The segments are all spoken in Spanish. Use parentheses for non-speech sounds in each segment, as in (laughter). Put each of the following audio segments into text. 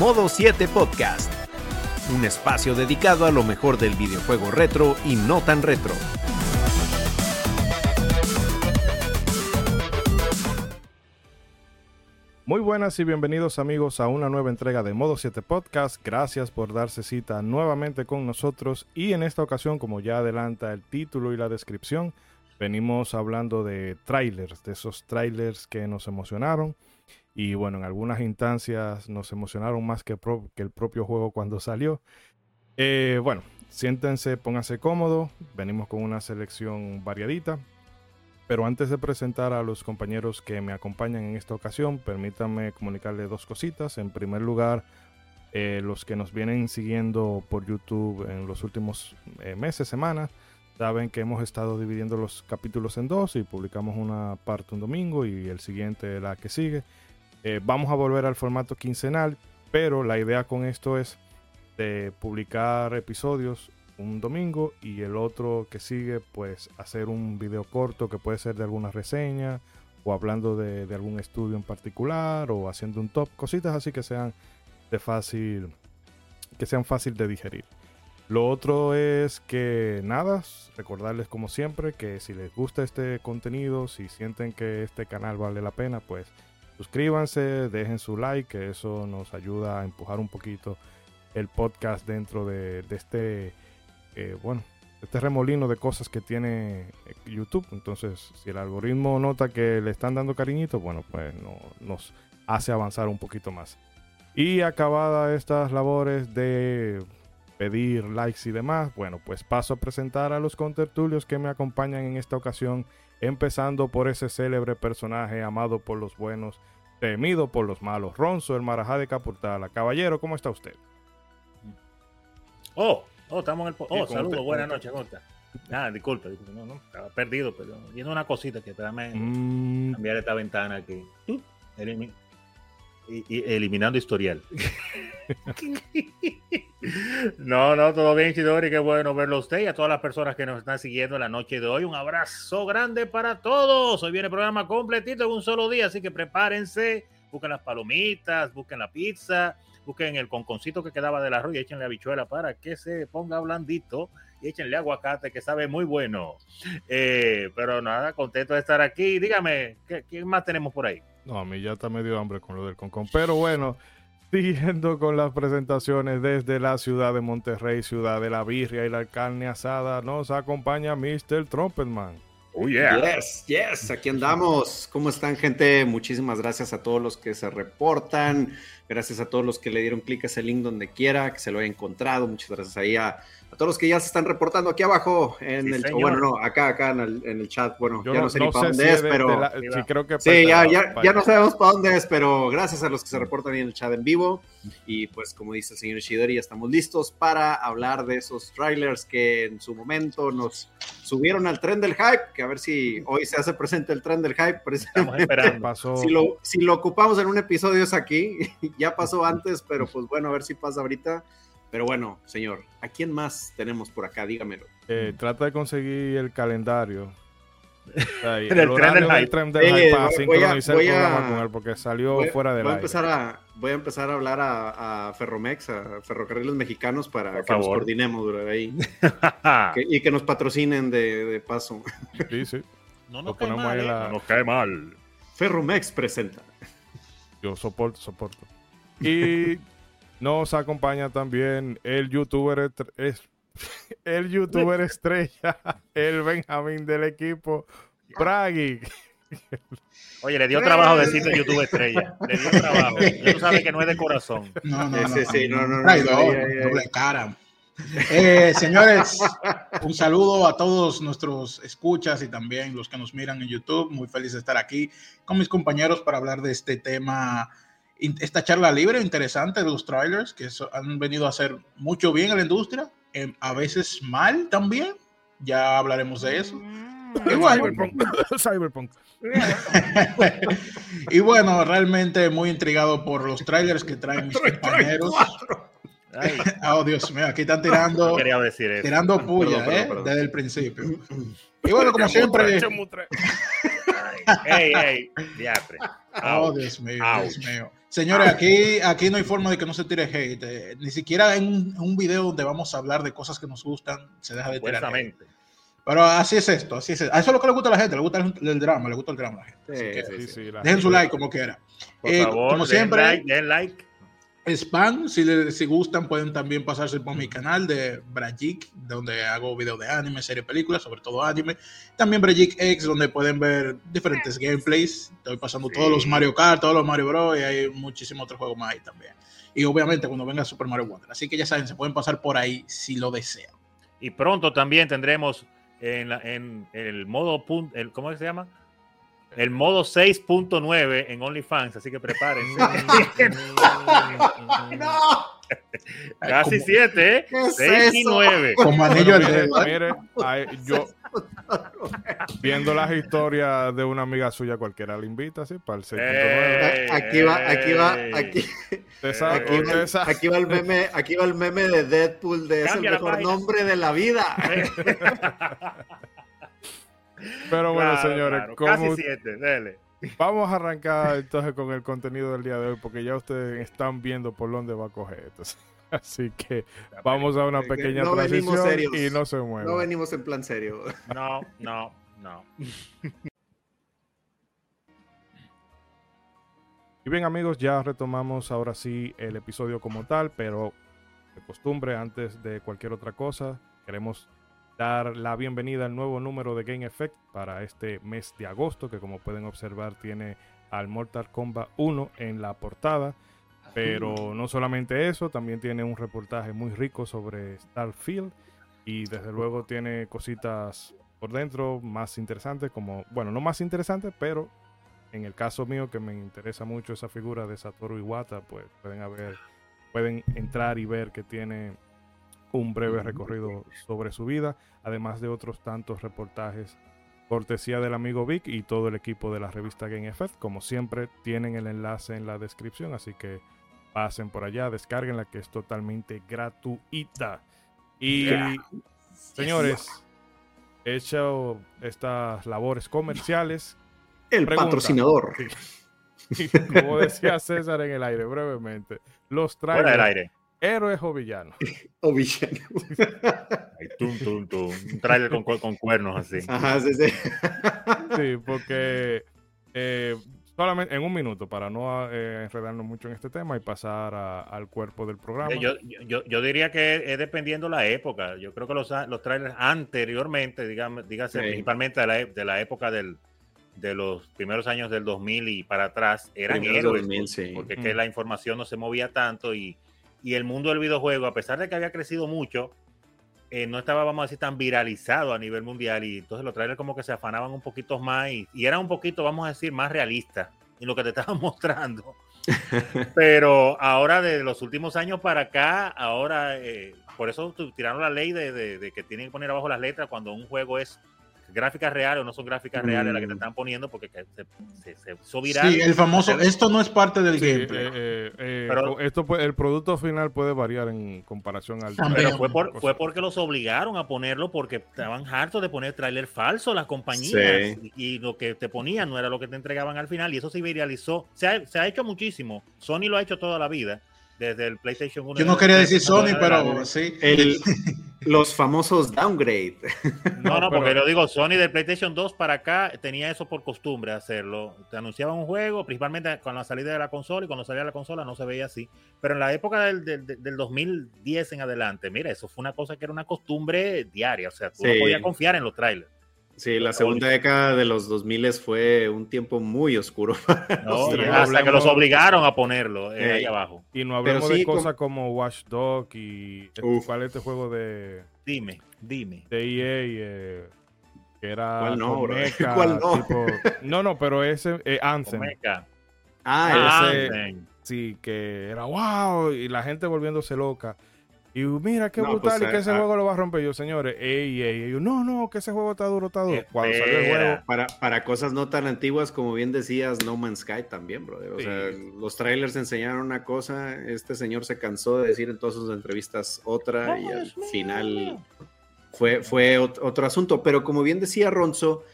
Modo 7 Podcast, un espacio dedicado a lo mejor del videojuego retro y no tan retro. Muy buenas y bienvenidos amigos a una nueva entrega de Modo 7 Podcast. Gracias por darse cita nuevamente con nosotros y en esta ocasión, como ya adelanta el título y la descripción, venimos hablando de trailers, de esos trailers que nos emocionaron y bueno, en algunas instancias nos emocionaron más que, el propio juego cuando salió. Eh, bueno, siéntense, pónganse cómodos, venimos con una selección variadita. Pero antes de presentar a los compañeros que me acompañan en esta ocasión, permítanme comunicarles dos cositas. En primer lugar, eh, los que nos vienen siguiendo por YouTube en los últimos eh, meses, semanas, saben que hemos estado dividiendo los capítulos en dos y publicamos una parte un domingo y el siguiente la que sigue. Eh, vamos a volver al formato quincenal, pero la idea con esto es de publicar episodios un domingo y el otro que sigue, pues hacer un video corto que puede ser de alguna reseña o hablando de, algún estudio en particular o haciendo un top, cositas así que sean de fácil, que sean fácil de digerir. Lo otro es que nada, recordarles como siempre que si les gusta este contenido, si sienten que este canal vale la pena, pues suscríbanse, dejen su like, que eso nos ayuda a empujar un poquito el podcast dentro de, este, eh, bueno, este remolino de cosas que tiene eh, YouTube. Entonces, si el algoritmo nota que le están dando cariñito, bueno, pues nos hace avanzar un poquito más. Y acabada estas labores de pedir likes y demás, bueno, pues paso a presentar a los contertulios que me acompañan en esta ocasión empezando por ese célebre personaje amado por los buenos, temido por los malos, Ronzo, el Marajá de Capurtala. Caballero, ¿cómo está usted? Oh, oh, estamos en el... Oh, saludos, buenas noches, ¿cómo está? Ah, disculpe, no, no, estaba perdido, pero viendo una cosita que espérame mm. cambiar esta ventana aquí. Eliminando historial. (laughs) no, no, todo bien, Chidori. Qué bueno verlo a usted y a todas las personas que nos están siguiendo la noche de hoy. Un abrazo grande para todos. Hoy viene el programa completito en un solo día, así que prepárense. Busquen las palomitas, busquen la pizza, busquen el conconcito que quedaba del arroz y échenle habichuela para que se ponga blandito y échenle aguacate que sabe muy bueno. Eh, pero nada, contento de estar aquí. Dígame, ¿qué, ¿qué, más tenemos por ahí? No, a mí ya está medio hambre con lo del concon. Pero bueno, Siguiendo con las presentaciones desde la ciudad de Monterrey, ciudad de la birria y la carne asada, nos acompaña Mr. Trumpetman. Oh, yeah. Yes, yes, aquí andamos. ¿Cómo están, gente? Muchísimas gracias a todos los que se reportan. Gracias a todos los que le dieron clic a ese link donde quiera, que se lo haya encontrado. Muchas gracias ahí a a todos los que ya se están reportando aquí abajo en el bueno no acá acá en el, chat. Bueno ya no, sé ni para dónde es pero sí, creo que sí ya, ya, ya, no sabemos para dónde es pero gracias a los que se reportan ahí en el chat en vivo. Y pues como dice el señor Ishidori ya estamos listos para hablar de esos trailers que en su momento nos subieron al tren del hype que a ver si hoy se hace presente el tren del hype Pasó. Si, lo, si lo ocupamos en un episodio es aquí ya pasó antes pero pues bueno a ver si pasa ahorita pero bueno, señor, ¿a quién más tenemos por acá? Dígamelo. Eh, trata de conseguir el calendario. (laughs) el, tren del hype para sincronizar el programa con él porque salió fuera de la. Voy a empezar a, voy a empezar a hablar a, Ferromex, a Ferrocarriles Mexicanos para que nos coordinemos de ahí. (laughs) y que nos patrocinen de, paso. Sí, sí. No nos, cae mal, ¿eh? no nos cae mal. Ferromex presenta. Yo soporto, soporto. Y nos acompaña también el youtuber es, (laughs) el youtuber estrella, el Benjamín del equipo, Bragi. Oye, le dio trabajo decirte YouTube estrella. Le dio trabajo. Ya tú sabes que no es de corazón. No, no, sí, sí, no, no, doble cara. Eh, señores, un saludo a todos nuestros escuchas y también los que nos miran en YouTube. Muy feliz de estar aquí con mis compañeros para hablar de este tema esta charla libre interesante de los trailers que han venido a hacer mucho bien a la industria, em, a veces mal también. Ya hablaremos de eso. Mm. Cyberpunk. (laughs) (laughs) y bueno, realmente muy intrigado por los trailers que traen mis compañeros. oh, Dios mío, aquí están tirando, tirando puya, ¿eh? desde el principio. Y bueno, como siempre, (laughs) ey, ey, diatre. Oh. Dios mío, Ouch. Dios mío. Señores, aquí, aquí no hay forma de que no se tire hate. eh, ni siquiera en un, en un video donde vamos a hablar de cosas que nos gustan, se deja de tirar hate. Pero así es esto, así es. A eso es lo que le gusta a la gente, le gusta el, el drama, le gusta el drama a la gente. Así que Sí, dejen su like como quiera. Por Eh, favor, como den siempre, like, den like. Spam, si, le- si gustan, pueden también pasarse por mi canal de Brajik, donde hago videos de anime, series, películas, sobre todo anime. También Brajik X, donde pueden ver diferentes gameplays. Estoy pasando Sí. todos los Mario Kart, todos los Mario Bros. y hay muchísimos otros juegos más ahí también. Y obviamente cuando venga Super Mario Wonder. Así que ya saben, se pueden pasar por ahí si lo desean. Y pronto también tendremos en, la- en el modo, el, ¿cómo se llama? El modo 6.9 en OnlyFans, así que prepárense. (laughs) ¡No! (laughs) Casi Como- 7, ¿eh? ¿Qué es 6 y eso? 9. Como anillo Bueno, mire, dedo. mire, ay, yo (laughs) viendo las historias de una amiga suya cualquiera le invita así para el 6.9. Eh, Aquí va, aquí va, aquí, aquí, va, aquí va el meme, aquí va el meme de Deadpool de es el mejor nombre de la vida. Pero bueno, Claro, señores, claro, como- Casi 7, dele. vamos a arrancar entonces con el contenido del día de hoy, porque ya ustedes están viendo por dónde va a coger esto. (laughs) Así que vamos a una Que pequeña no transición serios. y no se muevan. No venimos en plan serio. No, no, no. (laughs) Y bien amigos, ya retomamos ahora sí el episodio como tal, pero de costumbre, antes de cualquier otra cosa, queremos dar la bienvenida al nuevo número de Game Effect para este mes de agosto, que como pueden observar tiene al Mortal Kombat 1 en la portada. Pero no solamente eso, también tiene un reportaje muy rico sobre Starfield y desde luego tiene cositas por dentro más interesantes, como, bueno, no más interesantes, pero en el caso mío que me interesa mucho esa figura de Satoru Iwata, pues pueden haber, pueden entrar y ver que tiene un breve recorrido sobre su vida, además de otros tantos reportajes cortesía del amigo Vic y todo el equipo de la revista Game Effect. Como siempre, tienen el enlace en la descripción, así que pasen por allá, descarguenla que es totalmente gratuita. Y Yeah. señores, he hecho estas labores comerciales El Pregunta. patrocinador. (laughs) y como decía César en el aire brevemente, los Fuera del trailers, aire. Héroes o villanos. O villano. (laughs) Ay, tum, tum, tum. Un trailer con, con cuernos así. Ajá, sí, sí. Sí, porque eh, solamente en un minuto, para no eh, enredarnos mucho en este tema y pasar a- al cuerpo del programa. Yo, yo, yo diría que es dependiendo la época. Yo creo que los, los trailers anteriormente, digamos, dígase Sí. principalmente de la, de la época del, de los primeros años del 2000 y para atrás, eran héroes. 2000, sí. Porque que Mm. la información no se movía tanto y, y el mundo del videojuego, a pesar de que había crecido mucho, eh, no estaba, vamos a decir, tan viralizado a nivel mundial y entonces los trailers como que se afanaban un poquito más y, y eran un poquito, vamos a decir, más realistas en lo que te (laughs) estaban mostrando. (laughs) Pero ahora de los últimos años para acá, ahora, eh, por eso tiraron la ley de, de- de que tienen que poner abajo las letras cuando un juego es gráficas reales o no son gráficas reales las que te Mm. están poniendo porque que se, se, se hizo viral. Sí, el famoso, Hacer- esto no es parte del Sí, gameplay. eh, eh, eh, Pero- esto el producto final puede variar en comparación al También. Pero fue, por, fue porque los obligaron a ponerlo porque estaban hartos de poner tráiler falso las compañías Sí. y, y lo que te ponían no era lo que te entregaban al final y eso se viralizó. Se ha, se ha hecho muchísimo. Sony lo ha hecho toda la vida desde el PlayStation 1. Yo no quería decir Sony, No, pero sí. El- los famosos downgrade. No, no, No, porque lo digo, Sony del PlayStation 2 para acá tenía eso por costumbre hacerlo. Te anunciaban un juego, principalmente con la salida de la consola, y cuando salía la consola no se veía así. Pero en la época del, del, del 2010 en adelante, mira, eso fue una cosa que era una costumbre diaria. O sea, tú no Sí. podías confiar en los trailers. Sí, la segunda década de los 2000 fue un tiempo muy oscuro. (laughs) ¿no? Sí, Y no hasta que los obligaron a ponerlo eh, Eh, ahí abajo. Y no hablemos sí, de cosas como Watch Dog y este- Uf. cuál es este juego de, Dime, dime. de EA eh, que era ¿Cuál no, (laughs) ¿Cuál no? tipo- no, no, pero ese eh, Anthem. Ah, ese- Anthem. sí, que era wow y la gente volviéndose loca. Y mira qué No, brutal pues, y que ese ah, juego lo va a romper yo, señores. Ey, ey, ey, yo, no, no, que ese juego está duro, está duro. Cuando salió el juego, para, para cosas no tan antiguas, como bien decías, No Man's Sky también, brother. O Sí. sea, los trailers enseñaron una cosa, este señor se cansó de decir en todas sus entrevistas otra y al final fue, fue ot- otro asunto. Pero como bien decía Ronzo,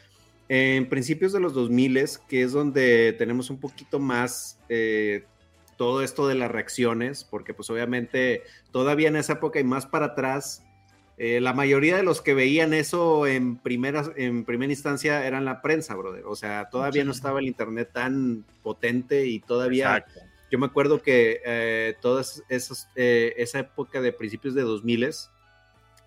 en principios de los 2000, que es donde tenemos un poquito más eh, todo esto de las reacciones, porque pues obviamente todavía en esa época y más para atrás, eh, la mayoría de los que veían eso en primera, en primera instancia eran la prensa, brother. O sea, todavía no estaba el internet tan potente y todavía... Yo me acuerdo que eh, esas, eh, esa época de principios de 2000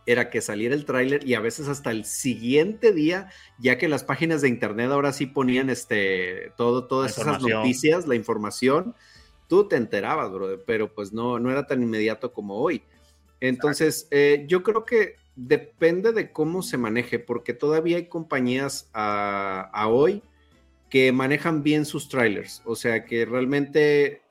era que saliera el tráiler y a veces hasta el siguiente día, ya que las páginas de internet ahora sí ponían este todo, todas esas noticias, la información, tú te enterabas, brother, pero pues no, no era tan inmediato como hoy. Entonces, eh, yo creo que depende de cómo se maneje, porque todavía hay compañías a, hoy que manejan bien sus trailers, o sea, que realmente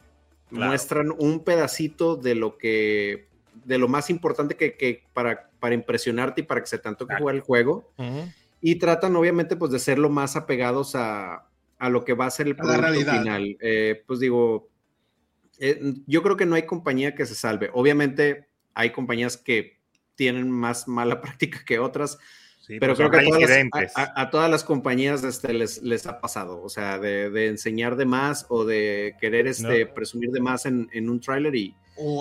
muestran un pedacito de lo que, de lo más importante que, para, para, impresionarte y para que se tanto que jugar el juego, y tratan obviamente pues de ser lo más apegados a, lo que va a ser el producto final. Eh, pues digo, eh, yo creo que no hay compañía que se salve. Obviamente hay compañías que tienen más mala (laughs) práctica que otras, pero pues, creo que a todas, las, compañías este, les, les ha pasado, o sea, de, enseñar de más o de querer este, presumir de más en, un tráiler y,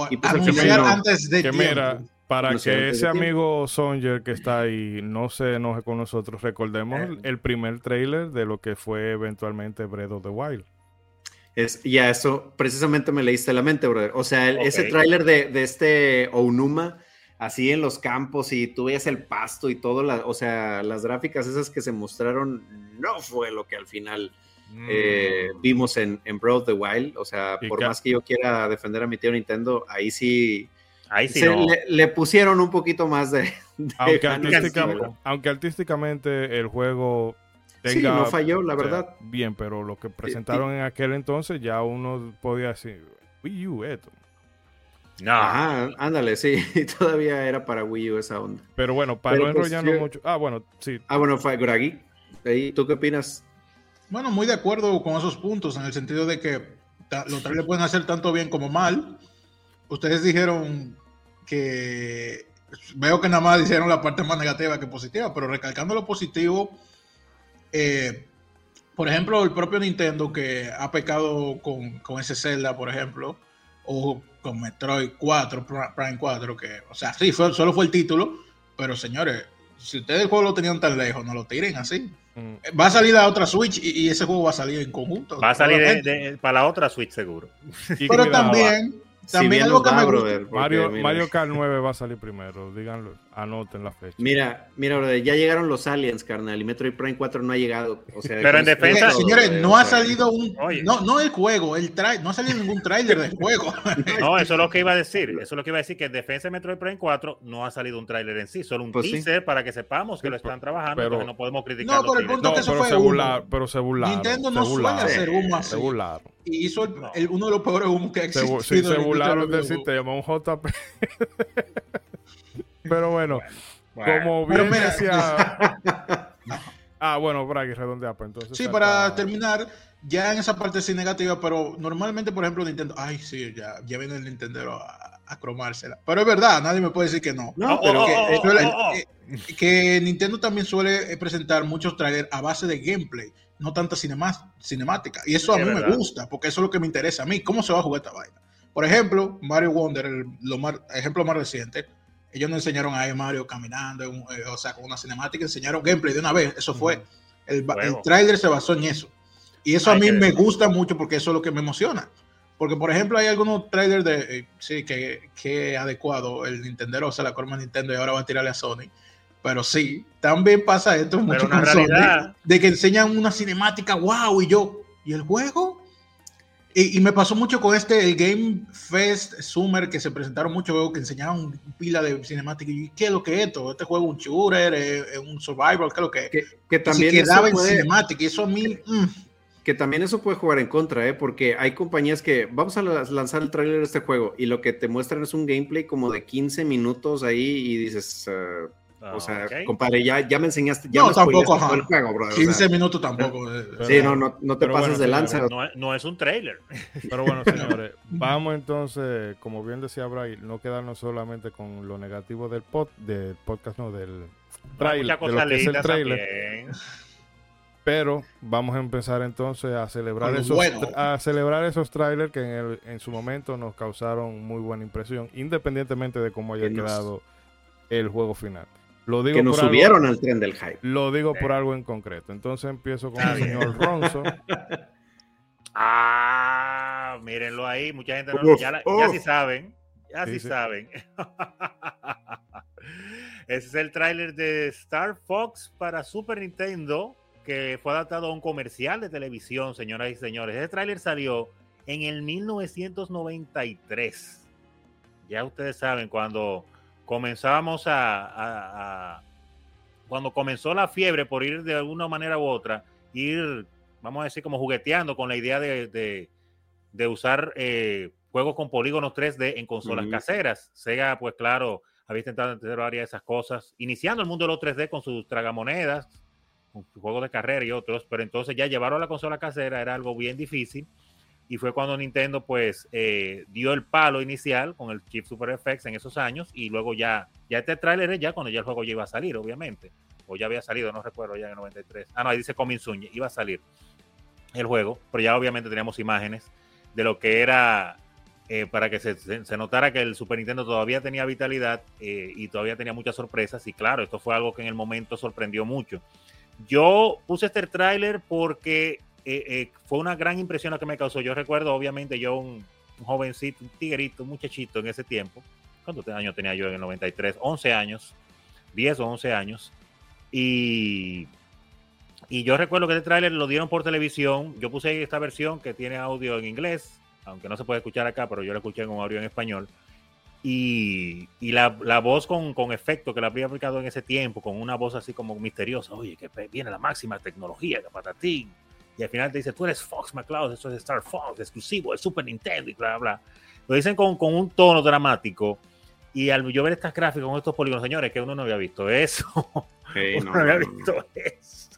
y pues, anunciar antes de que mira, para que ese amigo Songer que está ahí no se enoje con nosotros, recordemos eh. el primer tráiler de lo que fue eventualmente Breath of the Wild. Es, ya eso, precisamente me leíste la mente, brother. O sea, ese tráiler de, de, este Onuma, así en los campos y tú veías el pasto y todo, la, o sea, las gráficas esas que se mostraron no fue lo que al final eh, mm. vimos en, en Breath of the Wild. O sea, por más que yo quiera defender a mi tío Nintendo, ahí sí... Ahí sí le, pusieron un poquito más de... aunque artísticamente el juego sí, no falló, la verdad. bien, pero lo que presentaron en aquel entonces ya uno podía decir, Wii U esto. No. Ajá, ándale, sí, (laughs) todavía era para Wii U esa onda. Pero bueno, para no pues, mucho. Ah, bueno, sí. Ah, bueno, Gragui. ¿Tú qué opinas? Bueno, muy de acuerdo con esos puntos, en el sentido de que los trailers pueden hacer tanto bien como mal. Ustedes dijeron que veo que nada más dijeron la parte más negativa que positiva, pero recalcando lo positivo, eh, por ejemplo, el propio Nintendo que ha pecado con, con ese Zelda, por ejemplo, o con Metroid 4, Prime 4, que, o sea, sí, fue, solo fue el título, pero señores, si ustedes el juego lo tenían tan lejos, no lo tiren así. Mm. Va a salir la otra Switch y, ese juego va a salir en conjunto. Va a salir para la otra Switch seguro. (laughs) pero también, también algo que me gusta. Mario, Mario Kart 9 va a salir primero, díganlo, anoten la fecha. Mira, mira, brother, ya llegaron los aliens, carnal, y Metroid Prime 4 no ha llegado. O sea, Pero en defensa. señores, no ha salido un. No, no el juego, el tra... no ha salido ningún tráiler del juego. (laughs) no, eso es lo que iba a decir. Eso es lo que iba a decir, que en defensa de Metroid Prime 4 no ha salido un tráiler en sí, solo un pues teaser para que sepamos que lo están trabajando, pero no podemos criticar. No, por el punto que eso fue. pero se burlaron. Nintendo no suele hacer humo así. Se burlaron. Y hizo el, uno de los peores humos que ha existido. Sí, se burlaron del sistema, un JP. (laughs) Pero bueno, como bien decía. (laughs) ah, bueno, Bragi, redondea, pues entonces. Sí, para terminar, ya en esa parte sí negativa, pero normalmente, por ejemplo, Nintendo. Ay, sí, ya, ya viene el Nintendo a, a cromársela. Pero es verdad, nadie me puede decir que no. No, pero que, Nintendo también suele presentar muchos trailers a base de gameplay, no tanta cinemática. Y eso a mí me gusta, porque eso es lo que me interesa a mí. ¿Cómo se va a jugar esta vaina? Por ejemplo, Mario Wonder, el ejemplo más reciente, ellos no enseñaron a Mario caminando, eh, o sea, con una cinemática, enseñaron gameplay de una vez. Eso fue. El, el trailer se basó en eso. Y eso a mí me gusta mucho porque eso es lo que me emociona. Porque, por ejemplo, hay algunos trailers de, eh, sí, que, que adecuado el Nintendo, o sea, la corma Nintendo y ahora va a tirarle a Sony. Pero sí, también pasa esto mucho con Sony, de que enseñan una cinemática, wow, y yo, ¿y el juego? Y, me pasó mucho con este, el Game Fest Summer, que se presentaron muchos juegos que enseñaban pila de cinemática. Y ¿qué es lo que es esto? Este juego es un shooter, es, un survival, ¿qué es lo que es? Que, también quedaba en cinemática. Y eso a mí... Mm. Que también eso puede jugar en contra, ¿eh? Porque hay compañías que vamos a lanzar el tráiler de este juego y lo que te muestran es un gameplay como de 15 minutos ahí y dices... Uh, o sea, compadre, ya, ya me enseñaste. Ya no, tampoco. El juego, bro, 15 minutos tampoco. Eh, sí, no, no, no te pases de lanza. No, es un trailer. (laughs) Pero bueno, señores, (laughs) vamos entonces, como bien decía Brian, no quedarnos solamente con lo negativo del, pod, del podcast, no, del trailer. De lo que es el trailer. Pero vamos a empezar entonces a celebrar esos, bueno. a celebrar esos trailers que en, el- en su momento nos causaron muy buena impresión, independientemente de cómo haya quedado el juego final. Lo digo Que nos por algo- subieron al tren del hype. Lo digo por algo en concreto. Entonces empiezo con el señor Ronzo. (laughs) Ah, mírenlo ahí. Mucha gente no, Uf, ya, la- ya sí saben. Ya Sí, sí, sí. saben. (laughs) Ese es el tráiler de Star Fox para Super Nintendo que fue adaptado a un comercial de televisión, señoras y señores. Ese tráiler salió en el 1993. Ya ustedes saben, cuando comenzábamos a, a- a- cuando comenzó la fiebre por ir de alguna manera u otra, ir, vamos a decir, como jugueteando con la idea de, de- de usar eh, juegos con polígonos 3D en consolas Ujú. caseras. Sega, pues claro, había intentado hacer varias de esas cosas, iniciando el mundo de los 3D con sus tragamonedas, con sus juegos de carrera y otros, pero entonces ya llevarlo a la consola casera era algo bien difícil. Y fue cuando Nintendo pues eh, dio el palo inicial con el chip Super FX en esos años y luego ya, ya este tráiler es ya cuando ya el juego ya iba a salir, obviamente. O ya había salido, no recuerdo, ya en el 93. Ah, no, ahí dice Coming Soon, iba a salir el juego, pero ya obviamente teníamos imágenes de lo que era eh, para que se, se- notara que el Super Nintendo todavía tenía vitalidad eh, y todavía tenía muchas sorpresas. Y claro, esto fue algo que en el momento sorprendió mucho. Yo puse este tráiler porque eh, eh, fue una gran impresión la que me causó. Yo recuerdo, obviamente, yo un, un jovencito, un tiguerito, un muchachito en ese tiempo. ¿Cuántos años tenía yo en el 93? 11 años, 10 o 11 años. Y, y yo recuerdo que este tráiler lo dieron por televisión. Yo puse esta versión que tiene audio en inglés, aunque no se puede escuchar acá, pero yo lo escuché con audio en español. Y, y la, la voz con, con efecto que la había aplicado en ese tiempo, con una voz así como misteriosa, oye, que viene la máxima tecnología, que patatín. Y al final te dice, tú eres Fox McCloud, eso es Star Fox, exclusivo de Super Nintendo y bla, bla. Lo dicen con, con un tono dramático. Y al yo ver estas gráficas con estos polígonos, señores, que uno no había visto eso. (laughs) Uno no, no había no. visto eso.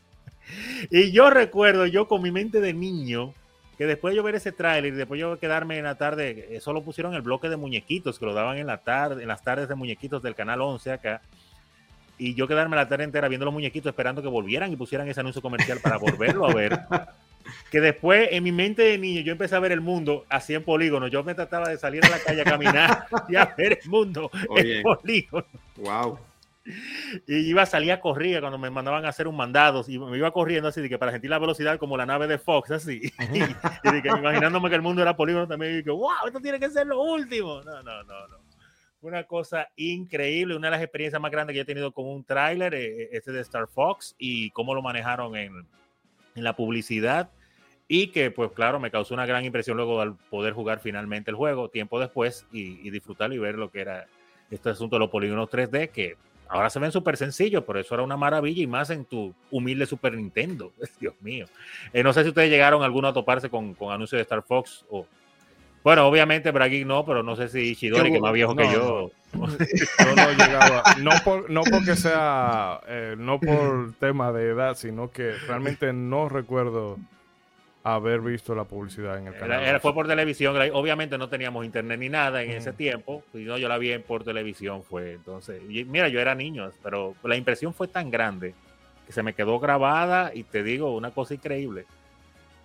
Y yo recuerdo, yo con mi mente de niño, que después de yo ver ese tráiler y después yo quedarme en la tarde, eh, solo pusieron el bloque de muñequitos que lo daban en la tarde, en las tardes de muñequitos del canal 11 acá. Y yo quedarme la tarde entera viendo los muñequitos esperando que volvieran y pusieran ese anuncio comercial para volverlo a ver. (laughs) Que después en mi mente de niño yo empecé a ver el mundo así en polígonos. Yo me trataba de salir a la calle a caminar (laughs) y a ver el mundo Oye. en polígonos Wow. y iba a salir a correr cuando me mandaban a hacer un mandado y me iba corriendo así de que para sentir la velocidad como la nave de Fox así (laughs) y, de que imaginándome que el mundo era polígono también y dije wow esto tiene que ser lo último no no no no una cosa increíble una de las experiencias más grandes que he tenido con un tráiler este de Star Fox y cómo lo manejaron en, en la publicidad y que pues claro me causó una gran impresión luego al poder jugar finalmente el juego tiempo después y, y disfrutarlo y ver lo que era este asunto de los polígonos 3D que ahora se ven súper sencillos, pero eso era una maravilla y más en tu humilde Super Nintendo. (laughs) Dios mío. Eh, no sé si ustedes llegaron alguno a toparse con, con anuncios de Star Fox o... Bueno, obviamente Braguic no, pero no sé si Shidori, que es más viejo que No, yo. (laughs) Yo no llegaba, no, por, no porque sea, eh, no por tema de edad, sino que realmente no recuerdo haber visto la publicidad en el canal. Era- era- fue por televisión, obviamente no teníamos internet ni nada en ese tiempo, y no, yo la vi en- por televisión, fue entonces, y mira, yo era niño, pero la impresión fue tan grande que se me quedó grabada y te digo, una cosa increíble.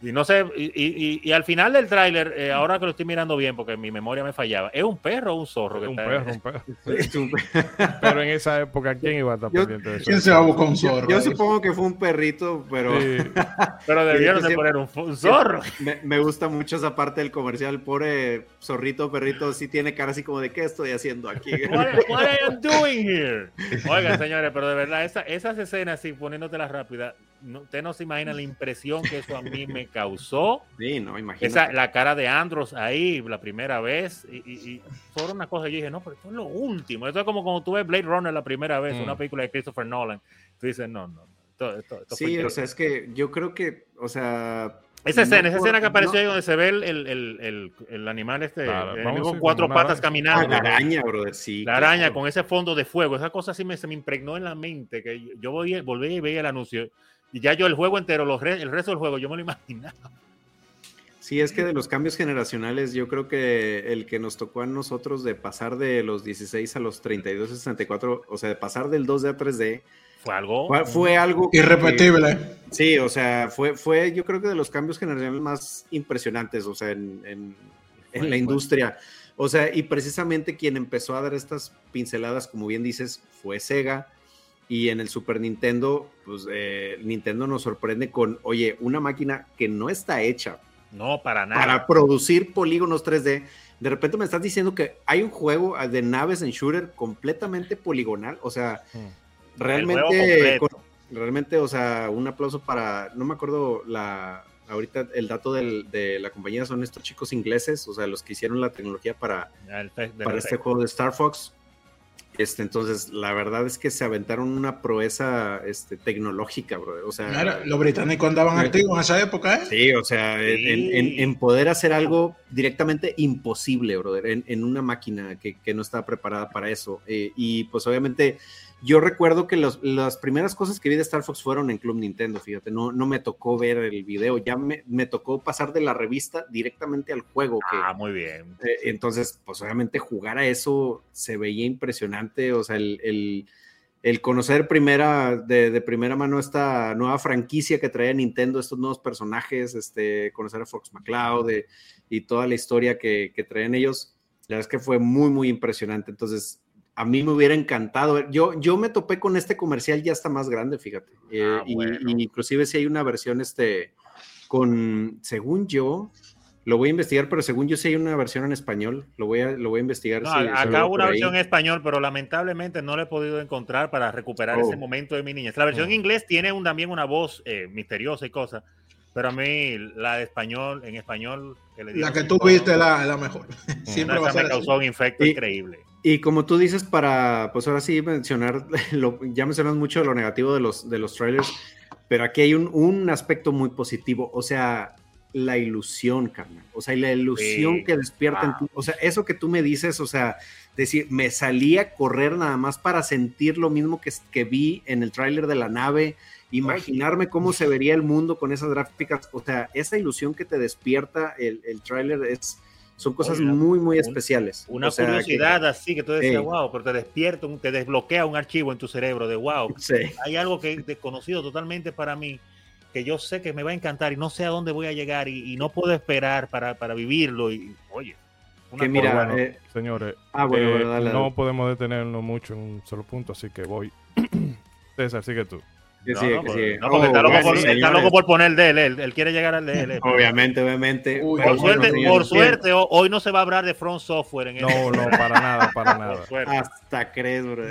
Y no sé, y, y- y- y al final del tráiler, eh, ahora que lo estoy mirando bien, porque mi memoria me fallaba, ¿es un perro o un zorro? que un está- perro, un perro. (laughs) Un- (laughs) Pero en esa época, ¿quién iba a estar Yo- pendiente de eso? ¿Quién se va a buscar un zorro? Yo supongo que fue un perrito, pero Sí, (laughs) Pero debieron de poner un, un zorro. me, me gusta mucho esa parte del comercial. Pobre zorrito, perrito, sí tiene cara así como de ¿qué estoy haciendo aquí? What, what are you doing here? Oigan, señores, pero de verdad, esa- esas escenas, así poniéndotelas rápidas, no, usted no se imagina la impresión que eso a mí me (laughs) causó. Sí, no, imagínate. Esa, la cara de Andros ahí la primera vez. Y, y, y fue una cosa, yo dije, no, pero esto es lo último. Esto es como cuando tú ves Blade Runner la primera vez, Mm. una película de Christopher Nolan. Tú dices, no, no. Esto, esto- esto Sí, o sea, es que yo creo que, o sea... esa escena, no esa escena que apareció no- ahí donde se ve el, el, el, el- animal este, Claro, el con cuatro una patas araña. Ah, caminando. la araña, brother, sí. La araña claro. con ese fondo de fuego, esa cosa así me, se me impregnó en la mente, que yo- yo volví, volví y veía el anuncio, y ya yo el juego entero, los re- el resto del juego, yo me lo imaginaba. Sí, es que de los cambios generacionales, yo creo que el que nos tocó a nosotros de pasar de los 16 a los 32, 64, o sea, de pasar del 2D a 3D, fue algo. Fue, fue algo. que- Irrepetible. Sí, o sea, fue, fue yo creo que de los cambios generacionales más impresionantes, o sea, en, en- en la fue. industria. O sea, y precisamente quien empezó a dar estas pinceladas, como bien dices, fue Sega. Y en el Super Nintendo, pues eh, Nintendo nos sorprende con, oye, una máquina que no está hecha No, para nada. para producir polígonos 3D. De repente me estás diciendo que hay un juego de naves en shooter completamente poligonal. O sea, Mm. realmente, con- realmente, o sea, un aplauso para, no me acuerdo la, ahorita el dato del- de la compañía son estos chicos ingleses, o sea, los que hicieron la tecnología para, de para este juego de Star Fox. Este, entonces, la verdad es que se aventaron una proeza este, tecnológica, bro. O sea, Mira, los británicos andaban activos en esa época, ¿eh? Sí, o sea, en- Sí. En, en- en poder hacer algo directamente imposible, brother, en, en una máquina que, que no estaba preparada para eso. Eh, y pues obviamente yo recuerdo que los- las primeras cosas que vi de Star Fox fueron en Club Nintendo, fíjate, no, no me tocó ver el video, ya me, me tocó pasar de la revista directamente al juego. Que, Ah, muy bien. eh, entonces, pues obviamente jugar a eso se veía impresionante, o sea, el, el- el conocer primera, de, de primera mano esta nueva franquicia que trae Nintendo, estos nuevos personajes, este, conocer a Fox McCloud eh, y toda la historia que, que traen ellos, la verdad es que fue muy, muy impresionante. Entonces, a mí me hubiera encantado. Yo, yo me topé con este comercial ya está más grande, fíjate. Eh, Ah, y- bueno. y inclusive si hay una versión, este, con, según yo, lo voy a investigar, pero según yo sí hay una versión en español. Lo voy a, lo voy a investigar. No, si- si acá hubo una versión en español, pero lamentablemente no la he podido encontrar para recuperar Oh. ese momento de mi niñez. La versión Oh. en inglés tiene un- también una voz eh, misteriosa y cosas, pero a mí la de español, en español, que le La que tú viste es la, la mejor. (laughs) Siempre va a ser me así. causó un infecto Y- increíble. Y como tú dices, para, pues ahora sí mencionar, (laughs) lo- ya mencionas mucho lo negativo de los, de los trailers, pero aquí hay un, un aspecto muy positivo, o sea, la ilusión, carnal, o sea, y la ilusión Sí. que despierta en ti, o sea, eso que tú me dices, o sea, decir, me salí a correr nada más para sentir lo mismo que, que vi en el tráiler de la nave, imaginarme cómo se vería el mundo con esas gráficas, o sea, esa ilusión que te despierta el, el tráiler es... Son cosas muy, muy especiales. Una O sea, que- curiosidad así que tú decías, wow, pero te despierta, un- te desbloquea un archivo en tu cerebro de wow. Sí. Hay algo que es desconocido totalmente para mí, que yo sé que me va a encantar y no sé a dónde voy a llegar y, y no puedo esperar para, para vivirlo. Y oye, una Que mira, bueno, eh, señores, ah, bueno, eh, bueno, dale, dale. no podemos detenernos mucho en un solo punto, así que voy. (clears throat) César, sigue tú. Que No, sigue, no, que porque- sigue. no, porque está, loco por, gracias, está señores. loco por poner el de él, él, él quiere llegar al de él. Obviamente, obviamente. Uy, Por suerte, señores, por suerte ho- hoy no se va a hablar de Front Software en No, este- no, para nada, para nada. Hasta crees, bro.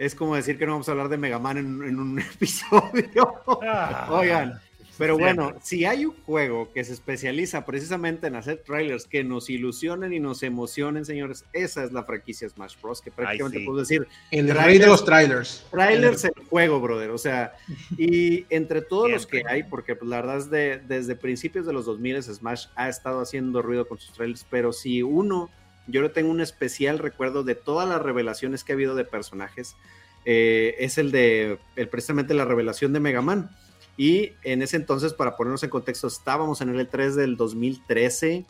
Es como decir que no vamos a hablar de Mega Man en, en un (laughs) episodio. Ah. Oigan, pero bueno, si hay un juego que se especializa precisamente en hacer trailers que nos ilusionen y nos emocionen, señores, esa es la franquicia Smash Bros. Que prácticamente sí. puedo decir, El rey Trailers. de los trailers. Trailers el juego, brother. O sea, y entre todos los que hay, porque pues, la verdad es de, desde principios de los 2000 Smash ha estado haciendo ruido con sus trailers, pero si uno, yo le tengo un especial recuerdo de todas las revelaciones que ha habido de personajes, eh, es el de el, precisamente la revelación de Mega Man. Y en ese entonces, para ponernos en contexto, estábamos en el E3 del 2013.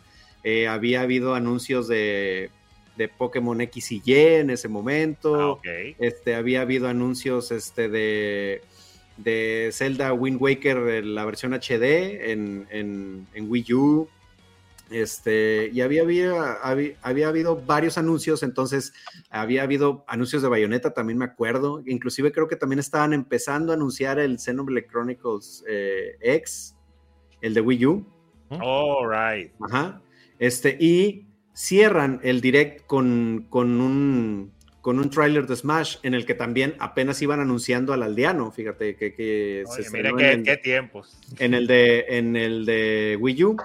eh, había habido anuncios de, de Pokémon X y Y en ese momento. Ah. Este, había habido anuncios este, de, de Zelda Wind Waker, eh, la versión HD en, en- en Wii U. Este, y había, había, había, había habido varios anuncios, entonces había habido anuncios de Bayonetta, también me acuerdo. Inclusive creo que también estaban empezando a anunciar el Xenoblade Chronicles eh, X, el de Wii U. All right. Ajá. Este, y cierran el direct con, con un con un tráiler de Smash en el que también apenas iban anunciando al aldeano, fíjate que, que se Oye, mire estrenó qué, en, qué tiempos. en el de en el de Wii U.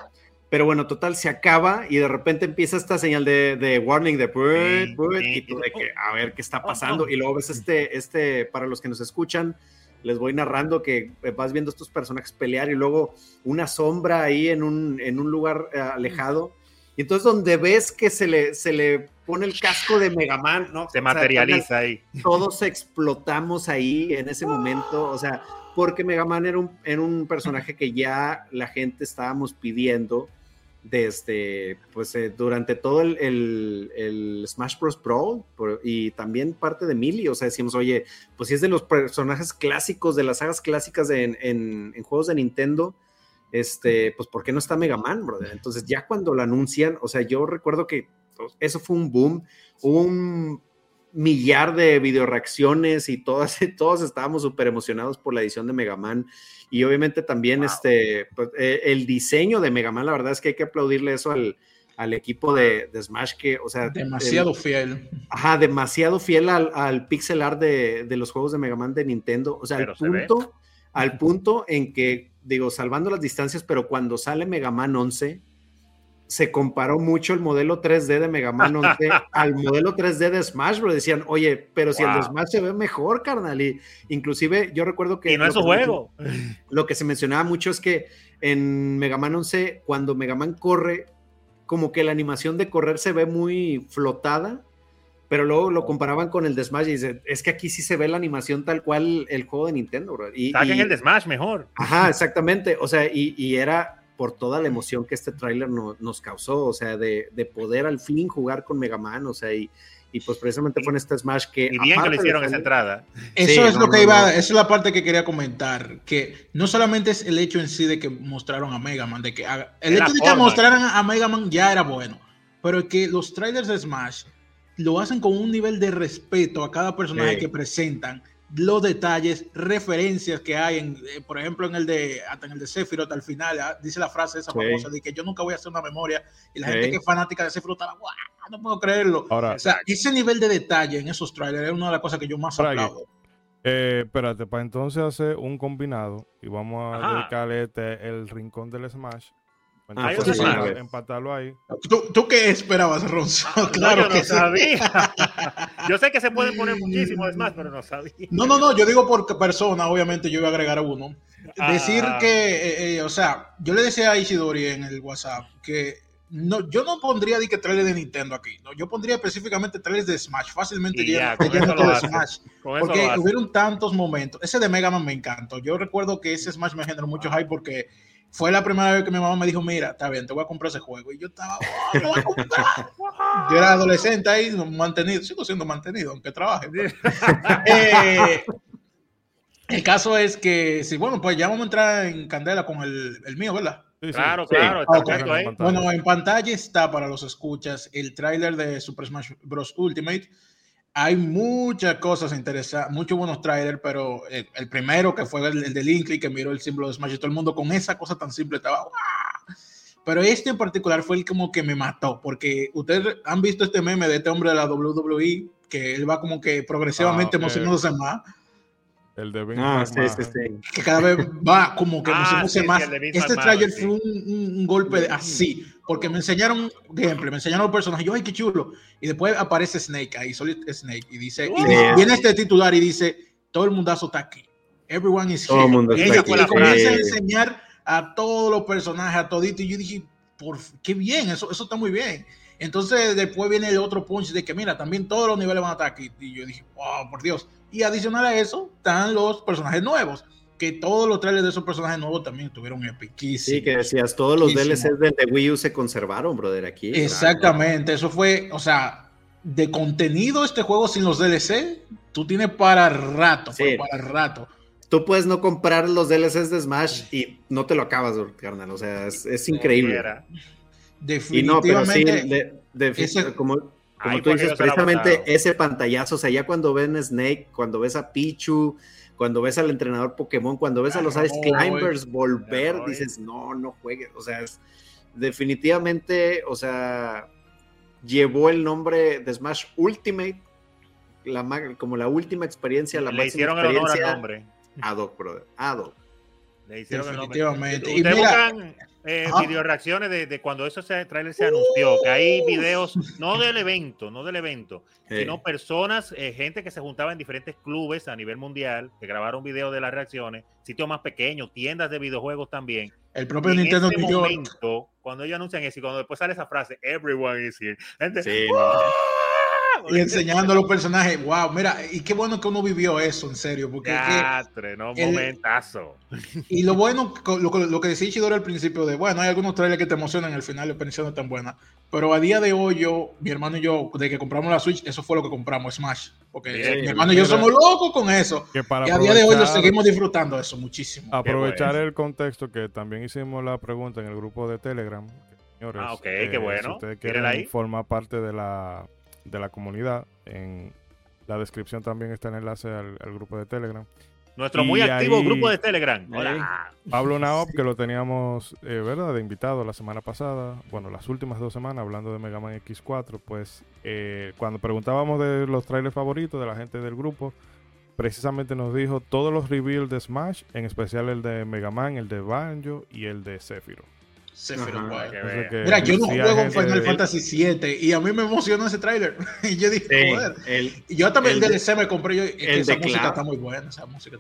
Pero bueno, total, se acaba y de repente empieza esta señal de, de warning de y tú de que a ver qué está Oh, pasando. Y luego ves este, este, para los que nos escuchan, les voy narrando que vas viendo estos personajes pelear y luego una sombra ahí en un, en un lugar eh, alejado. Y entonces donde ves que se le, se le pone el casco de Mega Man, ¿no? Se O sea, materializa ahí. todos explotamos ahí en ese momento, o sea, porque Mega Man era un, era un personaje que ya la gente estábamos pidiendo desde, pues eh, durante todo el, el, Smash Bros. Pro y también parte de Melee, o sea, decimos, oye, pues si es de los personajes clásicos, de las sagas clásicas en, en, juegos de Nintendo, este, pues ¿por qué no está Mega Man, brother? Entonces ya cuando lo anuncian, o sea, yo recuerdo que pues, eso fue un boom, un millar de video reacciones y todas, (laughs) todos estábamos súper emocionados por la edición de Mega Man. Y obviamente también este, pues, eh, el diseño de Mega Man, la verdad es que hay que aplaudirle eso al, al equipo de, Smash, que, o sea... Demasiado fiel. Ajá, demasiado fiel al, al pixel art de, de, los juegos de Mega Man de Nintendo. O sea, al punto, al punto en que, digo, salvando las distancias, pero cuando sale Mega Man 11 se comparó mucho el modelo 3D de Mega Man 11 (laughs) al modelo 3D de Smash Bros. Decían, oye, pero si el de Smash se ve mejor, carnal. Y inclusive yo recuerdo que... Y no es su juego. Lo que se mencionaba mucho es que en Mega Man 11, cuando Mega Man corre, como que la animación de correr se ve muy flotada, pero luego lo comparaban con el de Smash y dice, es que aquí sí se ve la animación tal cual el juego de Nintendo, bro. Y, en el de Smash mejor. Ajá, exactamente. O sea, y, y era por toda la emoción que este tráiler nos causó, o sea, de, poder al fin jugar con Mega Man, o sea, y, y pues precisamente fue en este Smash que... Y bien que le hicieron esa entrada. Eso es lo que iba, esa es la parte que quería comentar, que no solamente es el hecho en sí de que mostraron a Mega Man, de que el hecho de que mostraran a Mega Man ya era bueno, pero que los trailers de Smash lo hacen con un nivel de respeto a cada personaje que presentan, los detalles, referencias que hay, en, eh, por ejemplo, en el de hasta en el de Sephiroth al final, ah, dice la frase esa famosa de que yo nunca voy a hacer una memoria y la gente que es fanática de Sephiroth estaba, no puedo creerlo. o sea, ese nivel de detalle en esos trailers es una de las cosas que yo más aplaudo. Eh, espérate, para entonces hacer un combinado y vamos a dedicarle este, el rincón del Smash Ah, empatarlo ahí. ¿Tú, qué esperabas, Ronzo? Ah, claro que sabía. (laughs) yo sé que se pueden poner muchísimos más, pero no sabía. No, no, no, yo digo por persona, obviamente yo iba a agregar a uno. Decir ah. que, eh, eh, o sea, yo le decía a Isidori en el WhatsApp que no, yo no pondría de que trailer de Nintendo aquí, no, yo pondría específicamente trailers de Smash, fácilmente ya, de Smash, porque hubieron tantos momentos. Ese de Mega Man me encantó. Yo recuerdo que ese Smash me generó mucho hype porque fue la primera vez que mi mamá me dijo, mira, está bien, te voy a comprar ese juego. Y yo estaba, voy a comprar. (laughs) yo era adolescente ahí, mantenido, sigo siendo mantenido, aunque trabaje. (laughs) Eh, el caso es que, sí, bueno, pues ya vamos a entrar en candela con el, el mío, ¿verdad? claro, claro. Bueno, en pantalla está para los escuchas el tráiler de Super Smash Bros. Ultimate hay muchas cosas interesantes, muchos buenos trailers, pero el, primero que fue el, de Linkley, que miró el símbolo de Smash y todo el mundo con esa cosa tan simple estaba. Pero este en particular fue el como que me mató, porque ustedes han visto este meme de este hombre de la WWE, que él va como que progresivamente ah, emocionándose más el de Vince ah, sí, sí, sí. Que cada vez va como que ah, sé más. Este trailer fue un, un, golpe así, porque me enseñaron, ejemplo, me enseñaron los personajes. Yo, ay, qué chulo. Y después aparece Snake ahí, Solid Snake, y dice, y viene este titular y dice: Todo el mundazo está aquí. Everyone is here. Todo y ella comienza a enseñar a todos los personajes, a todito. Y yo dije, por, qué bien, eso, eso está muy bien. Entonces después viene el otro punch de que mira, también todos los niveles van a estar aquí. Y yo dije, wow, por Dios. Y adicional a eso, están los personajes nuevos. Que todos los trailers de esos personajes nuevos también estuvieron epiquísimos. Sí, que decías, todos los DLCs de Wii U se conservaron, brother, aquí. Exactamente, eso fue, o sea, de contenido este juego sin los DLC, tú tienes para rato, para rato. Tú puedes no comprar los DLCs de Smash y no te lo acabas, carnal. O sea, es, increíble. Definitivamente. como, como tú dices, precisamente ese pantallazo, o sea, ya cuando ven Snake, cuando ves a Pichu, cuando ves al entrenador Pokémon, cuando ves a los Ice Climbers volver, dices, no, no juegues. O sea, es, definitivamente, o sea, llevó el nombre de Smash Ultimate la, como la última experiencia, la Le hicieron el honor al nombre. Ad hoc, brother. Ad hoc. Le hicieron Definitivamente. Y mira, eh, video reacciones de, de, cuando ese trailer se anunció, que hay videos, no del evento, no del evento, sino personas, eh, gente que se juntaba en diferentes clubes a nivel mundial, que grabaron videos de las reacciones, sitios más pequeños, tiendas de videojuegos también. El propio Nintendo en momento, cuando ellos anuncian eso y cuando después sale esa frase, everyone is here, sí, y enseñando a los personajes. Wow, mira, y qué bueno que uno vivió eso, en serio. Porque que no, el, momentazo. Y lo bueno, lo, lo que decía Chidoro al principio de, bueno, hay algunos trailers que te emocionan, al final la experiencia no es tan buena. Pero a día de hoy, yo, mi hermano y yo, de que compramos la Switch, eso fue lo que compramos, Smash. Porque mi hermano y yo somos locos con eso. y a día de hoy lo seguimos disfrutando eso muchísimo. Aprovechar el contexto que también hicimos la pregunta en el grupo de Telegram. Señores, ah, ok, qué eh, bueno. Si ustedes quieren formar parte de la, de la comunidad, en la descripción también está el enlace al grupo de Telegram. Nuestro muy activo grupo de Telegram. Hola. Pablo Naop, que lo teníamos, eh, ¿verdad? De invitado la semana pasada, bueno, las últimas dos semanas, hablando de Mega Man X4, pues eh, cuando preguntábamos de los trailers favoritos de la gente del grupo, precisamente nos dijo todos los reveals de Smash, en especial el de Mega Man, el de Banjo y el de Sephiroth. Mira, yo no juego Final Fantasy VII y a mí me emocionó ese tráiler. (laughs) y yo dije, joder. yo también el DLC me compré. Yo, el esa música está muy buena.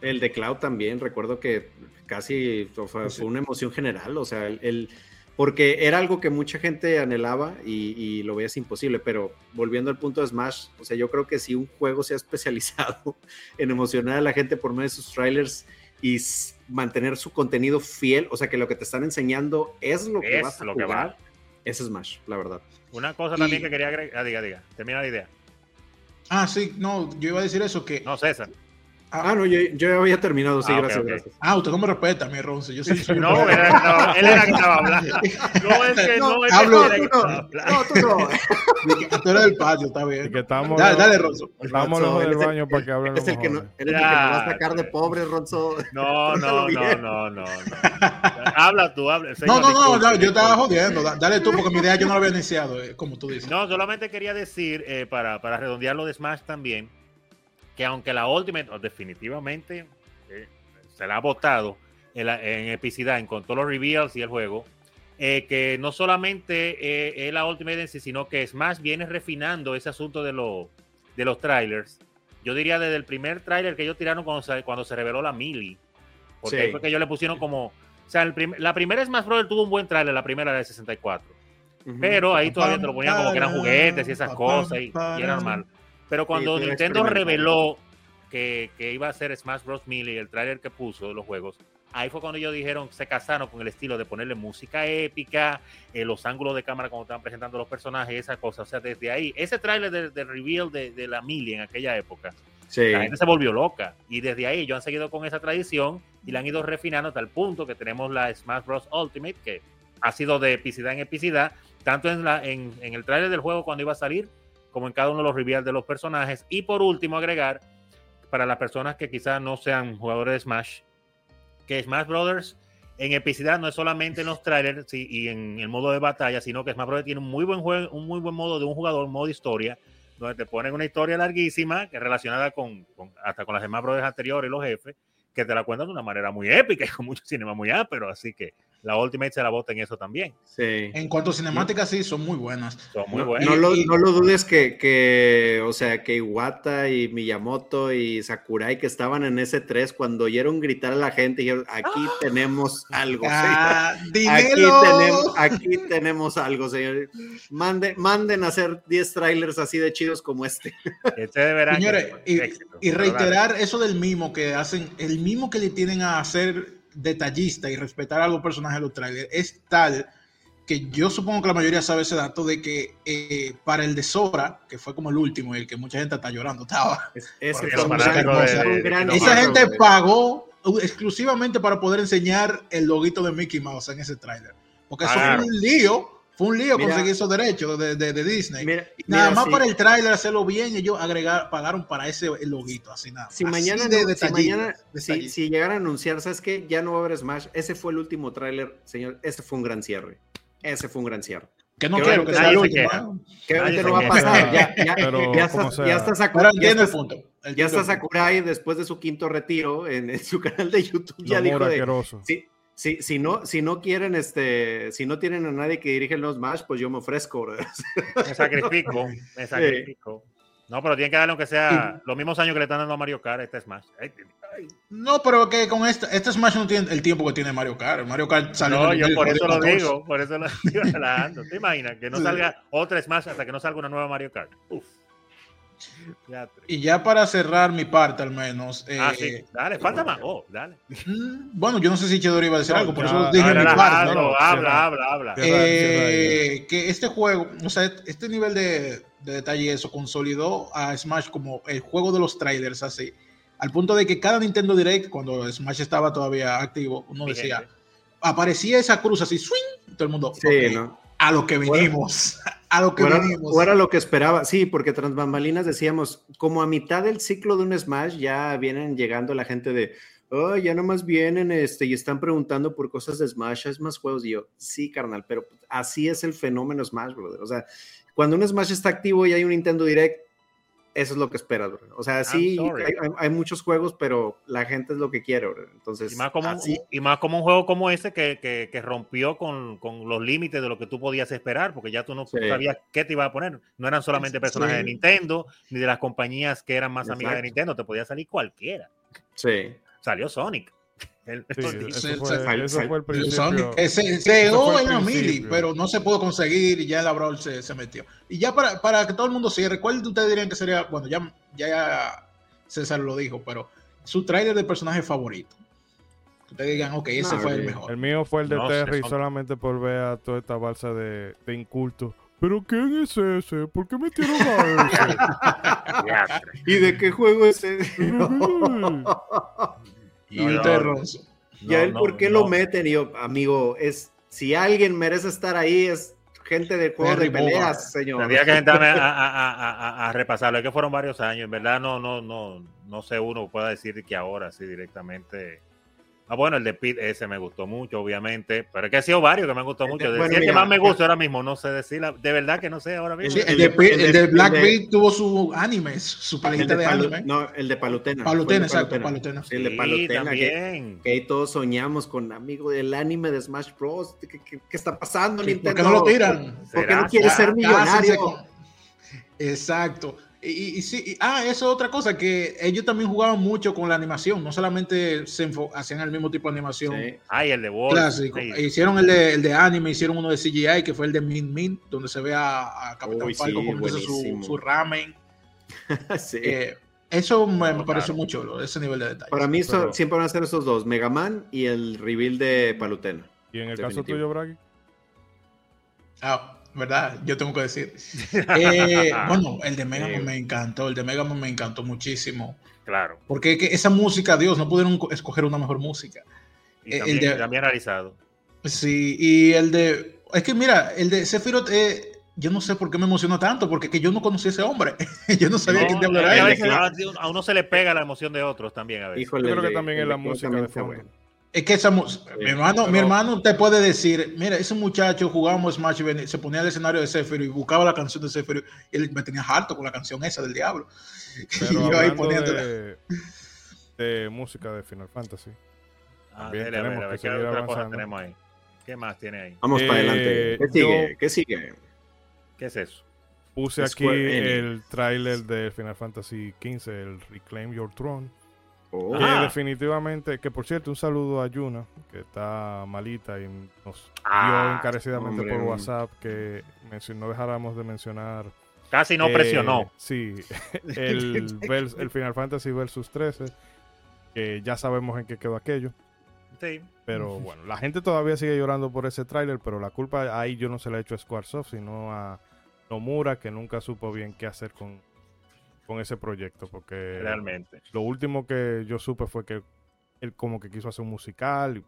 el de Cloud también, recuerdo que casi fue, una emoción general. O sea, el, porque era algo que mucha gente anhelaba y, y, lo veías imposible. Pero volviendo al punto de Smash, o sea, yo creo que si un juego se ha especializado (laughs) en emocionar a la gente por medio de sus trailers y mantener su contenido fiel, o sea que lo que te están enseñando es lo que vas a lo jugar, que va. es Smash, la verdad. Una cosa también que quería agregar, ah, diga, diga, termina la idea. Ah, sí, no, yo iba a decir eso que... No, César. Ah, no, yo, yo, había terminado, sí, ah, gracias, gracias. Ah, usted no me respeta, mi Ronce. Yo soy, no, no, él era que estaba hablando. (laughs) No es que no, es hablo, que tú no, no, tú no. tú eres del patio, está bien. Que estamos, dale, dale, Ronzo. Estamos los del baño para que hablen Es el que, no, es el que nos va a sacar de pobre, Ronzo. No, (laughs) no, no, no, no. Habla tú, habla. No, no, no, yo estaba jodiendo. Dale tú, porque mi idea yo no la había iniciado, eh, como tú dices. No, solamente quería decir, eh, para, para redondear lo de Smash también, que aunque la Ultimate definitivamente eh, se la ha votado en, epicidad en con todos los reveals y el juego, eh, que no solamente eh, es la Ultimate en sí, sino que Smash viene refinando ese asunto de, de los trailers. Yo diría desde el primer trailer que ellos tiraron cuando se, cuando se reveló la Mili. Porque sí. fue que ellos le pusieron como... O sea, la primera Smash Bros. tuvo un buen trailer, la primera era de 64. Pero ahí todavía te lo ponían como que eran juguetes y esas cosas y, y era normal. Pero cuando Nintendo reveló que, que, iba a ser Smash Bros. Melee, el trailer que puso de los juegos, ahí fue cuando ellos dijeron, se casaron con el estilo de ponerle música épica, eh, los ángulos de cámara cuando estaban presentando los personajes, esa cosa. O sea, desde ahí, ese trailer de, reveal de, de, la Melee en aquella época, la gente se volvió loca. Y desde ahí ellos han seguido con esa tradición y la han ido refinando hasta el punto que tenemos la Smash Bros. Ultimate, que ha sido de epicidad en epicidad, tanto en, la, en, en el trailer del juego cuando iba a salir, como en cada uno de los reveals de los personajes. Y por último, agregar para las personas que quizás no sean jugadores de Smash, que Smash Brothers en epicidad no es solamente en los trailers y en el modo de batalla, sino que Smash Brothers tiene un muy buen juego, un muy buen modo de un jugador, modo historia, donde te ponen una historia larguísima que relacionada con, hasta con las Smash Brothers anteriores, los jefes, que te la cuentan de una manera muy épica y con mucho cinema muy ápero, así que la Ultimate se la bota en eso también. Sí. En cuanto a cinemáticas, sí, son muy buenas. Son muy buenas. No, lo, no lo, dudes que, que, o sea, que Iwata y Miyamoto y Sakurai que estaban en ese 3 cuando oyeron gritar a la gente, dijeron, aquí ¡Ah! tenemos algo. Ah, aquí, tenemos, aquí tenemos algo, señor. Manden, manden a hacer 10 trailers así de chidos como este. Este de Señores, y, y reiterar eso del mimo que hacen, el mimo que le tienen a hacer detallista y respetar a los personajes de los trailers es tal que yo supongo que la mayoría sabe ese dato de que eh, para el de Sora, que fue como el último y el que mucha gente está llorando, estaba. esa gente pagó exclusivamente para poder enseñar el loguito de Mickey Mouse en ese trailer. Porque eso fue un lío fue un lío conseguir esos derechos de, de, de Disney. nada más para el tráiler hacerlo bien, ellos agregar, pagaron para ese loguito, así nada. Si mañana, si, mañana si, llegaran a anunciar, ¿sabes qué? Ya no va a haber Smash. Ese fue el último tráiler, señor. Ese fue un gran cierre. Ese fue un gran cierre. Que no quiero que sea el último. Que no va a pasar. Ya, ya, (laughs) ya, está, ya está Sakurai. Ya está, Sakurai después de su quinto retiro en, en su canal de YouTube. ya dijo de. Sí, si, si, no, si no quieren, este, si no tienen a nadie que dirige los Smash, pues yo me ofrezco. Me sacrifico, me (laughs) sacrifico. No, pero tienen que darle aunque sea los mismos años que le están dando a Mario Kart este Smash. No, pero que con este, este Smash no tiene el tiempo que tiene Mario Kart. Mario Kart salió No, yo por eso lo digo, por eso lo (laughs) estoy hablando. ¿Te imaginas? Que no salga otra Smash hasta que no salga una nueva Mario Kart. Uf. Y ya para cerrar mi parte, al menos. ah, sí. Eh, dale, falta más. Oh, dale. Mm, bueno, yo no sé si Chedori iba a decir algo, por eso dije mi parte. habla, habla, habla, eh, que este juego, o sea, este nivel de, de detalle, eso consolidó a Smash como el juego de los trailers, así. Al punto de que cada Nintendo Direct, cuando Smash estaba todavía activo, uno decía, aparecía esa cruz así, swing, todo el mundo. Sí, ¿no? A lo que venimos. (laughs) A lo que venimos. era lo que esperaba. Sí, porque tras bambalinas decíamos, como a mitad del ciclo de un Smash ya vienen llegando la gente de, oh, ya nomás vienen este, y están preguntando por cosas de Smash, es más juegos. Y yo, sí, carnal, pero así es el fenómeno Smash, brother. O sea, cuando un Smash está activo y hay un Nintendo Direct, eso es lo que esperas, bro. O sea, sí, hay, muchos juegos, pero la gente es lo que quiere, bro. Entonces, y más como, un, y más como un juego como ese que, que, que rompió con, con, los límites de lo que tú podías esperar, porque ya tú no sabías qué te iba a poner. No eran solamente personajes de Nintendo, ni de las compañías que eran más amigas de Nintendo, te podía salir cualquiera. Sí. Salió Sonic. Eso, fue, el. Se creó en la mili, pero no se pudo conseguir y ya el Brawl se, se, metió. Y ya para, para, que todo el mundo cierre, ¿cuál ustedes dirían que sería? Bueno, ya, ya César lo dijo, pero su trailer de personaje favorito. Que ustedes digan, ok, ese fue el mejor. El mío fue el de Terry, solamente por ver a toda esta balsa de, de inculto. ¿Pero quién es ese? ¿Por qué metieron a ese? (laughs) ¿Y de qué juego es ese? (laughs) y ¿Y a él por qué lo meten? Y yo, amigo, es si alguien merece estar ahí, es gente de juego de peleas, señor. Tendría que sentarme (laughs) a, a, a, repasarlo. Es que fueron varios años. En verdad, no, no, no, no sé uno pueda decir que ahora sí directamente Ah, bueno, el de Pete ese me gustó mucho, obviamente. Pero es que ha sido varios que me han gustado mucho. el que más me gusta ahora mismo, no sé decir. de verdad que no sé ahora mismo. el, de, el, de, Black Beat tuvo su anime, su paleta de, anime. No, el de Palutena. Palutena, exacto, Palutena. el de Palutena. Que, que, ahí todos soñamos con amigo del anime de Smash Bros. ¿Qué, qué, está pasando, Nintendo? ¿Por qué no lo tiran? ¿Por qué no quiere ser millonario? Exacto. Y, sí, ah, eso es otra cosa, que ellos también jugaban mucho con la animación, no solamente se hacían el mismo tipo de animación. Sí. Ay, el de Clásico. Hicieron el de, el de anime, hicieron uno de CGI, que fue el de Min Min, donde se ve a, Capitán Falco con su, su, ramen. (laughs) sí. Eh, eso me, me pareció mucho, ese nivel de detalle. Para mí siempre van a ser esos dos, Mega Man y el reveal de Palutena. ¿Y en el caso tuyo, Bragi? Ah, ¿verdad? Yo tengo que decir. (laughs) Eh, bueno, el de Mega Man me encantó, el de Mega me encantó muchísimo. Claro. Porque esa música, Dios, no pudieron escoger una mejor música. Y también, el de, también realizado. Sí, y el de. Es que mira, el de Sephiroth, eh, yo no sé por qué me emocionó tanto, porque que yo no conocía a ese hombre. (laughs) yo no sabía quién te hablara. A, uno se le pega la emoción de otros también a veces. yo creo que también es la música de fondo. Es que esa, mi hermano, mi hermano te puede decir, mira, ese muchacho jugábamos Smash y se ponía al escenario de Sephiroth y buscaba la canción de Sephiroth y él me tenía harto con la canción esa del diablo. (laughs) y yo ahí poniéndole. De, de, música de Final Fantasy. Ah, Bien, tenemos que ¿qué otra cosa tenemos ahí? ¿Qué más tiene ahí? Vamos para adelante. Eh, ¿Qué sigue? ¿Qué sigue? ¿Qué es eso? Puse aquí el tráiler de Final Fantasy XV, el Reclaim Your Throne Oh. definitivamente, que por cierto, un saludo a Yuna, que está malita y nos ah, dio encarecidamente por WhatsApp que no dejáramos de mencionar. Casi no presionó. Sí, (laughs) (laughs) el, el Final Fantasy Versus 13, que ya sabemos en qué quedó aquello. Sí. Pero bueno, la gente todavía sigue llorando por ese tráiler, pero la culpa ahí yo no se la he hecho a Squaresoft, sino a Nomura, que nunca supo bien qué hacer con, con ese proyecto, porque realmente lo último que yo supe fue que él como que quiso hacer un musical,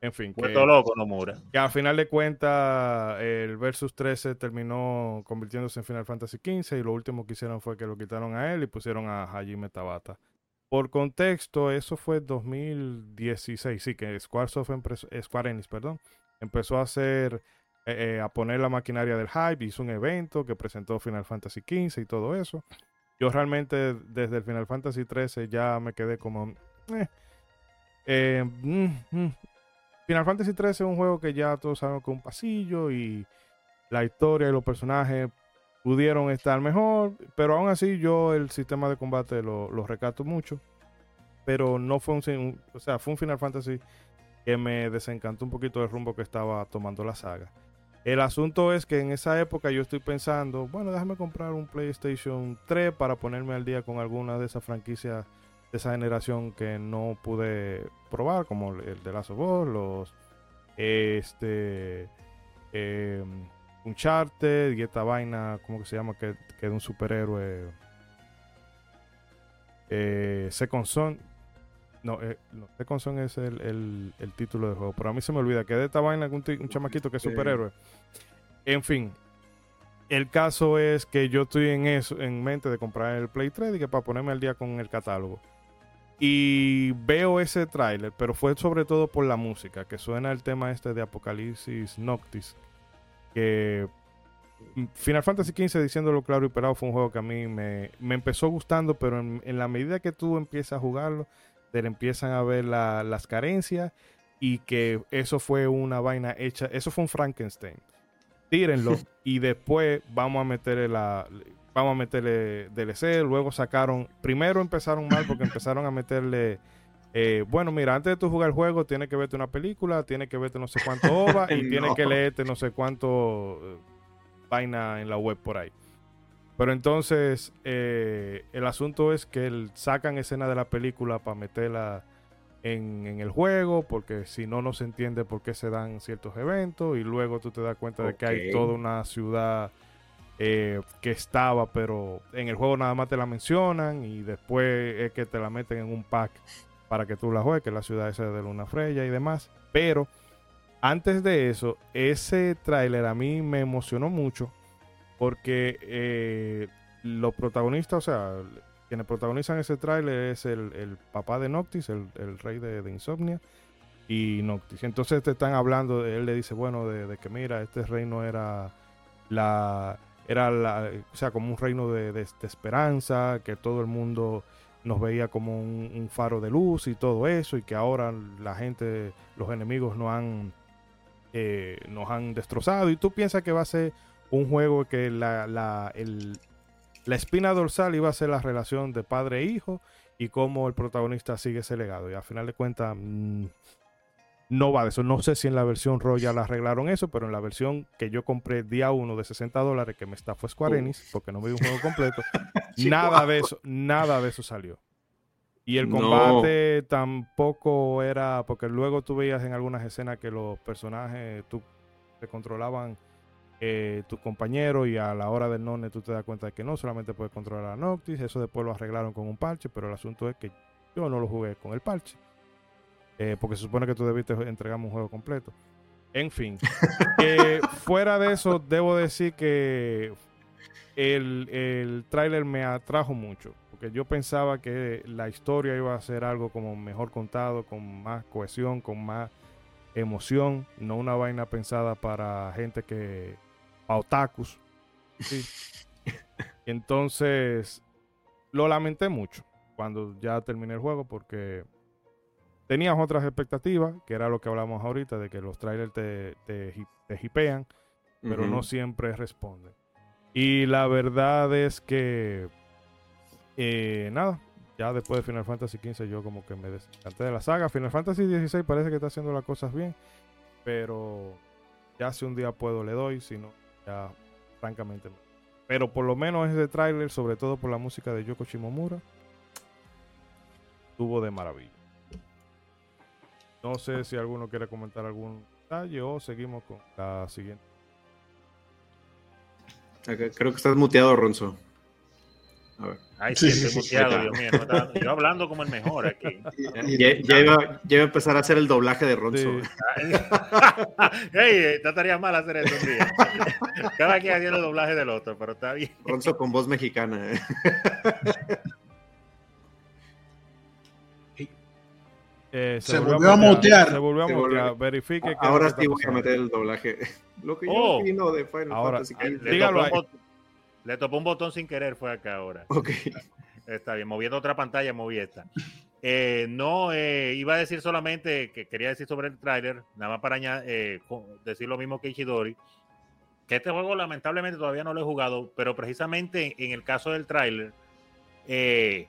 en fin. que, todo loco, Nomura. Que a final de cuentas el Versus 13 terminó convirtiéndose en Final Fantasy XV y lo último que hicieron fue que lo quitaron a él y pusieron a Hajime Tabata. Por contexto, eso fue 2016, sí, que Squaresoft empezó, Square Enix, perdón, empezó a hacer, eh, eh, a poner la maquinaria del hype, hizo un evento que presentó Final Fantasy XV y todo eso. Yo realmente desde el Final Fantasy XIII ya me quedé como... Eh, eh, mm, mm. Final Fantasy XIII es un juego que ya todos sabemos que es un pasillo y la historia y los personajes pudieron estar mejor, pero aún así yo el sistema de combate lo, lo recato mucho, pero no fue un, o sea, fue un Final Fantasy que me desencantó un poquito del rumbo que estaba tomando la saga. El asunto es que en esa época yo estoy pensando, bueno, déjame comprar un PlayStation 3 para ponerme al día con alguna de esas franquicias de esa generación que no pude probar, como el de Last of los este eh, Uncharted y esta vaina, ¿cómo que se llama? Que, que de un superhéroe. Eh, Second Son. No, eh, no, Second Son es el, el, el, título del juego. Pero a mí se me olvida que de esta vaina un, un chamaquito que es superhéroe. En fin. El caso es que yo estoy en eso, en mente de comprar el Play 3 y que para ponerme al día con el catálogo. Y veo ese tráiler, pero fue sobre todo por la música, que suena el tema este de Apocalipsis Noctis. Que Final Fantasy XV, diciéndolo claro y pelado, fue un juego que a mí me, me empezó gustando, pero en, en, la medida que tú empiezas a jugarlo, te le empiezan a ver la, las carencias y que eso fue una vaina hecha, eso fue un Frankenstein. Tírenlo (laughs) y después vamos a meterle la vamos a meterle DLC, luego sacaron, primero empezaron mal porque (laughs) empezaron a meterle, eh, bueno, mira, antes de tú jugar el juego, tienes que verte una película, tienes que verte no sé cuánto (laughs) OVA y no. tienes que leerte no sé cuánto eh, vaina en la web por ahí. Pero entonces, eh, el asunto es que el, sacan escena de la película para meterla en, en, el juego, porque si no, no se entiende por qué se dan ciertos eventos y luego tú te das cuenta okay. de que hay toda una ciudad eh, que estaba, pero en el juego nada más te la mencionan y después es que te la meten en un pack para que tú la juegues, que es la ciudad esa de Luna Freya y demás. Pero antes de eso, ese tráiler a mí me emocionó mucho porque eh, los protagonistas, o sea, quienes protagonizan ese tráiler es el, el, papá de Noctis, el, el rey de, Insomnia y Noctis. Entonces te están hablando, él le dice, bueno, de, que mira, este reino era la era la, o sea, como un reino de, de, esperanza, que todo el mundo nos veía como un, faro de luz y todo eso, y que ahora la gente, los enemigos nos han, eh, nos han destrozado. Y tú piensas que va a ser un juego que la, la, el, la espina dorsal iba a ser la relación de padre e hijo y cómo el protagonista sigue ese legado. Y al final de cuentas, mmm, no va de eso. No sé si en la versión Royal arreglaron eso, pero en la versión que yo compré día 1 de 60 dólares, que me estafó Square Enix, porque no me dio un juego completo, (laughs) nada de eso, nada de eso salió. Y el combate no. tampoco era, porque luego tú veías en algunas escenas que los personajes tú te controlaban eh, tus compañeros y a la hora del none tú te das cuenta de que no solamente puedes controlar a Noctis, eso después lo arreglaron con un parche, pero el asunto es que yo no lo jugué con el parche. Eh, porque se supone que tú debiste entregarme un juego completo. En fin, (laughs) eh, fuera de eso, debo decir que el, el tráiler me atrajo mucho, porque yo pensaba que la historia iba a ser algo como mejor contado, con más cohesión, con más emoción, no una vaina pensada para gente que... para otakus. ¿sí? (laughs) Entonces, lo lamenté mucho cuando ya terminé el juego porque tenías otras expectativas, que era lo que hablamos ahorita, de que los trailers te, te, te hipean, pero uh -huh. no siempre responden. Y la verdad es que, eh, nada, ya después de Final Fantasy XV yo como que me desencanté de la saga. Final Fantasy XVI parece que está haciendo las cosas bien, pero ya si un día puedo le doy, si no, ya francamente. Pero por lo menos ese tráiler, sobre todo por la música de Yoko Shimomura, tuvo de maravilla. No sé si alguno quiere comentar algún detalle o seguimos con la siguiente. Creo que estás muteado, Ronzo. A ver. Ay, sí, sí estoy muteado, Dios mío. No yo hablando como el mejor aquí. (laughs) Ya, ya, iba, ya, iba, a empezar a hacer el doblaje de Ronzo. Sí. (laughs) hey, no estaría mal hacer eso un día. (laughs) Cada quien haciendo el doblaje del otro, pero está bien. Ronzo con voz mexicana. ¿eh? Eh, se, se, volvió a mutear. Se volvió a mutear. Verifique que Ahora sí voy a meter el doblaje. Lo que yo oh, opino de Final ahora, Fantasy eh, dígalo le topó un botón sin querer, fue acá ahora. Ok. Está bien, moviendo otra pantalla, moví esta. Eh, no, eh, iba a decir solamente que quería decir sobre el tráiler, nada más para eh, decir lo mismo que Ichidori, que este juego lamentablemente todavía no lo he jugado, pero precisamente en el caso del tráiler, eh,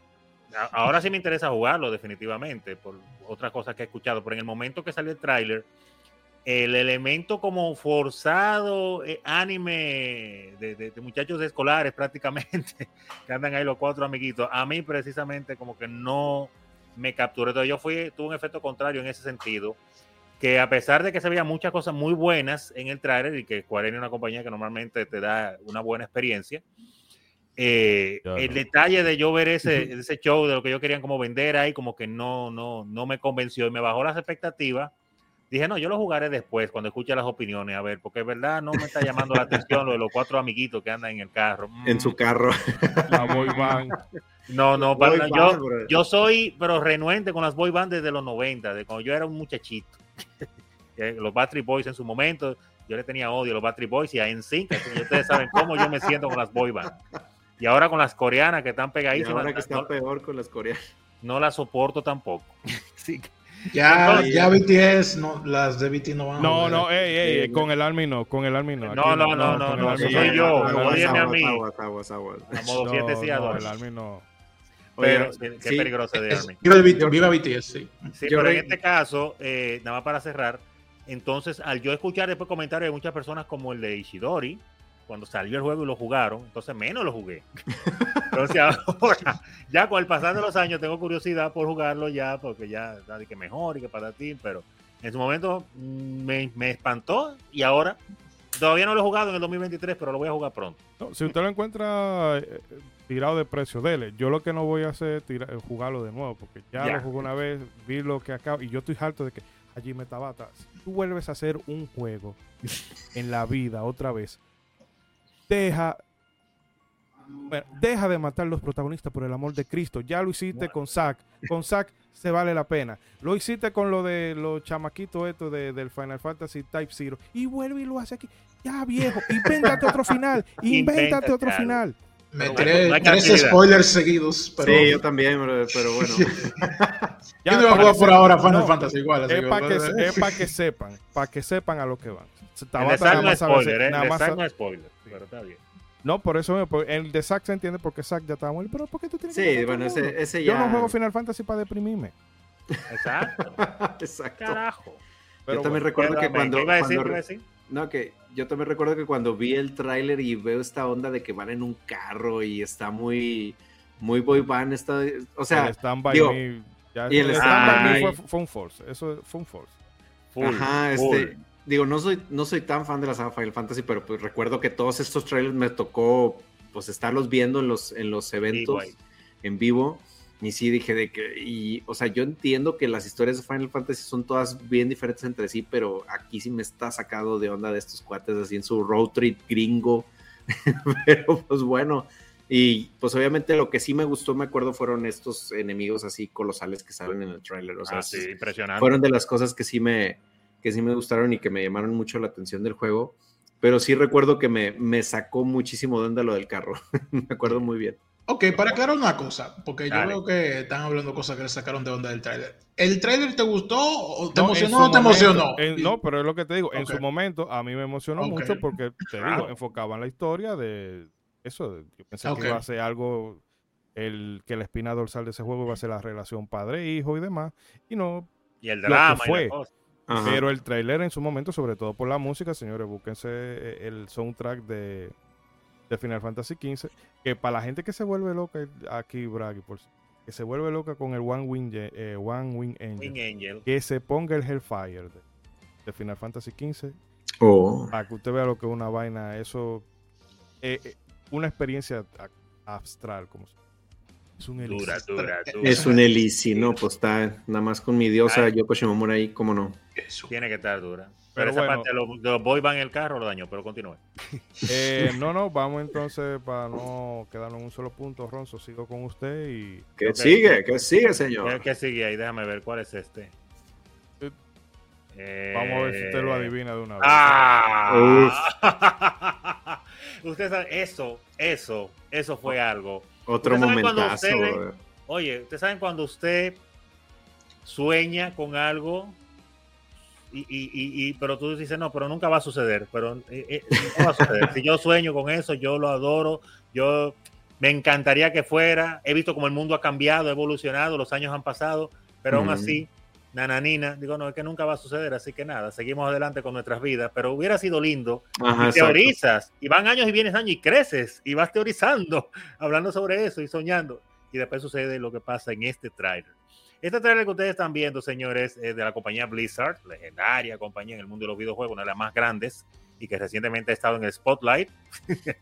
ahora sí me interesa jugarlo definitivamente por otras cosas que he escuchado, pero en el momento que salió el tráiler, el elemento como forzado, eh, anime de, de- de muchachos escolares prácticamente, (laughs) que andan ahí los cuatro amiguitos, a mí precisamente como que no me capturó. Entonces yo fui, tuve un efecto contrario en ese sentido, que a pesar de que se veían muchas cosas muy buenas en el trailer y que Square es una compañía que normalmente te da una buena experiencia, eh, Claro. el detalle de yo ver ese, ese show de lo que yo querían como vender ahí, como que no, no, no me convenció y me bajó las expectativas. Dije, no, yo lo jugaré después, cuando escuche las opiniones, a ver, porque es verdad no me está llamando la atención lo de los cuatro amiguitos que andan en el carro. En Mm, su carro. (laughs) La boy band. No, no, para- yo, bro. yo soy, pero renuente con las boy bands desde los 90, de cuando yo era un muchachito. (laughs) Los Backstreet Boys en su momento, yo le tenía odio a los Backstreet Boys y a NSYNC, que ustedes saben cómo yo me siento con las boy bands. Y ahora con las coreanas que están Y pegadísimas, ahora que está no, peor con las coreanas. no las soporto tampoco. (laughs) Sí, Ya, ya BTS, no, las de BT no van a No, jugar. no, ey, ey, Sí, con el Army no, con el Army no. No, no, no, no, no, soy yo, no. a mí. Aguas, aguas, aguas. a modo No, 7 sí el Army no. Pero Oye, qué, qué sí, peligroso de Es- Army. viva, viva BTS, sí. Sí, Yo pero en este caso, eh, nada más para cerrar, entonces al yo escuchar después comentarios de muchas personas como el de Ishidori, cuando salió el juego y lo jugaron, entonces menos lo jugué. Entonces ahora, (laughs) ya con el pasar de los años, tengo curiosidad por jugarlo ya, porque ya de que mejor y que para ti, pero en su momento mm, me, me espantó y ahora todavía no lo he jugado en el 2023, pero lo voy a jugar pronto. No, si usted lo encuentra eh, tirado de precio, dele. Yo lo que no voy a hacer es tira- eh, jugarlo de nuevo, porque ya, Ya. lo jugué una vez, vi lo que acaba, y yo estoy harto de que allí me tabata. Si tú vuelves a hacer un juego en la vida otra vez, deja. bueno, deja de matar los protagonistas por el amor de Cristo. Ya lo hiciste con Zack. Con Zack se vale la pena. Lo hiciste con lo de los chamaquitos estos de, del Final Fantasy Type Zero. Y vuelve y lo hace aquí. Ya, viejo. (laughs) Invéntate otro final. Invéntate otro final. Me tiré bueno, tres spoilers seguidos, pero Sí, yo también, bro, pero bueno. (laughs) Ya, yo no voy a jugar por ahora Final no, Fantasy igual. así Es para que, que (laughs) sepan. Para que sepan a lo que van. El de no spoiler, ¿eh? nada El de Zack no es spoiler, pero está bien. No, por eso el de Zack se entiende porque Zack ya estaba muerto. Pero ¿por qué tú tienes que Sí, matar a bueno, ese, ese Yo ya. no juego Final Fantasy para deprimirme. Exacto. (laughs) Exacto. Carajo. Pero yo también bueno, recuerdo que cuando. ¿qué iba a decir? cuando- ¿Qué iba a decir? No, que yo también recuerdo que cuando vi el tráiler y veo esta onda de que van en un carro y está muy, muy boy band, está, o sea, el Stand By digo, Me. ya- y el el Stand By Me Me. fue, fue un force. Eso fue un force. Full, ajá, full. este, digo, no soy, no soy tan fan de la saga Final Fantasy, pero pues recuerdo que todos estos trailers me tocó pues estarlos viendo en los, en los eventos güey. en vivo. Y sí dije de que, y, o sea, yo entiendo que las historias de Final Fantasy son todas bien diferentes entre sí, pero aquí sí me está sacado de onda de estos cuates así en su road trip gringo. (laughs) pero pues bueno, y pues obviamente lo que sí me gustó, me acuerdo, fueron estos enemigos así colosales que salen en el tráiler. O sea, Ah, sí, sí, impresionante. fueron de las cosas que sí me, que sí me gustaron y que me llamaron mucho la atención del juego. Pero sí recuerdo que me, me sacó muchísimo de onda lo del carro. (laughs) me acuerdo muy bien. Ok, para aclarar una cosa, porque yo Dale. veo que están hablando cosas que le sacaron de onda del tráiler. ¿El tráiler te gustó o te No, en emocionó o te momento- emocionó? en- no, pero es lo que te digo. En Ok. su momento a mí me emocionó Ok. mucho porque, te Claro. digo, enfocaban la historia de eso. Yo pensé Ok. que iba a ser algo, el que la espina dorsal de ese juego iba a ser la relación padre-hijo y demás. Y no, y el que drama y fue. la cosa. Ajá. Pero el trailer en su momento, sobre todo por la música, señores, búsquense eh, el soundtrack de, de Final Fantasy XV, que para la gente que se vuelve loca, aquí Bragi, por que se vuelve loca con el One Wing, eh, One Wing Angel, Wing Angel. que se ponga el Hellfire de, de Final Fantasy XV, Oh. para que usted vea lo que es una vaina, eso, eh, eh, una experiencia a- astral, como se- es un Dura, elixir. dura, dura. Es un Elisi, ¿no? Pues está nada más con mi diosa Ay. Yoko Shimomura ahí, ¿cómo no? Eso. Tiene que estar dura. Pero, Pero esa bueno. parte de los, de los boy band en el carro lo dañó, pero continúe. (laughs) Eh, no, no, vamos entonces para no quedarnos en un solo punto, Ronzo, sigo con usted y ¿Qué sigue? ¿Qué sigue, ¿Qué, señor? qué sigue ahí? Déjame ver cuál es este. Eh, vamos a ver si usted lo adivina de una vez. ¡Ah! (laughs) usted sabe, eso, eso, eso fue algo. Otro ¿Usted sabe cuando momentazo. usted. Oye, ustedes saben cuando usted sueña con algo y, y- y- pero tú dices no, pero nunca va a suceder, pero eh, eh, no va a suceder. si yo sueño con eso, yo lo adoro, yo me encantaría que fuera. He visto como el mundo ha cambiado, ha evolucionado, los años han pasado, pero aún Ujú. así nananina. Digo, no, es que nunca va a suceder, así que nada, seguimos adelante con nuestras vidas, pero hubiera sido lindo. Ajá, y teorizas, y van años y vienes años y creces, y vas teorizando, (laughs) hablando sobre eso y soñando. Y después sucede lo que pasa en este trailer. Este trailer que ustedes están viendo, señores, es de la compañía Blizzard, legendaria compañía en el mundo de los videojuegos, una de las más grandes y que recientemente ha estado en el Spotlight. (laughs)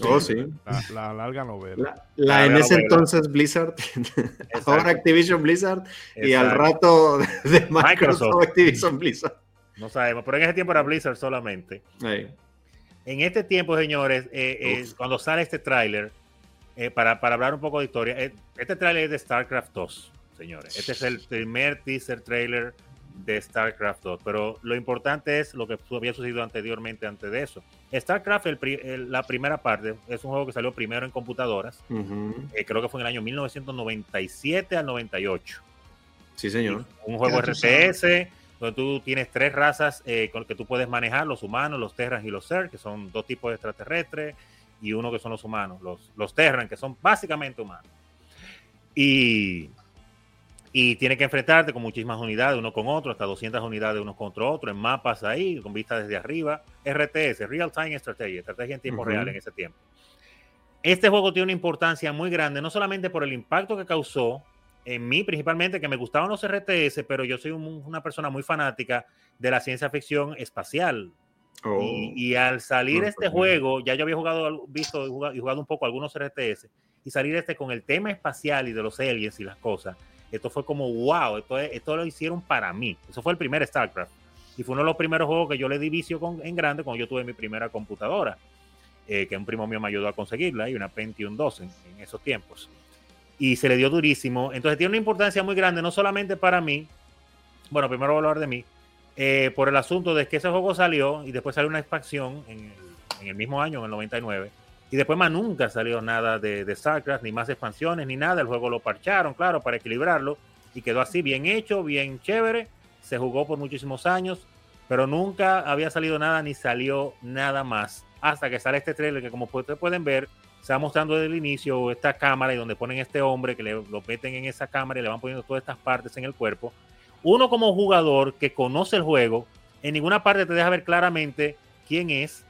Oh, sí. La, la larga novela. La, la en ese novela. entonces Blizzard, (laughs) ahora Activision Blizzard, Exacto. y al rato de Microsoft, Microsoft, Activision Blizzard. No sabemos, pero en ese tiempo era Blizzard solamente. Sí. En este tiempo, señores, eh, eh, cuando sale este tráiler, eh, para, para, hablar un poco de historia, eh, este tráiler es de StarCraft 2, señores. Este es el primer teaser trailer de StarCraft 2, pero lo importante es lo que había sucedido anteriormente antes de eso. StarCraft, el, el, la primera parte, es un juego que salió primero en computadoras, uh -huh. eh, creo que fue en el año 1997 al 98. Sí, señor. Un juego RTS, donde tú tienes tres razas eh, con que tú puedes manejar, los humanos, los Terrans y los Zerg, que son dos tipos de extraterrestres, y uno que son los humanos, los, los Terran, que son básicamente humanos. Y y tiene que enfrentarte con muchísimas unidades, uno con otro, hasta 200 unidades unos contra otro, en mapas ahí, con vista desde arriba. RTS, Real Time Strategy, estrategia en tiempo uh -huh. real en ese tiempo. Este juego tiene una importancia muy grande, no solamente por el impacto que causó en mí, principalmente, que me gustaban los RTS, pero yo soy un, una persona muy fanática de la ciencia ficción espacial. Oh. Y, y, al salir este juego, ya yo había jugado, visto y jugado, jugado un poco algunos RTS, y salir este con el tema espacial y de los aliens y las cosas esto fue como, wow, esto, esto lo hicieron para mí. Eso fue el primer StarCraft. Y fue uno de los primeros juegos que yo le di vicio en grande cuando yo tuve mi primera computadora, eh, que un primo mío me ayudó a conseguirla, y una Pentium 2 en, en, esos tiempos. Y se le dio durísimo. Entonces tiene una importancia muy grande, no solamente para mí, bueno, primero voy a hablar de mí, eh, por el asunto de que ese juego salió y después salió una expansión en en el mismo año, en el 99, y después más nunca salió nada de, de, StarCraft, ni más expansiones, ni nada. El juego lo parcharon, claro, para equilibrarlo. Y quedó así, bien hecho, bien chévere. Se jugó por muchísimos años, pero nunca había salido nada, ni salió nada más. Hasta que sale este trailer, que como ustedes pueden ver, se va mostrando desde el inicio esta cámara y donde ponen este hombre, que le, lo meten en esa cámara y le van poniendo todas estas partes en el cuerpo. Uno como jugador que conoce el juego, en ninguna parte te deja ver claramente quién es,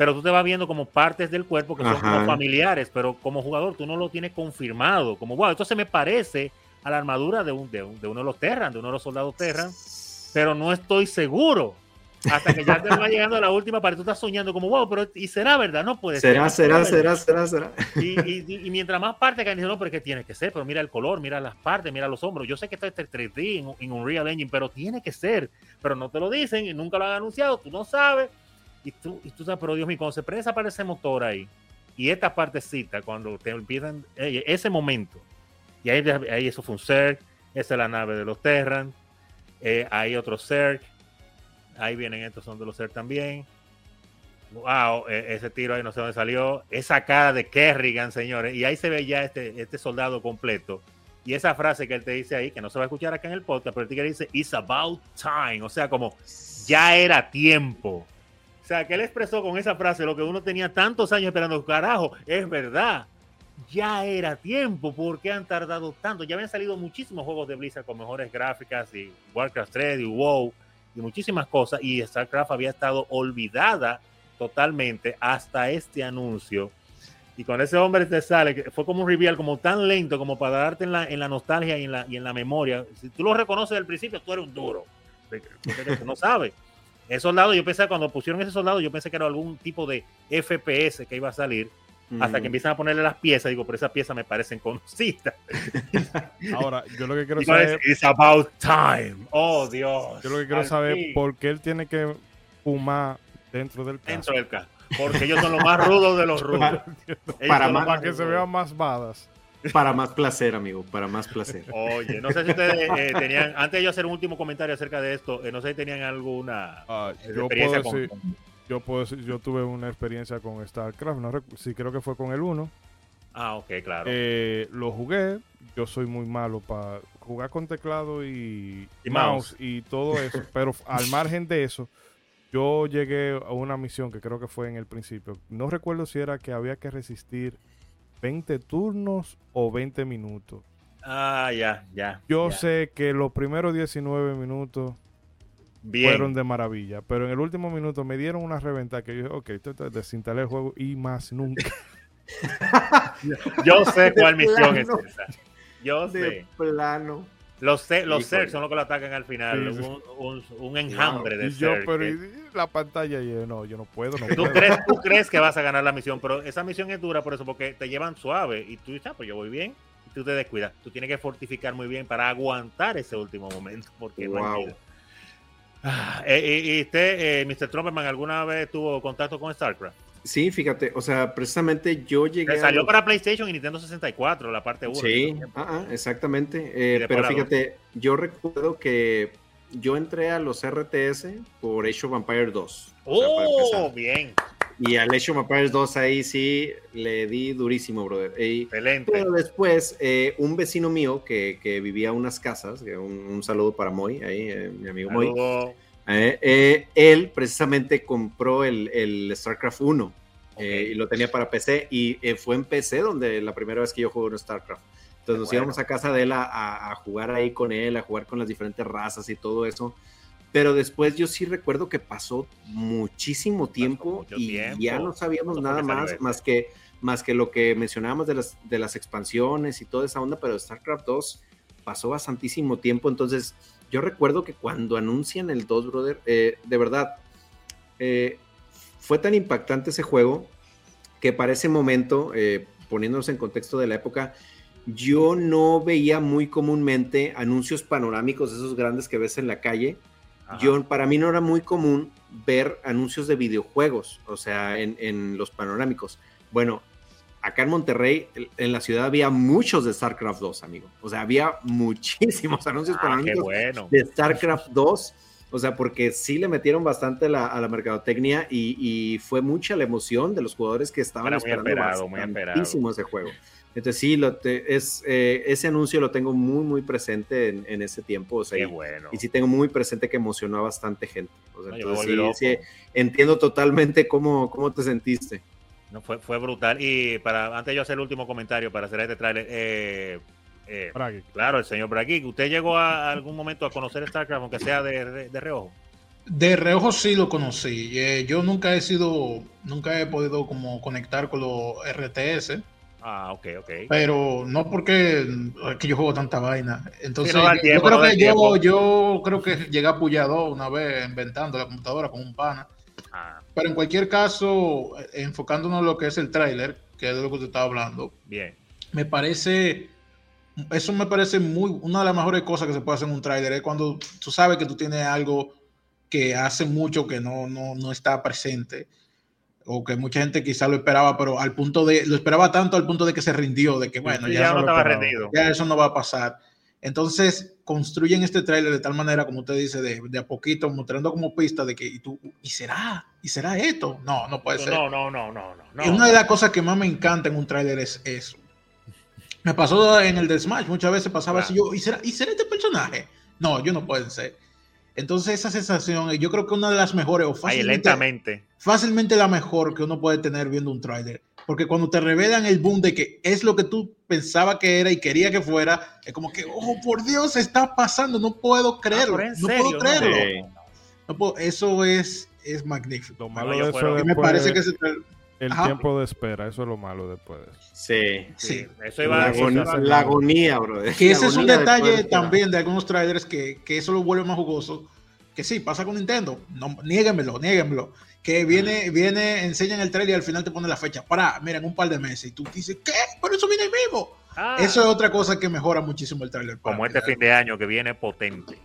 pero tú te vas viendo como partes del cuerpo que son como familiares, pero como jugador tú no lo tienes confirmado, como, wow, esto se me parece a la armadura de, un, de, un, de uno de los Terran, de uno de los soldados Terran, pero no estoy seguro. Hasta que ya te va llegando a la última parte, tú estás soñando como, wow, pero ¿y será verdad? No puede ¿Será, ser. Será, será, será, será, será. Y, y, y, mientras más partes caen, no, pero que tiene que ser, pero mira el color, mira las partes, mira los hombros. Yo sé que esto es 3D en, en Unreal Engine, pero tiene que ser. Pero no te lo dicen y nunca lo han anunciado, tú no sabes y tú, y tú sabes, pero Dios mío, cuando se prende para ese motor ahí, y esta partecita, cuando te empiezan, ese momento, y ahí, ahí eso fue un Zerg, esa es la nave de los Terran, eh, hay otro Zerg, ahí vienen estos, son de los Zerg también. Wow, ese tiro ahí no sé dónde salió. Esa cara de Kerrigan, señores, y ahí se ve ya este, este soldado completo. Y esa frase que él te dice ahí, que no se va a escuchar acá en el podcast, pero el tigre dice, It's about time. O sea, como ya era tiempo. Sea, que él expresó con esa frase lo que uno tenía tantos años esperando. Carajo, es verdad. Ya era tiempo. ¿Por qué han tardado tanto? Ya habían salido muchísimos juegos de Blizzard con mejores gráficas y Warcraft 3 y WoW y muchísimas cosas. Y StarCraft había estado olvidada totalmente hasta este anuncio. Y con ese hombre te sale, que fue como un reveal, como tan lento como para darte en la, en la nostalgia y en la, y en la memoria. Si tú lo reconoces al principio, tú eres un duro. Porque no sabes. El soldado, yo pensé, cuando pusieron ese soldado, yo pensé que era algún tipo de FPS que iba a salir. Mm. Hasta que empiezan a ponerle las piezas, digo, pero esas piezas me parecen conocidas. (laughs) (laughs) Ahora, yo lo que quiero saber. It's about time. Oh, Dios. Yo lo que quiero saber es por qué él tiene que fumar dentro del casco. Dentro del casco. Porque ellos son los más rudos de los (laughs) rudos. para, más, para que se vean más badas. Para más placer, amigo, para más placer. Oye, no sé si ustedes eh, tenían, antes de yo hacer un último comentario acerca de esto, eh, no sé si tenían alguna uh, yo experiencia puedo decir, con, Yo puedo decir, yo tuve una experiencia con StarCraft, no sí creo que fue con el 1. Ah, ok, claro. Eh, lo jugué, yo soy muy malo para jugar con teclado y, y mouse. mouse y todo eso, (laughs) pero al margen de eso, yo llegué a una misión que creo que fue en el principio. No recuerdo si era que había que resistir 20 turnos o 20 minutos. Ah, ya, ya. Yo ya. sé que los primeros 19 minutos Bien. fueron de maravilla, pero en el último minuto me dieron una reventa que yo dije, ok, esto- esto- desinstalé el juego y más nunca. (laughs) (laughs) Yo sé cuál misión es esa. Yo De sé. plano. Los, los. Zerg son los que lo atacan al final. Sí, sí. Un, un- un enjambre de y yo, Zerg pero y la pantalla, yo, no, yo no puedo, no ¿Tú puedo. crees, tú crees que vas a ganar la misión, pero esa misión es dura por eso, porque te llevan suave y tú dices, ah, pues yo voy bien, y tú te descuidas. Tú tienes que fortificar muy bien para aguantar ese último momento, porque no Wow. vida. Ah, eh, y, y usted, eh, Mr. Trumperman, ¿alguna vez tuvo contacto con StarCraft? Sí, fíjate, o sea, precisamente yo llegué. A salió para PlayStation y Nintendo 64, la parte 1. Sí, ah, ah, exactamente. eh, pero fíjate, yo recuerdo que yo entré a los RTS por Age of Empires 2. o sea, para ¡Oh! Bien, Y al Age of Empires 2 ahí sí le di durísimo, brother. Y- excelente. pero después, eh, un vecino mío que, que vivía unas casas, que un, un saludo para Moy, ahí, eh, mi amigo Moy. Eh, eh, él precisamente compró el, el StarCraft 1 Ok. eh, y lo tenía para PC y fue en PC donde la primera vez que yo jugué en StarCraft. Entonces nos bueno. íbamos a casa de él a, a- a jugar ahí con él, a jugar con las diferentes razas y todo eso. Pero después yo sí recuerdo que pasó muchísimo tiempo y tiempo. ya no sabíamos ¿Cuándo fue nada más, más que, más que lo que mencionábamos de las, de las expansiones y toda esa onda, pero StarCraft 2 pasó bastantísimo tiempo. Entonces yo recuerdo que cuando anuncian el 2, brother, eh, de verdad, eh, fue tan impactante ese juego que para ese momento, eh, poniéndonos en contexto de la época, yo no veía muy comúnmente anuncios panorámicos, esos grandes que ves en la calle. Ajá. Yo, para mí no era muy común ver anuncios de videojuegos, o sea, en, en los panorámicos. Bueno, acá en Monterrey, en- la ciudad había muchos de StarCraft 2, amigo. O sea, había muchísimos (laughs) anuncios Ah, panorámicos bueno. de StarCraft 2. O sea, porque sí le metieron bastante la- a la mercadotecnia y, y fue mucha la emoción de los jugadores que estaban Era muy esperando esperado, muy esperado. bastantísimo ese juego. Entonces sí, lo te- es, eh, ese anuncio lo tengo muy, muy presente en, en ese tiempo. O sea, Qué bueno. y sí tengo muy presente que emocionó a bastante gente. O sea, No, yo me entonces volví sí, loco. sí, entiendo totalmente cómo, cómo te sentiste. No, fue, fue brutal. Y para antes de yo hacer el último comentario para hacer este tráiler, eh, eh, Bragi. claro, el señor Bragui, ¿usted llegó a, a algún momento a conocer StarCraft, aunque sea de, de, reojo? De reojo sí lo conocí. Eh, yo nunca he sido, nunca he podido como conectar con los RTS, Ah, ok, ok. pero no porque es que yo juego tanta vaina. Entonces, Sí, no da yo- tiempo, yo creo no que yo, yo creo que llegué a Puyado una vez inventando la computadora con un pana. Pero en cualquier caso, eh, enfocándonos en lo que es el tráiler, que es de lo que usted estaba hablando, bien. me parece, eso me parece muy, una de las mejores cosas que se puede hacer en un tráiler es cuando tú sabes que tú tienes algo que hace mucho que no, no, no está presente o que mucha gente quizá lo esperaba, pero al punto de, lo esperaba tanto al punto de que se rindió, de que bueno, Sí, ya, ya no estaba rendido. ya eso no va a pasar. Entonces construyen este tráiler de tal manera, como usted dice, de, de a poquito, mostrando como pista de que, y tú, ¿y será? ¿Y será esto? No, no puede ser. No, no, no, no, no. no. Y una de las cosas que más me encanta en un tráiler es eso. Me pasó en el de Smash, muchas veces pasaba así, yo, ¿y será, ¿y será este personaje? No, yo no pueden ser. Entonces esa sensación, yo creo que una de las mejores, o fácilmente, lentamente. fácilmente la mejor que uno puede tener viendo un tráiler. Porque cuando te revelan el boom de que es lo que tú pensaba que era y quería que fuera, es como que, oh, por Dios, está pasando, no puedo creerlo, Ah, pero en no serio, puedo creerlo. Sí. No puedo- eso es, es magnífico. Lo malo de eso me parece que tráiler- el Ajá. tiempo de espera, eso es lo malo después. de. Sí. sí. Eso iba La, a agonía, la agonía, bro. Que (laughs) ese es un detalle también también de algunos trailers que, que eso lo vuelve más jugoso. Que sí, pasa con Nintendo. No, niéguenmelo, niéguenmelo. Que viene, viene, enseñan el trailer y al final te pone la fecha. Para, miren, un par de meses. Y tú dices, ¿qué? Pero eso viene ahí mismo. Ah, Eso es otra cosa que mejora muchísimo el trailer. como este fin de año que viene potente.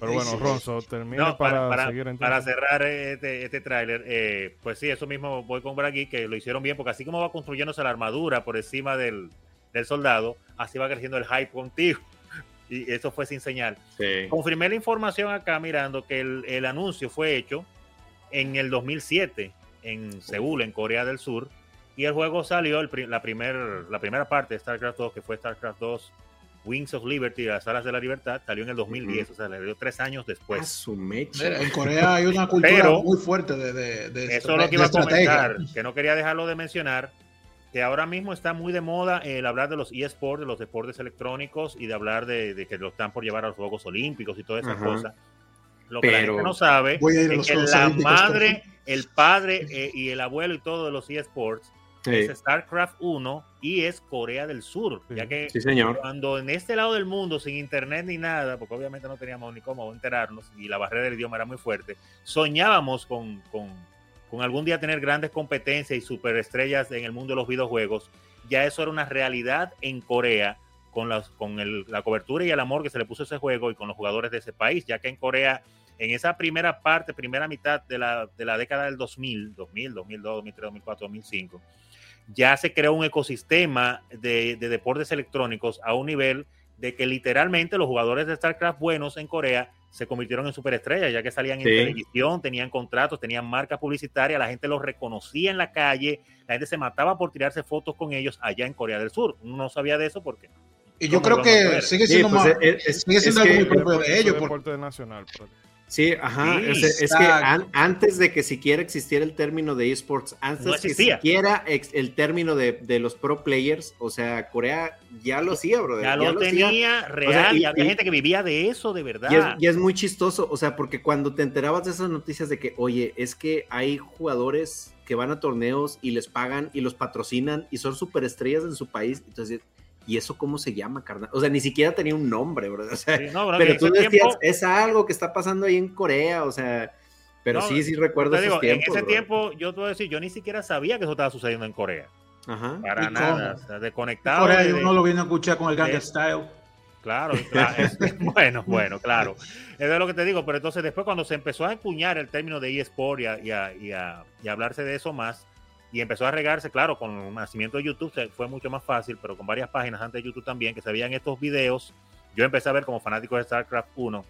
Pero bueno. Ronzo, termina No, para, para, para, seguir entonces. para cerrar este, este tráiler, eh, pues sí, eso mismo voy con Bragui, que lo hicieron bien, porque así como va construyéndose la armadura por encima del, del soldado, así va creciendo el hype contigo. (laughs) Y eso fue sin señal. Sí. Confirmé la información acá mirando que el, el anuncio fue hecho en el 2007 en Seúl, en Corea del Sur, y el juego salió, el pri- la, primer, la primera parte de StarCraft 2, que fue StarCraft 2 Wings of Liberty, las alas de la libertad, salió en el 2010, o sea, le dio tres años A después. su mecha. En Corea hay una cultura Pero- muy fuerte de, de, de Eso es lo que iba a de comentar, que no quería dejarlo de mencionar, que ahora mismo está muy de moda el hablar de los eSports, de los deportes electrónicos y de hablar de, que lo están por llevar a los Juegos Olímpicos y todas esas cosas. Lo que la gente no sabe es que la madre, el padre eh, y el abuelo y todo de los eSports es StarCraft 1 y es Corea del Sur. Ya que cuando en este lado del mundo, sin internet ni nada, porque obviamente no teníamos ni cómo enterarnos y la barrera del idioma era muy fuerte, soñábamos con, con, con algún día tener grandes competencias y superestrellas en el mundo de los videojuegos. Ya eso era una realidad en Corea con, las, con el, la cobertura y el amor que se le puso a ese juego y con los jugadores de ese país, ya que en Corea en esa primera parte, primera mitad de la, de la década del 2000, 2000, 2002, 2003, 2004, 2005, ya se creó un ecosistema de, deportes electrónicos a un nivel de que literalmente los jugadores de StarCraft buenos en Corea se convirtieron en superestrellas, ya que salían en televisión, tenían contratos, tenían marcas publicitarias, la gente los reconocía en la calle, la gente se mataba por tirarse fotos con ellos allá en Corea del Sur. Uno no sabía de eso porque... Y yo creo que sigue siendo, pues, sigue siendo algo muy propio de ellos. Por... Nacional, Sí, ajá. es, que antes de que siquiera existiera el término de esports, antes de que siquiera el término de, los pro players, o sea, Corea ya lo hacía, bro. Ya, lo, tenía real y, había gente que vivía de eso, de verdad. Y es, muy chistoso, o sea, porque cuando te enterabas de esas noticias de que, oye, es que hay jugadores que van a torneos y les pagan y los patrocinan y son superestrellas en su país, entonces ¿y eso cómo se llama, carnal? O sea, ni siquiera tenía un nombre, bro. (laughs) O sea, pero tú decías, es algo que está pasando ahí en Corea, o sea, pero sí, sí recuerdo esos tiempos, En ese tiempo, yo te voy a decir, yo ni siquiera sabía que eso estaba sucediendo en Corea. Ajá. Para nada, o sea, desconectado. Corea de, uno lo viene a escuchar con el Gang Style. Claro, claro (laughs) (laughs) bueno, bueno, claro. Es lo que te digo, pero entonces después cuando se empezó a empuñar el término de eSport y y, a, y, a, y a hablarse de eso más, y empezó a regarse, claro, con el nacimiento de YouTube fue mucho más fácil, pero con varias páginas antes de YouTube también, que se veían estos videos, yo empecé a ver como fanático de StarCraft 1,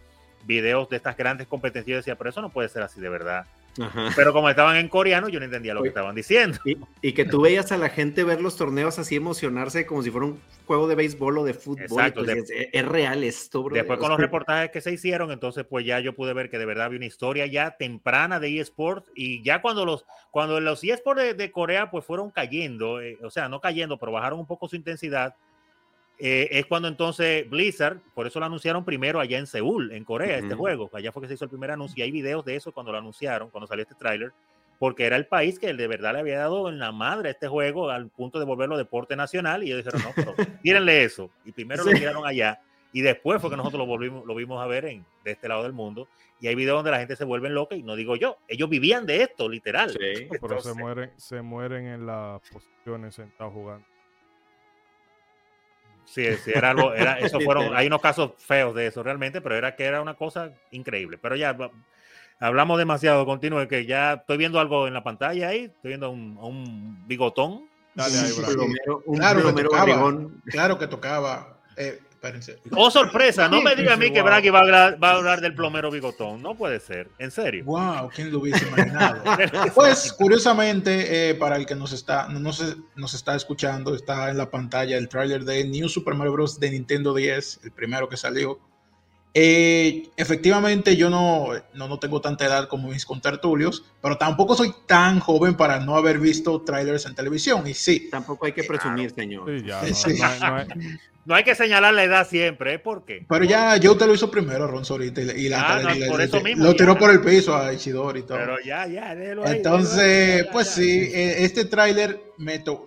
videos de estas grandes competencias, y decía, pero eso no puede ser así de verdad. Pero como estaban en coreano, yo no entendía lo que estaban diciendo. Y, que tú veías a la gente ver los torneos así emocionarse como si fuera un juego de béisbol o de fútbol. Pues, es, real esto, bro. Después con los reportajes que se hicieron, entonces pues ya yo pude ver que de verdad había una historia ya temprana de eSports y ya cuando los, cuando los eSports de, Corea pues fueron cayendo, eh, o sea, no cayendo, pero bajaron un poco su intensidad, eh, es cuando entonces Blizzard, por eso lo anunciaron primero allá en Seúl, en Corea, este juego. Allá fue que se hizo el primer anuncio y hay videos de eso cuando lo anunciaron, cuando salió este tráiler, porque era el país que de verdad le había dado en la madre a este juego al punto de volverlo deporte nacional y ellos dijeron, no, pero (laughs) tírenle eso. Y primero lo tiraron allá y después fue que nosotros lo, volvimos, lo vimos a ver en, de este lado del mundo. Y hay videos donde la gente se vuelve loca y no digo yo, ellos vivían de esto, literal. Sí, pero se mueren, se mueren en las posiciones sentados jugando. Sí, sí, era algo, era, (laughs) eso fueron, hay unos casos feos de eso realmente, pero era que era una cosa increíble. Pero ya hablamos demasiado, continúe, que ya estoy viendo algo en la pantalla ahí, estoy viendo un, un bigotón. Dale ahí, un claro, que tocaba, claro que tocaba. Eh, Oh, sorpresa, no me diga a mí que Bragi va a, hablar, va a hablar del plomero bigotón. No puede ser, en serio. Wow, ¿quién lo hubiese imaginado? (laughs) pues, curiosamente, eh, para el que nos está, no nos está escuchando, está en la pantalla el tráiler de New Super Mario Bros. de Nintendo 10, el primero que salió. Eh, efectivamente, yo no, no, no, tengo tanta edad como mis contertulios, pero tampoco soy tan joven para no haber visto trailers en televisión. Y sí. Tampoco hay que presumir, señor. no, hay, que señalar la edad siempre, ¿eh? ¿por qué? Pero ya yo te lo hizo primero, Ron Sorita, y, la, ah, lo tiró por el piso a Isidoro y todo. Pero ya, ya, Entonces, pues sí, eh, este tráiler,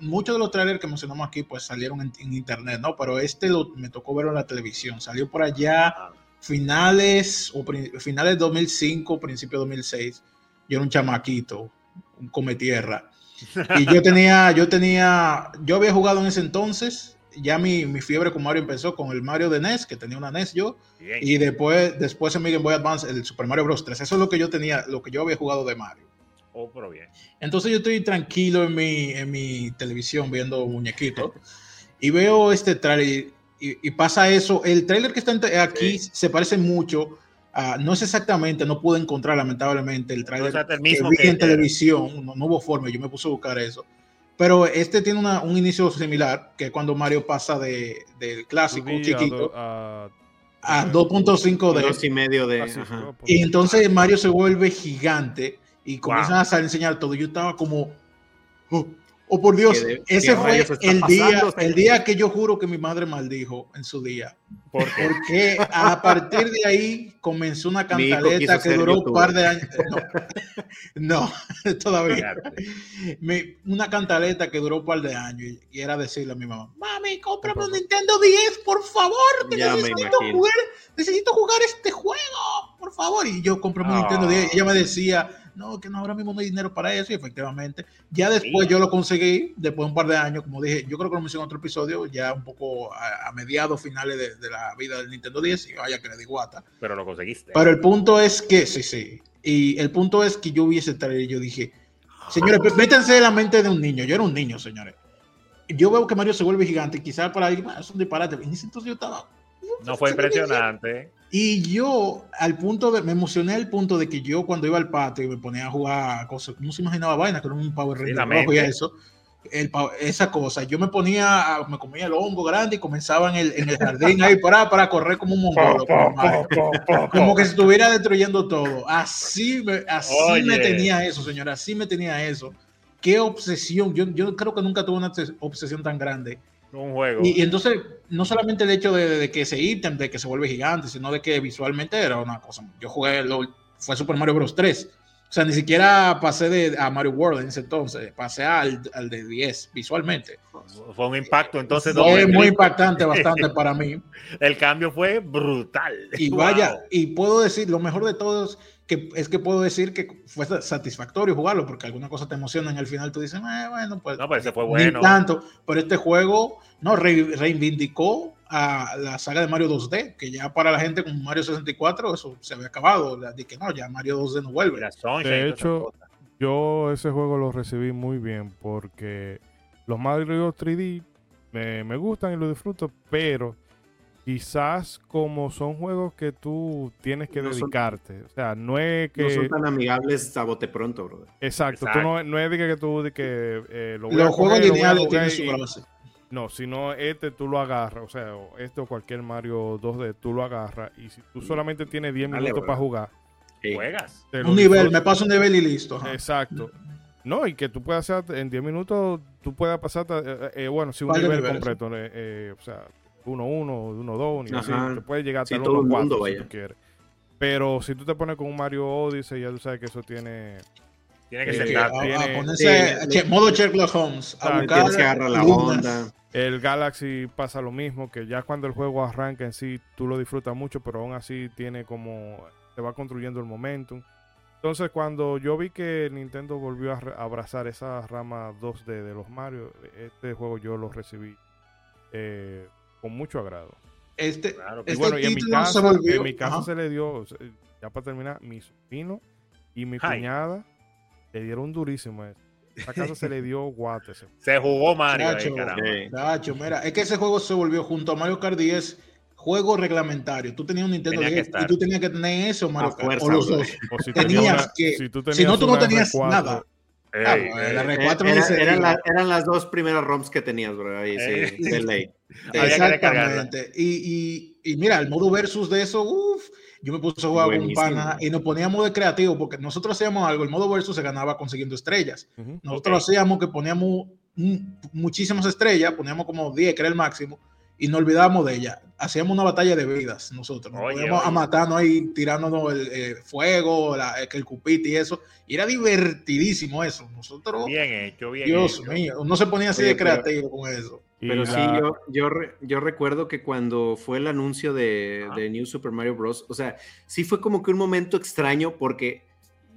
muchos de los trailers que mencionamos aquí, pues salieron en, internet, ¿no? Pero este lo, me tocó verlo en la televisión, salió por allá. Ah finales o finales 2005, principio 2006, yo era un chamaquito, un come tierra. Y yo (laughs) tenía, yo tenía, yo había jugado en ese entonces, ya mi, mi, fiebre con Mario empezó con el Mario de NES, que tenía una NES yo, y después, después en mi Game Boy Advance el Super Mario Bros. 3. Eso es lo que yo tenía, lo que yo había jugado de Mario. Oh, pero bien. Entonces yo estoy tranquilo en mi, en mi televisión viendo muñequitos y veo este trailer y, pasa eso. El trailer que está aquí se parece mucho. no es exactamente, no pude encontrar lamentablemente el trailer que vi en televisión. No, hubo forma, yo me puse a buscar eso. Pero este tiene un inicio similar, que cuando Mario pasa de, del clásico chiquito a, 2.5 de... y medio de... Y entonces Mario se vuelve gigante y comienzan a enseñar todo. Yo estaba como... Oh, Oh, por Dios, ¿Qué de- ese fue el día, el día que yo juro que mi madre maldijo en su día. ¿Por qué? Porque a partir de ahí comenzó una cantaleta que duró un youtuber. par de años. No, (laughs) no, (laughs) todavía. Fíjate. Mi- una cantaleta que duró un par de años y, era decirle a mi mamá, mami, cómprame un Nintendo 10, por favor, que Ya me necesito jugar, necesito jugar este juego, por favor. Y yo compré un Ah. Nintendo 10 y ella me decía, no, que no ahora mismo no hay dinero para eso y efectivamente, ya después Sí. yo lo conseguí, después de un par de años, como dije, yo creo que lo mencioné en otro episodio, ya un poco a, a mediados finales de, de la vida del Nintendo 10 y vaya que le di guata. Pero lo conseguiste. Pero el punto es que, sí, sí. Y el punto es que yo vi ese trailer y yo dije, señores, pues, métanse en la mente de un niño. Yo era un niño, señores. Yo veo que Mario se vuelve gigante quizás para ahí "Ah, es un disparate. En ese entonces yo estaba. No fue impresionante. Y yo, al punto de, me emocioné al punto de que yo cuando iba al patio y me ponía a jugar cosas, no se imaginaba vaina, que era un Power Ranger rojo y eso, el, esa cosa, yo me ponía, a- me comía el hongo grande y comenzaba en el, en el jardín ahí para, para correr como un mongolo. como que se estuviera destruyendo todo. Así me, así Oye. me tenía eso, señora. Así me tenía eso. Qué obsesión. Yo, yo creo que nunca tuve una obses- obsesión tan grande. Un juego. Y, y entonces, no solamente el hecho de, de que ese ítem, de que se vuelve gigante, sino de que visualmente era una cosa. Yo jugué, lo- fue Super Mario Bros. 3. O sea, ni siquiera pasé de, a Mario World en ese entonces. Pasé al, al de 10 visualmente. Fue un impacto. Entonces, Fue muy impactante bastante para mí. (laughs) el cambio fue brutal. Y Wow. vaya, y puedo decir, lo mejor de todo es que, es que puedo decir que fue sa- satisfactorio jugarlo, porque alguna cosa te emociona y al final tú dices, "Eh, bueno, pues. No, pero ese fue ni bueno. tanto, pero este juego no re- reivindicó a la saga de Mario 2D, que ya para la gente con Mario 64 eso se había acabado. De que no, ya Mario 2D no vuelve. De hecho. Yo ese juego lo recibí muy bien porque los Mario 3D me, me gustan y lo disfruto, pero quizás como son juegos que tú tienes que No son- dedicarte, o sea, no es que... No son tan amigables a bote pronto, brother. Exacto, tú no, no es de que tú de que eh, lo Los juegos lineales tienen su base. No, sino este tú lo agarras, o sea, este o cualquier Mario 2D, tú lo agarras y si tú solamente tienes 10 Dale, minutos bro. para jugar, Sí. Juegas. Un nivel, me paso un nivel y listo. ajá. Exacto. No, y que tú puedas hacer en 10 minutos, tú puedas pasar, eh, eh, bueno, si un nivel niveles. completo, eh, eh, o sea, 1-1, 1-2, ni así, Ajá. te puedes llegar hasta Sí, el todo el 1-4 mundo, si vaya. tú quieres. Pero si tú te pones con un Mario Odyssey, ya tú sabes que eso tiene... Tiene que Eh, Que a, a tiene- ponerse Sí, che- modo Sherlock Holmes, a buscar Tienes que agarrar la lunas. onda. El Galaxy pasa lo mismo, que ya cuando el juego arranca en sí, tú lo disfrutas mucho, pero aún así tiene como... te va construyendo el momentum. Entonces, cuando yo vi que Nintendo volvió a abrazar esa rama 2D de los Mario, este juego yo lo recibí eh, con mucho agrado. Este, Claro, Y este bueno, y en mi título se en mi casa ajá. se le dio, ya para terminar, mi sobrino y mi Ay. cuñada le dieron durísimo a eso. Esa casa se le dio guate. Se (laughs) jugó Mario ahí, Chacho. caramba. Sí. Chacho, mira, es que ese juego se volvió junto a Mario Kart 10 juego reglamentario. Tú tenías un Nintendo Tenía que 10 y tú tenías que tener eso, Mario Kart, fuerza, o los dos. O si Tenías tenías una- que- si tú si no, tú no tenías R4, nada. Ey, Ah, ey. la Eh, R4 era- se eran, la- eran las dos primeras ROMs que tenías, bro. Ahí, Eh. sí, de ley. Exactamente. Y, y, y mira, el modo versus de eso, uff, yo me puse a jugar con un pana y nos poníamos de creativo porque nosotros hacíamos algo, el modo versus se ganaba consiguiendo estrellas. Ujú. Nosotros Ok. hacíamos que poníamos muchísimas estrellas, poníamos como 10, que era el máximo, y no olvidábamos de ella. Hacíamos una batalla de vidas nosotros. Nos Oye, poníamos a oye. matarnos ahí, tirándonos el eh, fuego, la- el, el cupite y eso. Y era divertidísimo eso. Nosotros, Bien hecho, bien Dios hecho. mío, uno se ponía así Oye, de pero- creativo con eso. Pero sí, yo, yo, yo recuerdo que cuando fue el anuncio de, New Super Mario Bros., o sea, sí fue como que un momento extraño porque,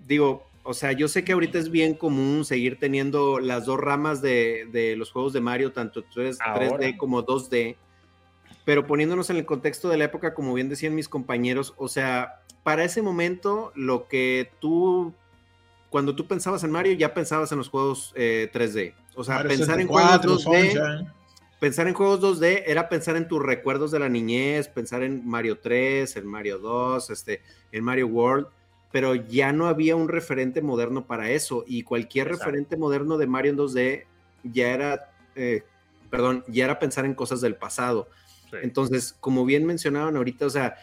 digo, o sea, yo sé que ahorita es bien común seguir teniendo las dos ramas de, de los juegos de Mario, tanto 3, Ahora. 3D como 2D, pero poniéndonos en el contexto de la época, como bien decían mis compañeros, o sea, para ese momento, lo que tú, cuando tú pensabas en Mario, ya pensabas en los juegos eh, 3D. O sea, Mario pensar en 64, juegos 2D Sunshine. Pensar en juegos 2D era pensar en tus recuerdos de la niñez, pensar en Mario 3, en Mario 2, este, en Mario World, pero ya no había un referente moderno para eso y cualquier Exacto. referente moderno de Mario en 2D ya era, eh, perdón, ya era pensar en cosas del pasado. Sí. Entonces, como bien mencionaban ahorita, o sea,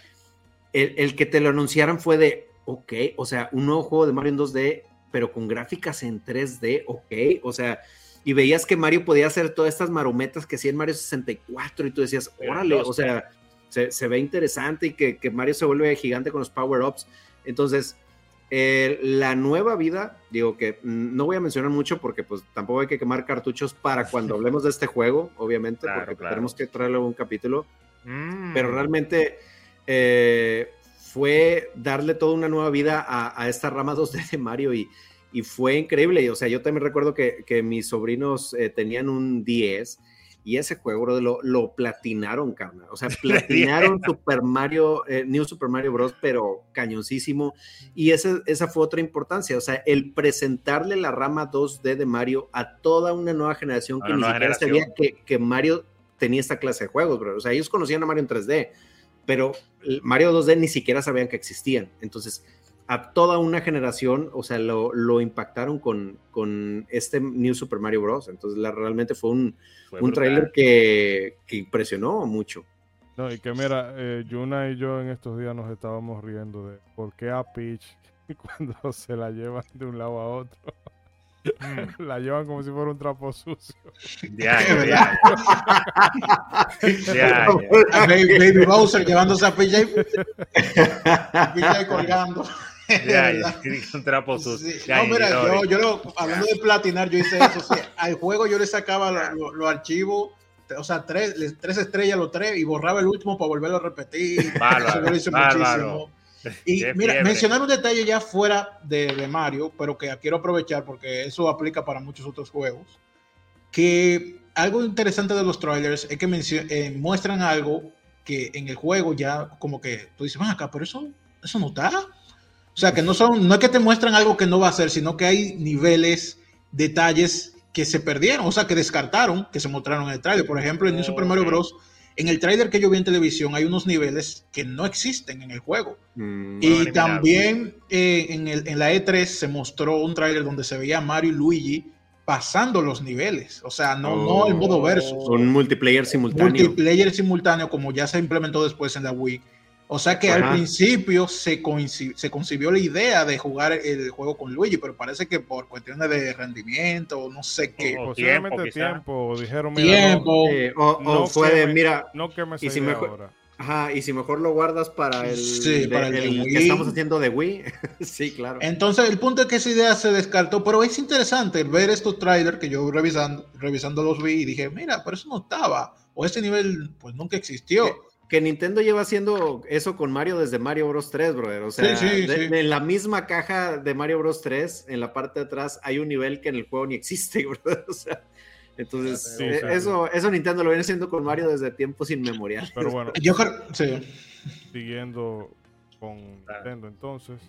el, el que te lo anunciaran fue de, ok, o sea, un nuevo juego de Mario en 2D, pero con gráficas en 3D, ok, o sea, y veías que Mario podía hacer todas estas marometas que hacía en Mario 64 y tú decías, órale, o sea, se, ve interesante y que, que, Mario se vuelve gigante con los power-ups. Entonces, eh, la nueva vida, digo que no voy a mencionar mucho porque pues tampoco hay que quemar cartuchos para (laughs) cuando hablemos de este juego, obviamente, porque tenemos que traerle un capítulo, mm. pero realmente eh, fue darle toda una nueva vida a, esta rama 2D de Mario y, y, fue increíble. O sea, yo también recuerdo que, que mis sobrinos eh, tenían un 10 y ese juego, lo, lo platinaron, carnal. O sea, (laughs) platinaron Super Mario, eh, New Super Mario Bros., pero cañoncísimo. Y esa, esa fue otra importancia. O sea, el presentarle la rama 2D de Mario a toda una nueva generación que ni siquiera sabía que, que, Mario tenía esta clase de juegos, bro. O sea, ellos conocían a Mario en 3D, pero Mario 2D ni siquiera sabían que existían. Entonces, a toda una generación, o sea, lo, lo impactaron con, con, este New Super Mario Bros. Entonces, la, realmente fue un, un tráiler que, que, impresionó mucho. No, y que mira, eh, Yuna y yo en estos días nos estábamos riendo de por qué a Peach (laughs) cuando se la llevan de un lado a otro. Mm. (laughs) la llevan como si fuera un trapo sucio. Ya, ya, (laughs) ya. Baby, Bowser llevándose a PJ. PJ colgando. (laughs) Ya, (laughs) un trapo sucio. no, mira, yo, yo hablando de platinar, yo hice (laughs) eso. al juego yo le sacaba los archivos, o sea, tres, tres estrellas los tres y borraba el último para volverlo a repetir. eso lo hice muchísimo. Y mira, mencionar un detalle ya fuera de, Mario, pero que quiero aprovechar porque eso aplica para muchos otros juegos. Que algo interesante de los trailers es que eh, muestran algo que en el juego ya como que tú dices, van acá, pero eso, eso no está. O sea, que no son, no es que te muestran algo que no va a ser, sino que hay niveles, detalles que se perdieron, o sea, que descartaron, que se mostraron en el trailer. Por ejemplo, en New Super Mario Bros. En el trailer que yo vi en televisión hay unos niveles que no existen en el juego. Mm, y también eh, en, el, en, la E3 se mostró un trailer donde se veía Mario y Luigi pasando los niveles. O sea, no, no el modo versus. Un multiplayer simultáneo. Multiplayer simultáneo, como ya se implementó después en la Wii. O sea que al principio se, se concibió la idea de jugar el juego con Luigi, pero parece que por cuestiones de rendimiento, no sé qué. O posiblemente tiempo, dijeron, mira, tiempo. o, fue de, mira, no que me y si mejor, ahora. Ajá, y si mejor lo guardas para el, sí, para el, que estamos haciendo de Wii. (laughs) sí, claro. Entonces, el punto es que esa idea se descartó, pero es interesante ver estos trailers que yo revisando, revisando los vi y dije, mira, pero eso no estaba, o ese nivel pues nunca existió que Nintendo lleva haciendo eso con Mario desde Mario Bros 3, brother. O sea, en la misma caja de Mario Bros 3, en la parte de atrás, hay un nivel que en el juego ni existe, (laughs) brother. O sea, entonces, eh, eso, eso Nintendo lo viene haciendo con Mario desde tiempos inmemoriales. Pero bueno, yo sí. siguiendo con Nintendo, entonces.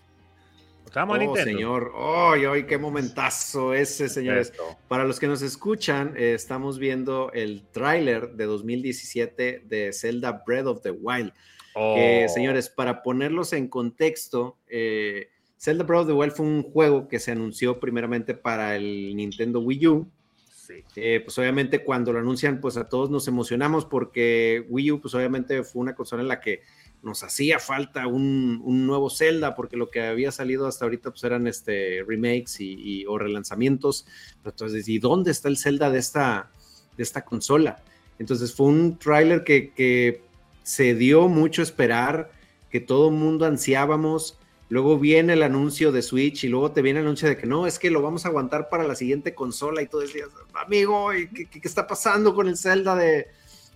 Estamos oh, señor. Oh, hoy qué momentazo ese, señores. Para los que nos escuchan, eh, estamos viendo el tráiler de 2017 de Zelda Breath of the Wild. Que, oh. señores, para ponerlos en contexto, eh, Zelda Breath of the Wild fue un juego que se anunció primeramente para el Nintendo Wii U. Sí. Eh, pues obviamente cuando lo anuncian, pues a todos nos emocionamos porque Wii U, pues obviamente fue una consola en la que nos hacía falta un, nuevo Zelda, porque lo que había salido hasta ahorita pues eran este, remakes y, o relanzamientos. Entonces, ¿y dónde está el Zelda de esta, de esta consola? Entonces fue un tráiler que, que, se dio mucho esperar, que todo el mundo ansiábamos. Luego viene el anuncio de Switch y luego te viene el anuncio de que no, es que lo vamos a aguantar para la siguiente consola y todo el día, amigo, ¿qué, qué está pasando con el Zelda de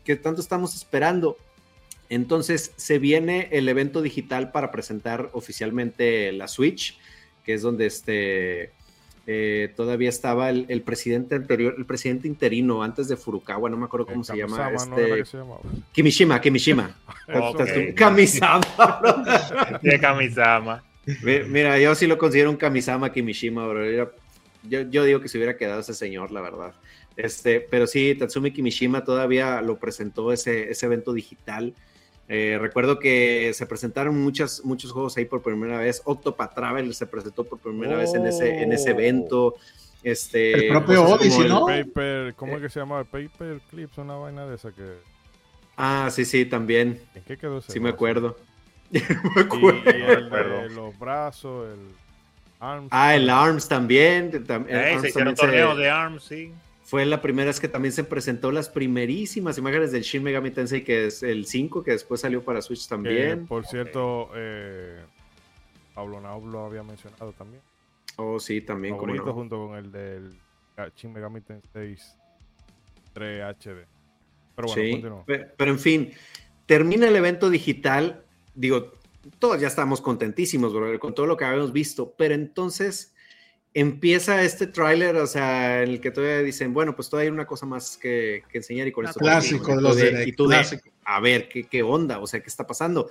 que tanto estamos esperando? Entonces se viene el evento digital para presentar oficialmente la Switch, que es donde este, eh, todavía estaba el, presidente anterior, el presidente interino antes de Furukawa, no me acuerdo cómo se, llama, este, Kimishima, Kimishima. (laughs) Kamisama. (laughs) Kamisama. Mira, yo sí lo considero un Kamisama Kimishima, bro. Yo, digo que se hubiera quedado ese señor, la verdad. Este, pero sí, Tatsumi Kimishima todavía lo presentó ese, ese evento digital. Eh, recuerdo que se presentaron muchas, muchos juegos ahí por primera vez. Octopath Traveler se presentó por primera vez en ese, en ese oh. evento. Este, el propio Odyssey, ¿no? ¿Cómo es que se llamaba? Paper Clips, una vaina de esa que. Ah, sí, sí, también. ¿En qué quedó ese? Sí, me acuerdo. (laughs) me acuerdo. Y, los brazos, el ARMS. Ah, el ARMS también. se hicieron torneo de ARMS, sí. Fue la primera vez que también se presentó las primerísimas imágenes del Shin Megami Tensei, que es el 5, que después salió para Switch también. por cierto, eh, Pablo Naub lo había mencionado también. Oh, sí, también. Favorito junto con el del Shin Megami Tensei 3 HD. Pero bueno, sí, pero, en fin, termina el evento digital. Digo, todos ya estamos contentísimos, con todo lo que habíamos visto, pero entonces empieza este tráiler, o sea, en el que todavía dicen, bueno, pues todavía hay una cosa más que, enseñar y con esto... Clásico de los de, y tú a ver, ¿qué, ¿qué onda? O sea, ¿qué está pasando?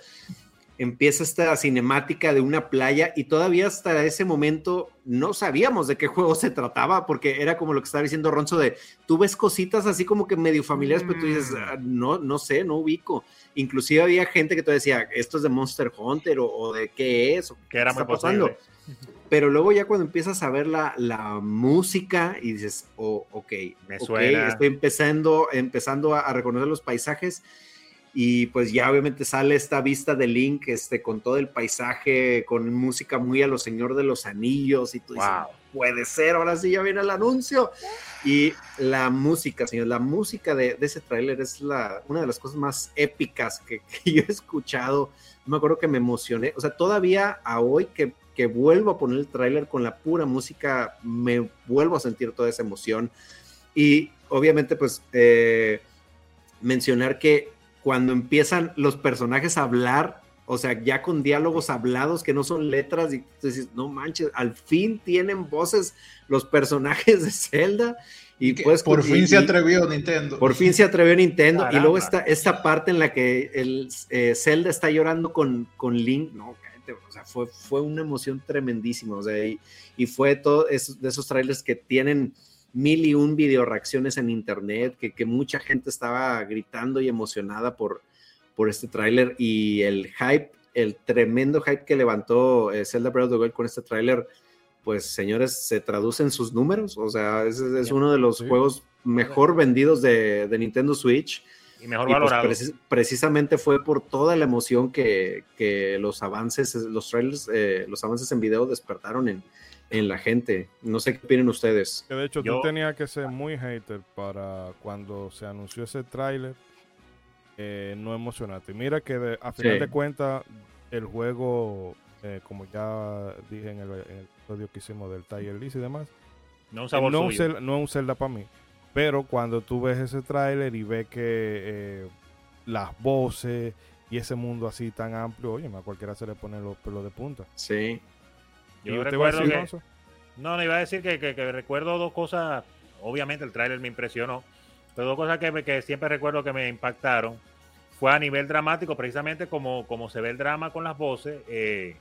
empieza esta cinemática de una playa y todavía hasta ese momento no sabíamos de qué juego se trataba porque era como lo que estaba diciendo Ronzo de tú ves cositas así como que medio familiares pero tú dices mm. ah, no no sé no ubico inclusive había gente que te decía esto es de Monster Hunter o, de qué es o qué era está pasando pero luego ya cuando empiezas a ver la, la música y dices oh, ok me suena estoy empezando empezando a reconocer los paisajes y pues ya obviamente sale esta vista de Link este, con todo el paisaje, con música muy a los Señor de los Anillos y tú dices, puede ser, ahora sí ya viene el anuncio. Y la música, señor, la música de, ese tráiler es la, una de las cosas más épicas que, (laughs) yo he escuchado. Me acuerdo que me emocioné, o sea, todavía a hoy que, que vuelvo a poner el tráiler con la pura música, me vuelvo a sentir toda esa emoción. Y obviamente pues eh, mencionar que cuando empiezan los personajes a hablar, o sea, ya con diálogos hablados que no son letras, y tú dices, no manches, al fin tienen voces los personajes de Zelda. Y pues, por fin se atrevió Nintendo. Por fin se atrevió Nintendo. Y luego está esta parte en la que el eh, Zelda está llorando con, con Link. No, o sea, fue, fue una emoción tremendísima. O sea, y, y fue todo esos, de esos trailers que tienen mil y un video reacciones en internet, que, que mucha gente estaba gritando y emocionada por, por este tráiler y el hype, el tremendo hype que levantó eh, Zelda Breath of the Wild con este tráiler, pues señores, se traduce en sus números, o sea, es, es uno de los juegos mejor vendidos de, de, Nintendo Switch. Y mejor pues, valorado. precisamente fue por toda la emoción que, que los avances, los trailers, eh, los avances en video despertaron en, en la gente. No sé qué opinan ustedes. de hecho, tú tenías que ser muy hater para cuando se anunció ese tráiler eh, no emocionarte. Mira que a final de cuentas el juego, eh, como ya dije en el, episodio que hicimos del Tiger List y demás, no, es un Zelda para mí. Pero cuando tú ves ese tráiler y ves que eh, las voces y ese mundo así tan amplio, oye, a cualquiera se le pone los pelos de punta. Sí. Yo recuerdo que, no, no iba a decir que, recuerdo dos cosas. Obviamente el tráiler me impresionó, pero dos cosas que, que, siempre recuerdo que me impactaron fue a nivel dramático, precisamente como, como se ve el drama con las voces. Eh,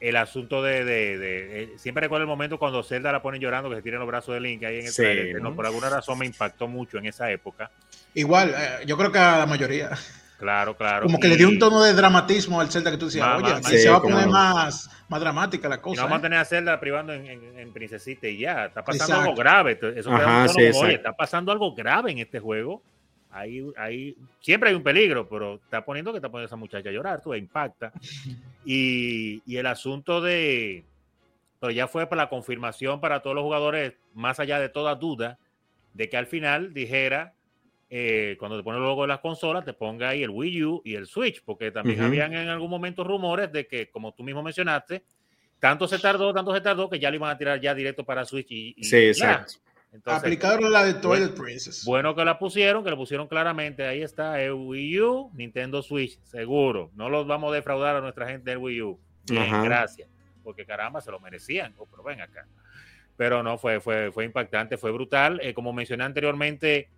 el asunto de, eh, siempre recuerdo el momento cuando Zelda la pone llorando que se tira los brazos de Link ahí en el trailer, ¿no? por alguna razón me impactó mucho en esa época. Igual, eh, yo creo que a la mayoría. Claro, claro. Como que le dio un tono de dramatismo al Zelda que tú decías, oye, se va a poner más, más dramática la cosa. Y no vamos a ¿eh? tener a Zelda privando en, Princesita y ya. Está pasando algo grave. Eso oye, está pasando algo grave en este juego. Ahí, ahí, siempre hay un peligro, pero está poniendo que está poniendo esa muchacha a llorar, tú, impacta. Y, y el asunto de, pero ya fue para la confirmación para todos los jugadores, más allá de toda duda, de que al final dijera eh, cuando te pone el logo de las consolas, te ponga ahí el Wii U y el Switch, porque también habían en algún momento rumores de que, como tú mismo mencionaste, tanto se tardó, tanto se tardó que ya lo iban a tirar ya directo para Switch y, sí, exacto. Aplicaron la de Twilight Princess. Bueno que la pusieron, que la pusieron claramente. Ahí está, el Wii U, Nintendo Switch, seguro. No los vamos a defraudar a nuestra gente del Wii U. Bien, gracias. Porque caramba, se lo merecían. Oh, pero ven acá. Pero no, fue, fue, fue impactante, fue brutal. Eh, como mencioné anteriormente,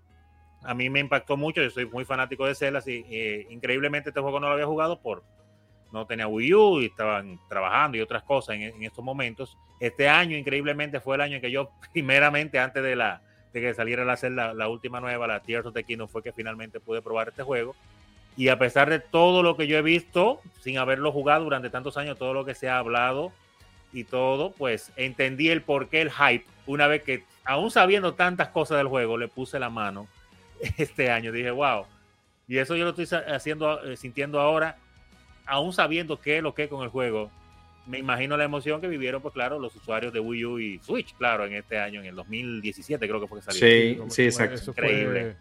a mí me impactó mucho, yo soy muy fanático de Zelda, y eh, increíblemente este juego no lo había jugado por no tenía Wii U y estaban trabajando y otras cosas en, estos momentos. Este año increíblemente fue el año en que yo (laughs) primeramente antes de la de que saliera la Zelda, la última nueva, la Tears of the Kingdom, fue que finalmente pude probar este juego. Y a pesar de todo lo que yo he visto, sin haberlo jugado durante tantos años, todo lo que se ha hablado y todo, pues entendí el porqué, el hype, una vez que, aún sabiendo tantas cosas del juego, le puse la mano (laughs) este año. Dije, wow. Y eso yo lo estoy haciendo, eh, sintiendo ahora, aún sabiendo qué es lo que es con el juego. me imagino la emoción que vivieron, pues claro, los usuarios de Wii U y Switch, claro, en este año, en el 2017 creo que fue que salió. Sí, sí, exacto. eso Increíble.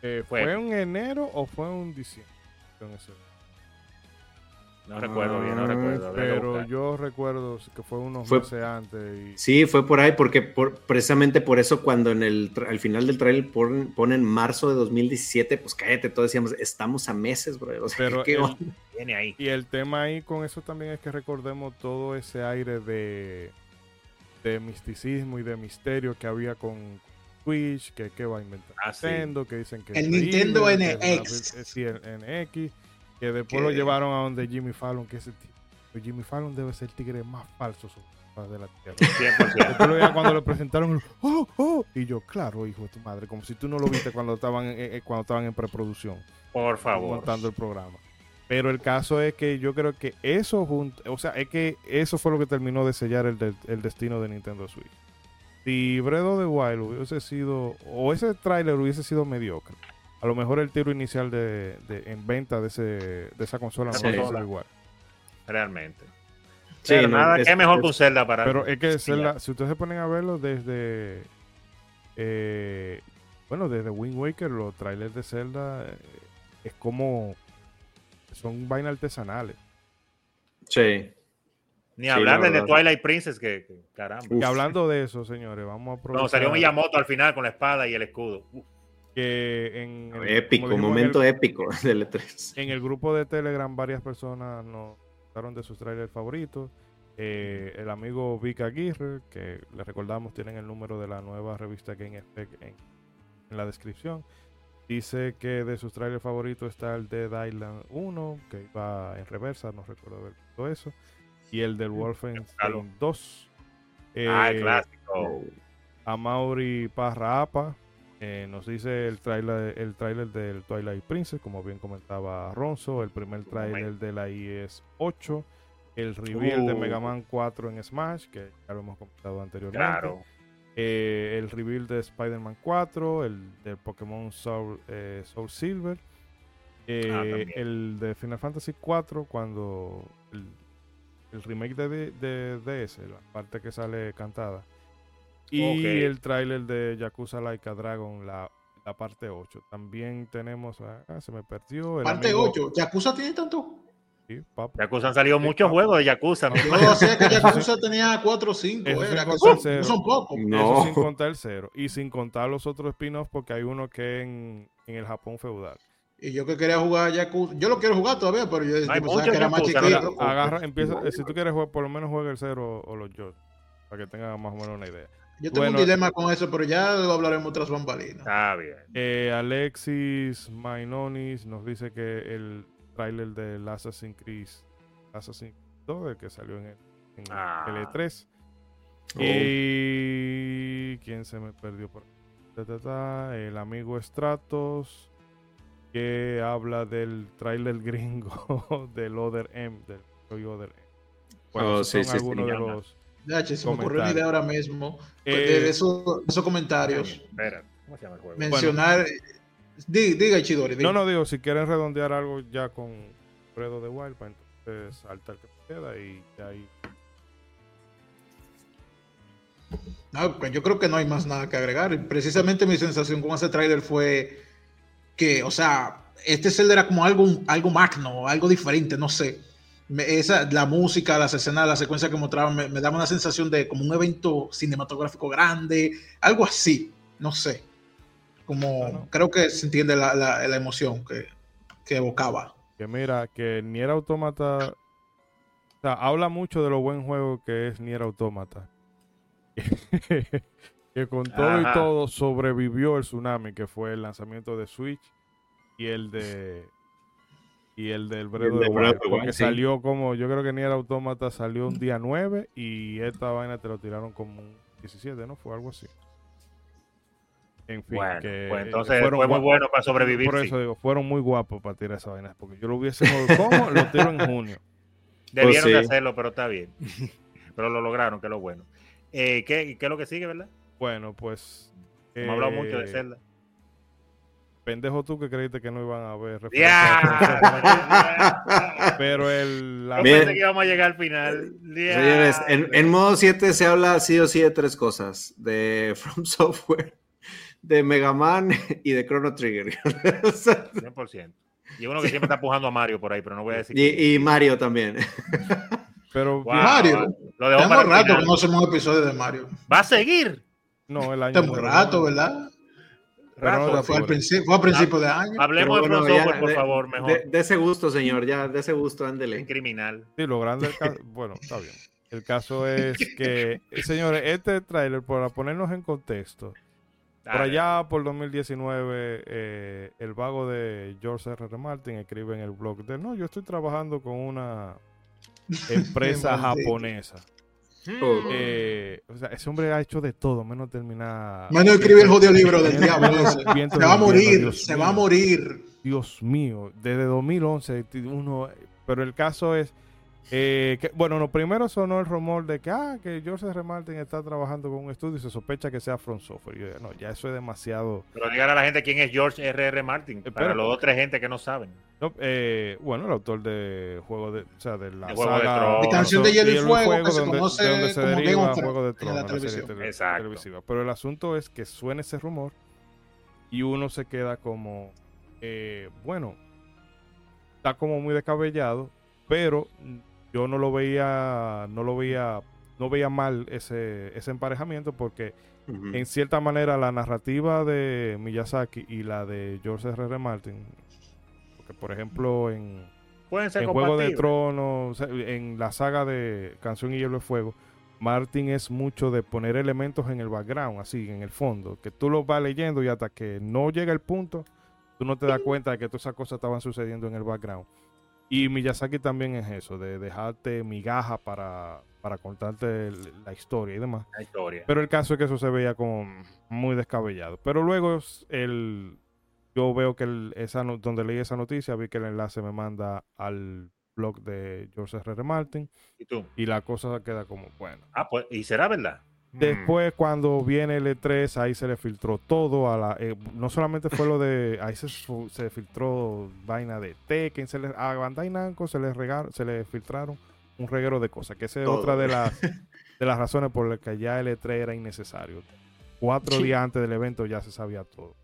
Fue, eh, Fue. ¿Fue en enero o fue en diciembre? No recuerdo bien, no Ah, recuerdo. Pero yo recuerdo que fue unos Fue- meses antes. Y, Sí, fue por ahí, porque por- precisamente por eso cuando en el al final del trailer ponen, ponen marzo de 2017, pues cállate, todos decíamos, estamos a meses, bro. (laughs) O sea, Pero ¿qué el- onda? Viene ahí. Y el tema ahí con eso también es que recordemos todo ese aire de, de misticismo y de misterio que había con Twitch, que, que va a inventar Ah, sí. Nintendo, que dicen que El Nintendo que NX. eh, sí, el NX, que después Que- lo llevaron a donde Jimmy Fallon, que ese tipo. Jimmy Fallon debe ser el tigre más falso de la tierra. 100%. Después lo veía cuando lo presentaron, ¡oh, oh! Y yo, claro, hijo de tu madre, como si tú no lo viste cuando estaban, en- eh, cuando estaban en preproducción Por favor. montando el programa. Pero el caso es que yo creo que eso junto, o sea, es que eso fue lo que terminó de sellar el, de- el destino de Nintendo Switch. Si Breath of the Wild hubiese sido, o ese tráiler hubiese sido mediocre, a lo mejor el tiro inicial de, de- en venta de, ese, de esa consola no Sí. hubiese sido igual. Realmente. Sí, Pero no, nada, es- qué mejor es- que un Zelda para. Pero es que Zelda, si ustedes se ponen a verlo desde, eh, bueno, desde Wind Waker, los trailers de Zelda eh, es como, son vainas artesanales. Sí. Ni hablar de. Twilight Princess, que, que caramba. Uf. Y hablando de eso, señores, vamos a aprovechar No, salió Miyamoto al final con la espada y el escudo. Uf, que en el, Épico, dijimos momento en el, épico del E E3. en el grupo de Telegram varias personas nos hablaron de sus trailers favoritos. Eh, el amigo Vic Aguirre, que le recordamos tienen el número de la nueva revista Game Effect en, en la descripción, dice que de sus trailers favoritos está el Dead Island 1, que iba en reversa, no recuerdo haber visto eso, y el del Claro. Wolfenstein 2. ah, el Eh, clásico. a Mauri Parra Apa. eh, nos dice el trailer, el tráiler del Twilight Princess, como bien comentaba Ronzo, el primer tráiler de la IS 8, el reveal de Uh. Mega Man 4 en Smash, que ya lo hemos comentado anteriormente, Claro. Eh, el reveal de Spider-Man 4, el de Pokémon Soul, eh, Soul Silver, eh, Ah, el de Final Fantasy 4 cuando el, el remake de, de, de ese, la parte que sale cantada. Y Ok. el tráiler de Yakuza Like a Dragon, la, la parte 8. También tenemos, ah, se me perdió. El Parte amigo- 8. ¿Yakuza tiene tanto? Sí. Yakuza han salido muchos juegos de Yakuza. mi hermano. Yo sé que (laughs) Yakuza tenía 4 o 5. Eso Era sin que contar son, cero. son pocos. Eso No. sin (laughs) contar el cero. Y sin contar los otros spin-offs, porque hay uno que en, en el Japón feudal. Y yo que quería jugar Yakuza. Yo lo quiero jugar todavía, pero yo, hay pensaba que era más chiquito. agarra, empieza, eh, si tú quieres jugar, por lo menos juega el cero o los yo, para que tengan más o menos una idea. Yo tengo bueno. un dilema con eso, pero ya lo hablaremos tras bambalinas. Está bien. Eh, Alexis Mainonis nos dice que el tráiler del Assassin's Creed Assassin's Creed 2, el que salió en el, en Ah. el E3. Oh. Y quién se me perdió por ta, ta, ta, el amigo Stratos que habla del tráiler gringo (laughs) del Other M, del Other M. Bueno, Oh, sí, son sí, sí, algunos de llama. los che, se me ocurrió una idea ahora mismo. Eh, de, de esos, de esos comentarios. Espera, ¿cómo se llama el juego? Mencionar. Di- diga, Chidori. diga. No, no digo, si quieren redondear algo ya con Fredo de Wild, pues entonces salta el que queda y ya ahí. No, pues yo creo que no hay más nada que agregar. Precisamente mi sensación con ese tráiler fue que, o sea, este Zelda era como algo, algo magno, algo diferente, no sé. Me- esa, la música, las escenas, la secuencia que mostraban me, me daba una sensación de como un evento cinematográfico grande, algo así, no sé. Como Bueno. creo que se entiende la, la- la emoción que, que evocaba. Que mira, que Nier Automata. O sea, habla mucho de lo buen juego que es Nier Automata. (laughs) que con todo y todo sobrevivió el tsunami, que fue el lanzamiento de Switch y el de. Y el del Breath el of the Wild. Porque sí. salió como. Yo creo que Nier Automata salió un día 9 y esta vaina te lo tiraron como un 17, ¿no? Fue algo así. En fin, Bueno, que pues entonces fueron fue muy gua- bueno para sobrevivir. por sí. eso digo, fueron muy guapos para tirar esa vaina. Porque yo lo hubiese. ¿Cómo? Lo (laughs) tiro en junio. Debieron Pues de hacerlo, pero está bien. (laughs) pero lo lograron, que es lo bueno. Eh, ¿qué, ¿Qué es lo que sigue, verdad? Bueno, pues. Hemos hablado mucho de eh, Zelda. pendejo tú que creíste que no iban a ver From (laughs) Pero el. la- Yo Bien. pensé que íbamos a llegar al final. Señores, en, en modo 7 se habla sí o sí de tres cosas: de From Software, de Mega Man (laughs) y de Chrono Trigger. (laughs) 100%. Y uno que siempre está empujando a Mario por ahí, pero no voy a decir. y, y Mario también. (laughs) Pero. Wow, Mario. Lo dejo para rato final. que no hacemos un episodio de Mario. Va a seguir. No, el año. Tenemos pero rato. ¿verdad? Pero Rafa, de Fue, al principio, fue a principio de año. Hablemos Pero de bueno, ya, Software, por de- favor, mejor. De, de ese gusto, señor, ya, de ese gusto, ándele. Un criminal. Sí, lo grande del caso. Bueno, está bien. El caso es que, señores, este tráiler, para ponernos en contexto, por allá por 2019, eh, el vago de George R. R. Martin escribe en el blog de, no, yo estoy trabajando con una (laughs) empresa japonesa. Oh. Eh, o sea, ese hombre ha hecho de todo, menos terminar... Menos escribe el jodido libro del diablo ese. Se va a morir, Dios se mío. va a morir. Dios mío, desde 2011 uno, pero el caso es eh, que, bueno, no, primero sonó el rumor de que, ah, que George R. Martin está trabajando con un estudio y se sospecha que sea From Software. Yo, no, ya eso es demasiado. Pero dígale a la gente quién es George R. R. Martin. Para Espera. los dos tres gente que no saben. No, eh, bueno, el autor de juego de, o sea, de la De Juego de saga- Tronos. De Canción de Hielo y Fuego, que se donde- conoce de donde se como Game deriva of Juego de Thrones en la televisión. tele- Exacto. televisiva. Pero el asunto es que suena ese rumor y uno se queda como, eh, bueno, está como muy descabellado, pero yo no lo veía, no lo veía, no veía mal ese, ese emparejamiento porque en cierta manera la narrativa de Miyazaki y la de George R. R. Martin, porque por ejemplo en, en Juego de. Tronos, en la saga de Canción y Hielo y Fuego, Martin es mucho de poner elementos en el background, así, en el fondo, que tú lo vas leyendo y hasta que no llega el punto, tú no te das cuenta de que todas esas cosas estaban sucediendo en el background. Y Miyazaki también es eso, de dejarte migaja para, para contarte la historia y demás. La historia. Pero el caso es que eso se veía como muy descabellado. Pero luego el, yo veo que el- esa, donde leí esa noticia, vi que el enlace me manda al blog de George R. R. Martin ¿Y tú? y la cosa queda como, bueno. Ah, pues, ¿y será verdad? Mm. Después cuando viene el E3, ahí se le filtró todo a la... eh, no solamente fue lo de... (laughs) Ahí se, se filtró vaina de Tekken, se le, a Bandai Namco se le, regaron, se le filtraron un reguero de cosas, que esa es otra de las, (laughs) de las razones por las que ya el E3 era innecesario. Cuatro Sí. días antes del evento ya se sabía todo.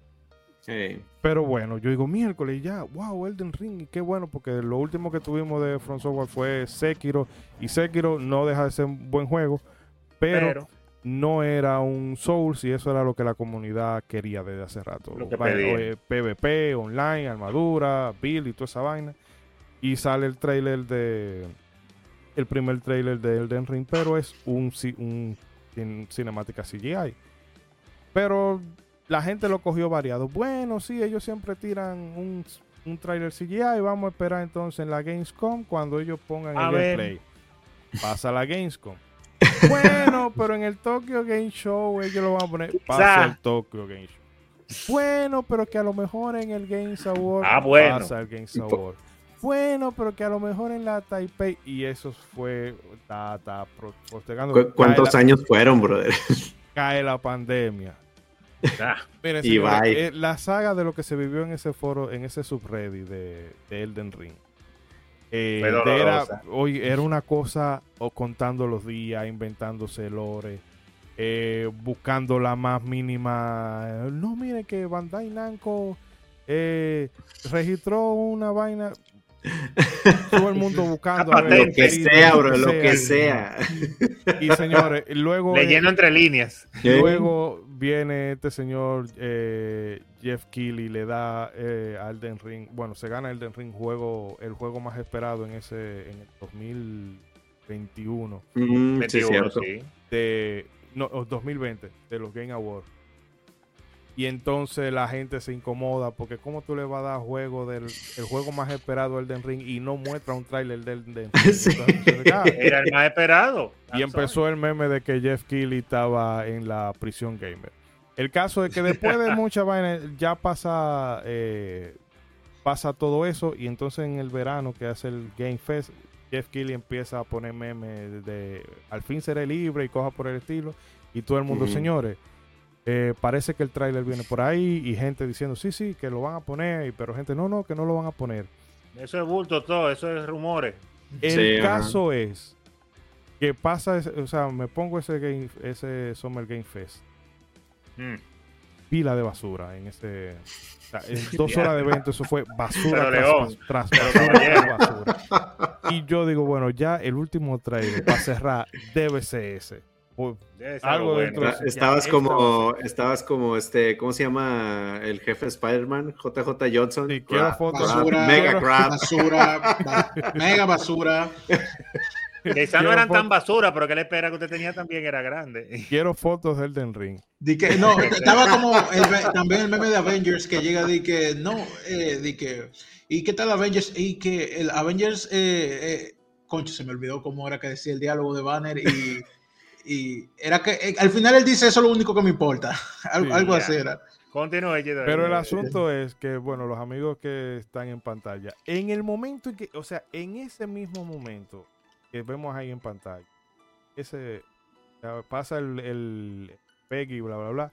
Eh, Pero bueno, yo digo miércoles y ya, wow, Elden Ring, y qué bueno, porque lo último que tuvimos de From Software fue Sekiro, y Sekiro no deja de ser un buen juego, pero, Pero, no era un Souls, y eso era lo que la comunidad quería desde hace rato. Lo que PvP, online, armadura, build y toda esa vaina. Y sale el trailer de. El primer trailer de Elden Ring, pero es un, un, cin- cinemática CGI. Pero la gente lo cogió variado. Bueno, sí, ellos siempre tiran un, un trailer CGI. Vamos a esperar entonces en la Gamescom cuando ellos pongan A el ver. gameplay. Pasa la Gamescom. Bueno, pero en el Tokyo Game Show ellos lo van a poner. Pasa el Tokyo Game Show. Bueno, pero que a lo mejor en el Games Award Ah, bueno. pasa el Games Award. Bueno, pero que a lo mejor en la Taipei y eso fue está pro- postergando. ¿cu- ¿Cuántos la, años fueron, brother? (laughs) cae la pandemia. ah, Miren, bye. eh, la saga de lo que se vivió en ese foro, en ese subreddit de, de Elden Ring. Eh, era, hoy era una cosa o contando los días, inventándose lore, eh, buscando la más mínima. No, mire que Bandai Namco eh, registró una vaina. Todo el mundo buscando. (laughs) a ver Lo Lo que sea, bro, lo que sea. Y señores, luego. eh, leyendo entre líneas. Luego viene este señor eh, Jeff Keighley le da eh, a Elden Ring, bueno, se gana Elden Ring juego, el juego más esperado en ese en el 2021 Mm, sí, 21, cierto. sí. de no, o 2020 de los Game Awards. Y entonces la gente se incomoda porque cómo tú le vas a dar juego del el juego más esperado Elden Ring y no muestra un tráiler del Elden Ring. (laughs) Sí. Entonces, ya. Era el más esperado. Y empezó el meme de que Jeff Keighley estaba en la prisión gamer. El caso es que después de mucha vaina ya pasa eh, pasa todo eso y entonces en el verano que hace el Game Fest Jeff Keighley empieza a poner memes de al fin seré libre y coja por el estilo y todo el mundo, señores, Eh, parece que el tráiler viene por ahí y gente diciendo, sí, sí, que lo van a poner, y- pero gente, no, no, que no lo van a poner. Eso es bulto todo, eso es rumores. El Sí, ajá. caso es que pasa, ese- o sea, me pongo ese, game, ese Summer Game Fest, Mm. pila de basura en ese... o sea, en (laughs) dos horas de evento eso fue basura tras, tras basura, tras basura. Y yo digo, bueno, ya el último trailer para cerrar debe ser ese. Ser Algo dentro bueno. de- Estabas ya, como, estabas como este, ¿cómo se llama el jefe de Spider-Man? JJ Johnson. Sí, quiero Crap, fotos. Basura, Mega crap. basura, ba- mega basura. Quizá no eran tan basura, pero que la espera que usted tenía también era grande. Quiero fotos del Den Ring. Di que, no, estaba como el también el meme de Avengers que llega de que no, eh, di que, ¿y qué tal Avengers? Y que el Avengers, eh, eh, concho, se me olvidó cómo era que decía el diálogo de Banner y, y era que eh, al final él dice eso es lo único que me importa, (laughs) Al- Sí, algo ya. así era. Continúe. Pero el asunto es que, bueno, los amigos que están en pantalla, en el momento en que, o sea, en ese mismo momento que vemos ahí en pantalla, ese pasa el, el Peggy, bla, bla, bla.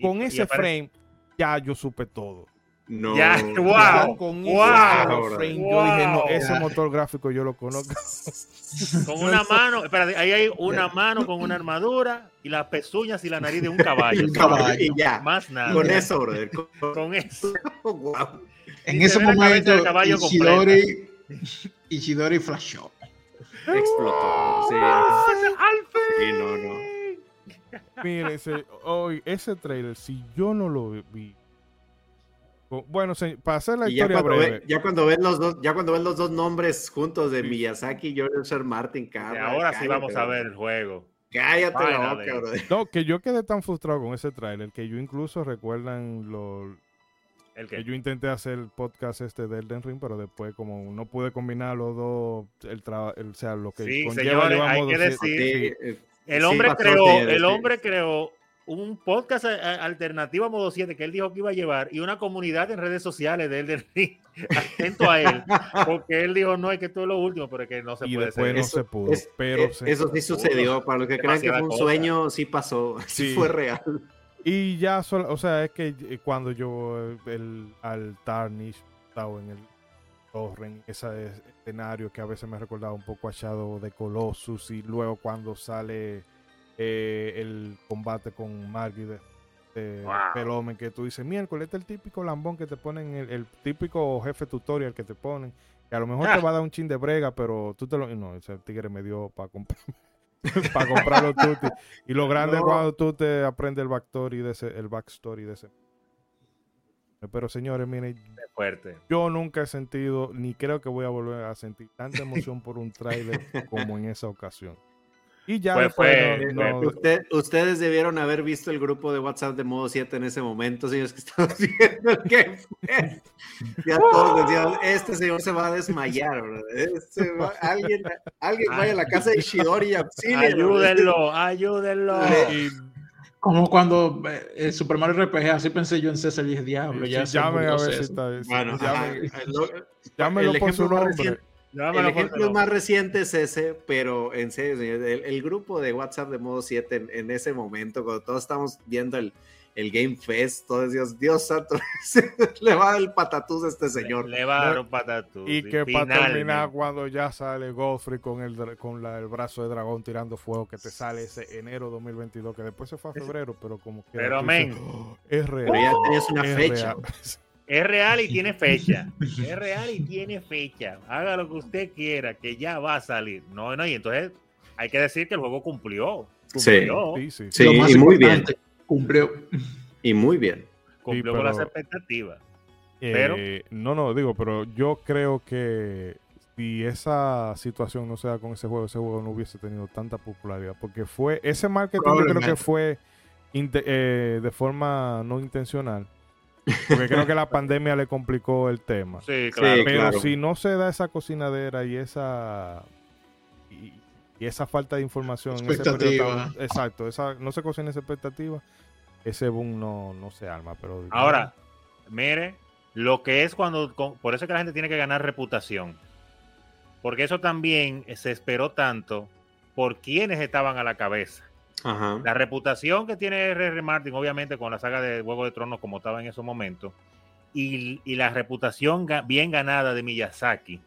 Con y ese aparece- frame, ya yo supe todo. No. Ya, wow, con wow, frame, yo dije, no, ese motor gráfico yo lo conozco. (laughs) Con una mano, espérate, ahí hay una mano con una armadura y las pezuñas y la nariz de un caballo. Un caballo. Y ya. Más nada. Con eso, brother. Con- (laughs) Con eso. (laughs) Wow. En ese momento Ishidori, Ishidori flashó. Explotó. Sí. Sí, no, no. Mire, ese, hoy, ese trailer, si yo no lo vi. Bueno, se- para hacer la Y ya historia cuando, breve. ve- ya cuando ven los dos, ya cuando ven los dos nombres juntos de Miyazaki y George R. Martin, Y cabra, ahora sí vamos a bro. ver el juego. Cállate la boca, brother. (laughs) No, que yo quedé tan frustrado con ese tráiler que yo incluso recuerdan lo El que yo intenté hacer el podcast este de Elden Ring, pero después como no pude combinar los dos, el trabajo, o sea, lo que Sí, conlleva señores, hay que decir- Sí, El hombre creó, el hombre creó un podcast a- a- alternativo a modo 7 que él dijo que iba a llevar y una comunidad en redes sociales de él del (laughs) ring atento a él porque él dijo no es que esto es lo último pero es que no se y puede después ser no Eso- se pudo, es- pero eh, se- eso sí sucedió. Para los que crean que fue un sueño, sí pasó. (laughs) Sí, Sí. fue real. Y ya, solo, o sea, es que eh, cuando yo eh, el, al Tarnish estaba en el Torren, ese es- escenario que a veces me recordaba un poco a Shadow de Colossus y luego cuando sale eh, el combate con Margit de, de Wow. Pelomen, que tú dices, miércoles, este es el típico lambón que te ponen, el, el típico jefe tutorial que te ponen, que a lo mejor Ah. te (laughs) va a dar un chin de brega, pero tú te lo... No, ese tigre me dio para comprar. (laughs) para comprar los tutti. Y lo grande es cuando tú te aprendes el backstory de ese, el backstory de ese. Pero señores, miren, fuerte yo nunca he sentido, ni creo que voy a volver a sentir tanta emoción por un tráiler (laughs) como en esa ocasión. Y ya Fue- después fue- no- no- fue- Usted- ustedes debieron haber visto el grupo de WhatsApp de modo 7 en ese momento, señores, que (laughs) estamos viendo el que fue. Ya todos decían, este señor se va a desmayar, bro. Este va- alguien, alguien vaya a la casa de Ishidori y ayúdenlo ayúdenlo y Como cuando eh, Super Mario RPG, así pensé yo en César y dije, diablo, ya sí, se llamen a ver si César". está. Bueno, ajá, llamen- lo- llámenlo el por su nombre. reciente- el ejemplo más reciente es ese, pero en serio, señor, el, el grupo de WhatsApp de modo 7 en, en ese momento, cuando todos estamos viendo el, el Game Fest, todos Dios, Dios santo, (laughs) le va a dar el patatús a este señor. le va a dar un patatús Y que para terminar, cuando ya sale Godfrey con el, dra- con la- el brazo de dragón tirando fuego, que te sale ese enero 2022, que después se fue a febrero, pero como que. Pero, men. "Oh, es real. Pero ya tenías una fecha. real". (laughs) Es real y tiene fecha. (laughs) Es real y tiene fecha. Haga lo que usted quiera, que ya va a salir. No, no, y entonces hay que decir que el juego cumplió. Sí. Cumplió, Sí, sí. Sí, Lo más y muy bien, importante, Cumplió. y muy bien. cumplió Sí, con las expectativas. Eh, Pero- no, no, digo, pero yo creo que si esa situación no se da con ese juego, ese juego no hubiese tenido tanta popularidad. Porque fue ese marketing, yo creo que fue eh, de forma no intencional. Porque creo que la pandemia le complicó el tema. Sí, claro. Sí, Pero claro. si no se da esa cocinadera y esa y, y esa falta de información en ese periodo Expectativa. exacto, esa, no se cocina esa expectativa, ese boom no, no se arma. Pero Ahora, mire, lo que es cuando. con- por eso es que la gente tiene que ganar reputación. Porque eso también se esperó tanto por quienes estaban a la cabeza. Ajá. La reputación que tiene R.R. Martin, obviamente, con la saga de Juego de Tronos, como estaba en esos momentos, y, y la reputación bien ganada de Miyazaki.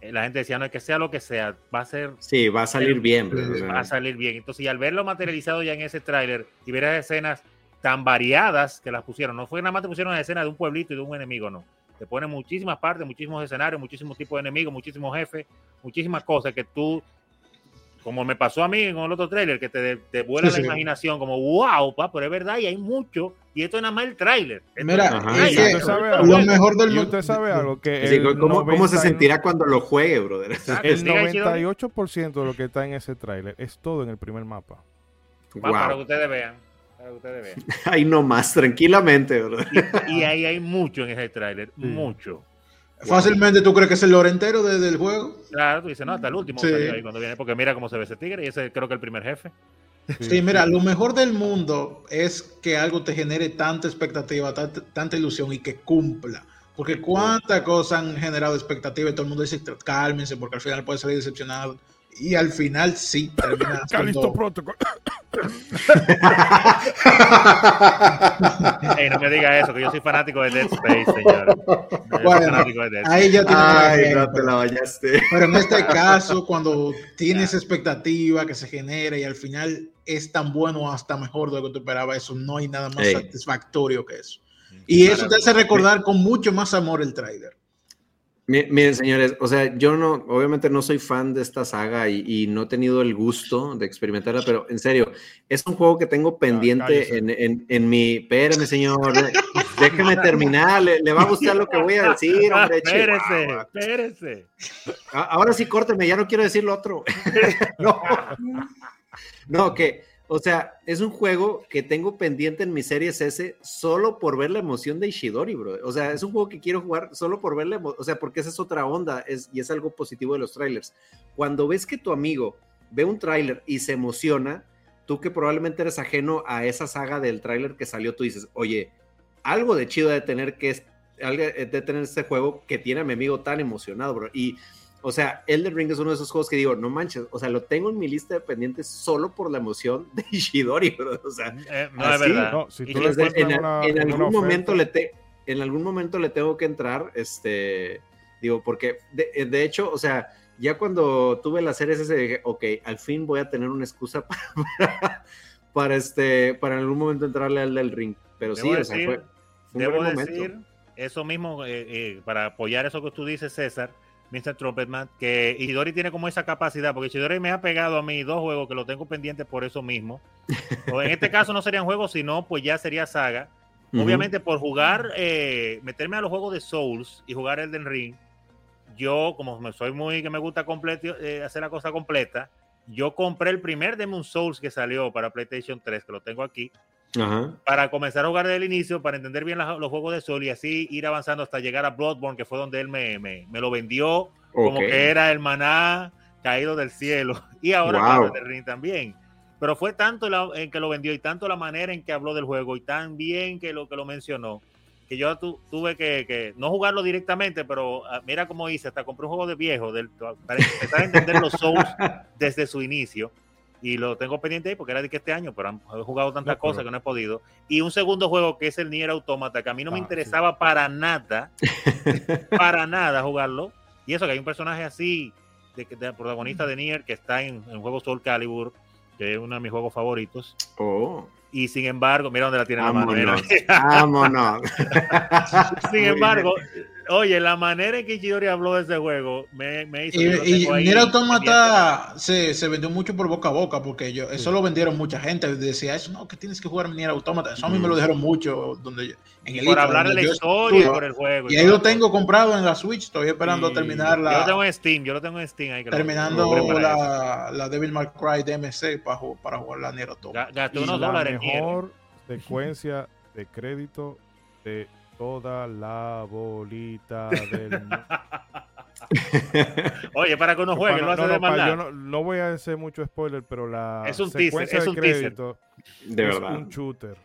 Eh, La gente decía, no, es que sea lo que sea, va a ser Sí, va a salir bien. pues, va a salir bien. Entonces, y al verlo materializado ya en ese tráiler y ver esas escenas tan variadas que las pusieron, no fue nada más te pusieron una escena de un pueblito y de un enemigo, no. Te ponen muchísimas partes, muchísimos escenarios, muchísimos tipos de enemigos, muchísimos jefes, muchísimas cosas que tú, como me pasó a mí en el otro tráiler, que te, te vuela Sí, la sí. imaginación, como wow, pa, pero es verdad y hay mucho, y esto es nada más el tráiler. Esto Mira, es que ¿Usted sabe algo? lo mejor del Y mundo. usted sabe algo que sí, el ¿cómo, cómo se 90 sentirá cuando lo juegue, brother? Exacto, (laughs) El diga, Isidoro. 98% de lo que está en ese tráiler es todo en el primer mapa. Para que Wow. ustedes vean. Para que ustedes vean. (laughs) Ahí nomás, tranquilamente, brother. Y ahí hay mucho en ese tráiler, mucho. Fácilmente tú crees que es el lore entero de- del juego. Claro, tú dices, no, hasta el último Sí. ahí cuando viene, porque mira cómo se ve ese tigre y ese creo que el primer jefe. Sí, mira, lo mejor del mundo es que algo te genere tanta expectativa, tanta, tanta ilusión y que cumpla. Porque cuántas cosas han generado expectativa y todo el mundo dice, cálmense, porque al final puede salir decepcionado. Y al final sí, termina (coughs) Calisto Protocol. (coughs) Ey, no me diga eso, que yo soy fanático de Dead Space, señor. Yo soy Bueno, fanático de Dead Space. Ahí ya tiene un Ay, no te la bañaste. Pero en este caso, cuando tienes expectativa que se genera y al final es tan bueno o hasta mejor de lo que tú esperabas, eso no hay nada más Ey. satisfactorio que eso. Y eso te hace recordar con mucho más amor el trailer. Mi- Miren, señores, o sea, yo no, obviamente no soy fan de esta saga y, y no he tenido el gusto de experimentarla, pero en serio, es un juego que tengo pendiente cállese. en, en, en mi. Espérame, señor, déjeme terminar, le, le va a gustar lo que voy a decir, Ah, hombre. (laughs) espérese, espérese. Ahora sí, córteme, ya no quiero decir lo otro. (laughs) no. no, que, o sea, es un juego que tengo pendiente en mi Series S solo por ver la emoción de Ishidori, bro. O sea, es un juego que quiero jugar solo por ver la emo- o sea, porque esa es otra onda y es algo positivo de los trailers. Cuando ves que tu amigo ve un tráiler y se emociona, tú que probablemente eres ajeno a esa saga del tráiler que salió, tú dices, oye, algo de chido de tener que algo de tener este juego que tiene a mi amigo tan emocionado, bro. Y o sea, Elden Ring es uno de esos juegos que digo, no manches, o sea, lo tengo en mi lista de pendientes solo por la emoción de Ishidori, (laughs) bro. O sea, Eh, no Así, es verdad. no, si tú en, una- en una algún momento le te, en algún momento le tengo que entrar, este, digo, porque de, de hecho, o sea, ya cuando tuve la serie ese dije, ok, al fin voy a tener una excusa para, (laughs) para, para, este, para en algún momento entrarle al del ring. Pero sí, Debo o sea, decir- fue, fue un Debo buen momento. decir eso mismo eh, eh, para apoyar eso que tú dices, César, Mr. Trumpetman, que Ishidori tiene como esa capacidad, porque Ishidori me ha pegado a mí dos juegos que lo tengo pendientes por eso mismo. (laughs) O en este caso no serían juegos, sino pues ya sería saga. Obviamente por jugar, eh, meterme a los juegos de Souls y jugar Elden Ring, yo como me- soy muy que me gusta completo, eh, hacer la cosa completa, yo compré el primer Demon Souls que salió para PlayStation 3, que lo tengo aquí, Ajá. para comenzar a jugar desde el inicio, para entender bien la- los juegos de Sol y así ir avanzando hasta llegar a Bloodborne, que fue donde él me, me- me lo vendió como Ok. que era el maná caído del cielo. (laughs) Y ahora Wow. Ring también. Pero fue tanto la- en que lo vendió y tanto la manera en que habló del juego y tan bien que lo que lo mencionó, que yo tu- tuve que, que no jugarlo directamente, pero ah, mira cómo hice, hasta compré un juego de viejo del, para empezar a entender los Souls (laughs) desde su inicio. Y lo tengo pendiente ahí porque era de que este año, pero han- he jugado tantas No, cosas que no he podido. Y un segundo juego que es el Nier Automata, que a mí no me Ah, sí. interesaba para nada, (laughs) para nada jugarlo. Y eso que hay un personaje así, de, de protagonista de Nier, que está en, en juego Soul Calibur, que es uno de mis juegos favoritos. Oh, Y sin embargo, mira dónde la tiene la mano. vámonos. vámonos. (laughs) Sin embargo, oye, la manera en que Ichidori habló de ese juego me, me hizo. Y, y Nier Automata se, se vendió mucho por boca a boca porque yo, eso lo vendieron mucha gente. Decía eso, no, que tienes que jugar Nier Automata. Eso a mí me lo dijeron mucho donde yo- en el por hablar de la historia por el juego. Y ahí lo tengo comprado en la Switch. Estoy esperando Y- terminar Yo lo tengo la, en Steam, yo lo tengo en Steam ahí. terminando la, la Devil May Cry DMC para, para jugar la Nier Automata. Ga- Gasté unos la dólares mejor secuencia de crédito de toda la bolita del mundo. (laughs) Oye, para que uno juegue, Para- lo hace no, de no, para- maldad. yo no, no voy a hacer mucho spoiler, pero la Es un teaser, secuencia es de un teaser. crédito De es verdad. un shooter.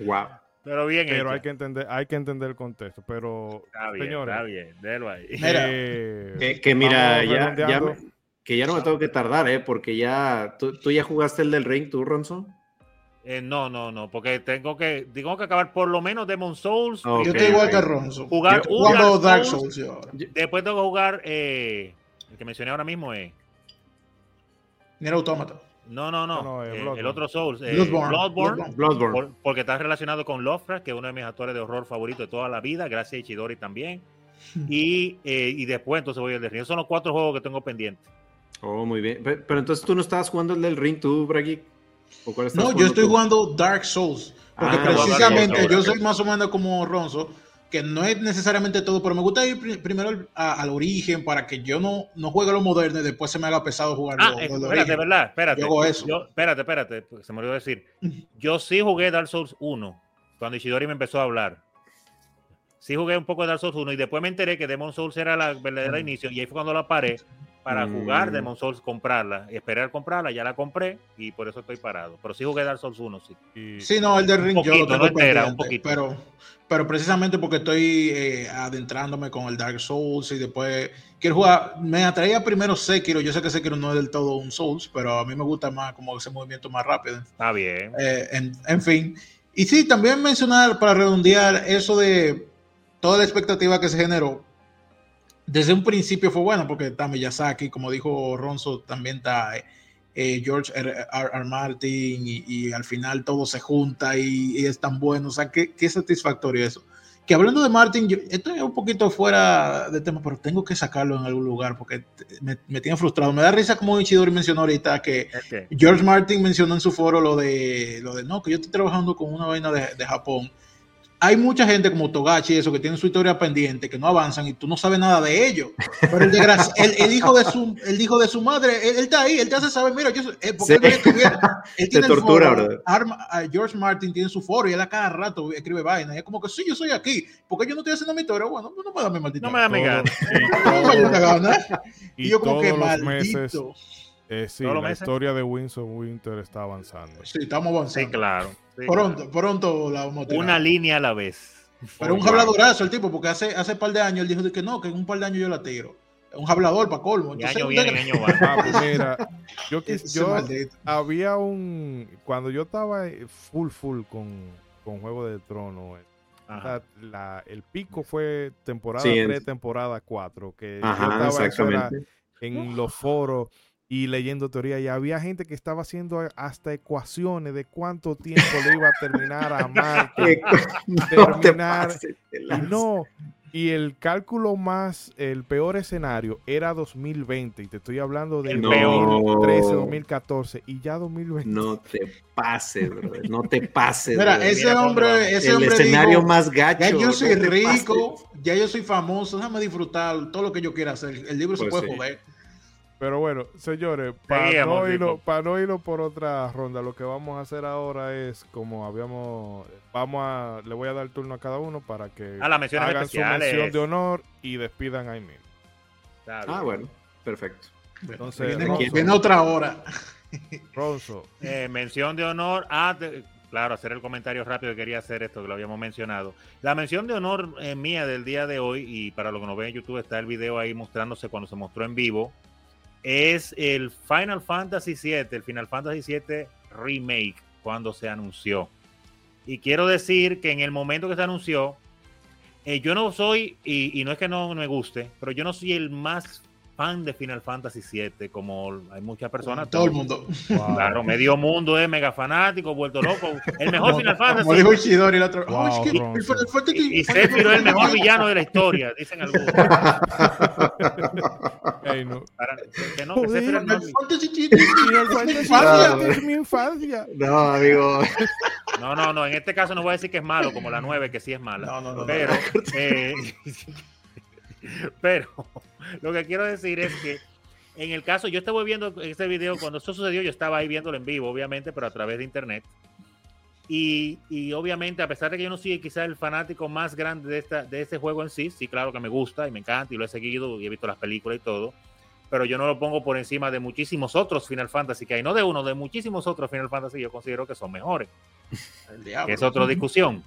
Wow. Pero bien Pero hecho. hay que entender, hay que entender el contexto. Pero Está bien, señores, está bien, déjalo ahí. Mira. eh, Que, que mira, ya, ya, redondeando. me, Que ya no me tengo que tardar, ¿eh? Porque ya. ¿Tú, tú ya jugaste el del Ring, tú, Ronzo? Eh, no, no, no, porque tengo que, tengo que acabar por lo menos Demon Souls. Yo estoy igual que Ronzo. Jugar Yo un Dark Dark Souls. Souls yo ahora. Después tengo que jugar eh, el que mencioné ahora mismo es. Nier Automata. No, no, no. No, no, eh, eh, el otro Souls. eh, Bloodborne. Bloodborne, Bloodborne. Bloodborne. por- porque está relacionado con Lovecraft, que es uno de mis actores de horror favoritos de toda la vida. Gracias a Ichidori también. Y, eh, y después entonces voy al de Ring. Son los cuatro juegos que tengo pendientes. Oh, muy bien. Pe- Pero, entonces tú no estabas jugando el del Ring, tú, Bragi. ¿O cuál No, yo estoy tú? jugando Dark Souls. Porque Ah, precisamente yo soy más o menos como Ronzo, que no es necesariamente todo, pero me gusta ir pri- primero al, a- al origen para que yo no, no juegue lo moderno y después se me haga pesado jugar Ah, lo, lo de espérate, origen. ¿verdad? Espérate. Yo hago eso. Yo- espérate, espérate, porque se me olvidó decir. (laughs) Yo sí jugué Dark Souls 1 cuando Ishidori me empezó a hablar. Sí jugué un poco de Dark Souls 1 y después me enteré que Demon Souls era la verdadera Mm. inicio y ahí fue cuando la paré para jugar Mm. Demon Souls, comprarla, esperar comprarla, ya la compré y por eso estoy parado. Pero sí jugué Dark Souls 1, sí. Y- Sí, no, el del ring yo lo tengo no entera, un poquito. pero, pero precisamente porque estoy eh, adentrándome con el Dark Souls y después quiero jugar, me atraía primero Sekiro, yo sé que Sekiro no es del todo un Souls, pero a mí me gusta más como ese movimiento más rápido. Está bien. Eh, en, en fin. Y sí, también mencionar, para redondear, eso de toda la expectativa que se generó. Desde un principio fue bueno, porque está Miyazaki, como dijo Ronzo, también está eh, George R. R. R. Martin, y, y al final todo se junta y, y es tan bueno. O sea, qué, qué satisfactorio eso. Que hablando de Martin, yo estoy un poquito fuera de tema, pero tengo que sacarlo en algún lugar porque me, me tiene frustrado. Me da risa como Ichidori mencionó ahorita que George Martin mencionó en su foro lo de, lo de no, que yo estoy trabajando con una vaina de, de Japón. Hay mucha gente como Togachi, eso, que tiene su historia pendiente, que no avanzan y tú no sabes nada de ellos. Pero el, desgraci- (laughs) el, el hijo de su, el hijo de su madre, él, él está ahí, él te hace saber, mira, yo, soy- eh, ¿por qué Sí. no? (laughs) Él tiene el tortura, foro. Arma- a George Martin tiene su foro y él a cada rato escribe vaina. Y es como que sí, yo soy aquí, porque yo no estoy haciendo mi historia. Bueno, pues no me da mi maldita No me da mi gana. (laughs) no me da mi gana. y Y yo como que todos los maldito. meses, eh, sí, Todos los la meses. historia de Winsor Winter está avanzando. Sí, estamos Sí, avanzando. claro. Sí, Pronto, pronto la vamos a tirar. Una línea a la vez. Pero un habladorazo el tipo, porque hace, hace par de años él dijo que no, que en un par de años yo la tiro. Un hablador para colmo. Entonces, año viene, año va. Ah, pues mira, yo, yo había un. Cuando yo estaba full, full con, con Juego de Tronos, eh, Ajá. la- la- el pico fue temporada Sí, en- 3, temporada 4. Que yo Ajá, estaba eso era exactamente. en los foros y leyendo teoría. Y había gente que estaba haciendo hasta ecuaciones de cuánto tiempo le iba a terminar a (laughs) Martin. Eh, no te terminar- pases Y no, y el cálculo más, el peor escenario era 2020, y te estoy hablando de peor. 2013, 2014, y ya 2020. No te pases, brother. No te pases. Mira, brother. ese mira hombre, ese el hombre escenario dijo, más gacho. ya yo no soy te rico, pases. ya yo soy famoso, déjame disfrutar todo lo que yo quiera hacer. El libro se Pues puede sí. joder. Pero bueno, señores, para no, irlo, tipo. pa' no irlo por otra ronda, lo que vamos a hacer ahora es, como habíamos, vamos a, le voy a dar el turno a cada uno para que Ah, hagan su mención de honor y despidan mismo. Está Ah, bueno, perfecto. Entonces, viene, Ronzo. viene otra hora. (laughs) Ronzo, Eh, mención de honor a, de- claro, hacer el comentario rápido que quería hacer esto, que lo habíamos mencionado. La mención de honor eh, mía del día de hoy, y para los que nos ven en YouTube está el video ahí mostrándose cuando se mostró en vivo, es el Final Fantasy VII, el Final Fantasy VII Remake, cuando se anunció. Y quiero decir que en el momento que se anunció, eh, yo no soy, y, y no es que no me guste, pero yo no soy el más fan de Final Fantasy VII, como hay muchas personas. Todo el mundo. wow, Claro, medio mundo es mega fanático, vuelto loco. El mejor Final Como Fantasy. dijo Ishidori el otro. Wow, oh, es que el Ronzo. Final Fantasy- Y, y Sephiroth es el mejor villano de la historia, dicen algunos. no. Para- que no, Joder, (laughs) Final Fantasy es mi infancia. No, amigo. No, no, no, en este caso no voy a decir que es malo, como la 9, que sí es mala. No, no, no, no. Pero, eh, (laughs) (laughs) pero lo que quiero decir es que en el caso, yo estaba viendo este video, cuando eso sucedió, yo estaba ahí viéndolo en vivo, obviamente, pero a través de internet. Y, y obviamente, a pesar de que yo no soy quizás el fanático más grande de, esta, de este juego en sí, sí, claro que me gusta y me encanta y lo he seguido y he visto las películas y todo, pero yo no lo pongo por encima de muchísimos otros Final Fantasy que hay, no de uno, de muchísimos otros Final Fantasy yo considero que son mejores El diablo. que es otra discusión.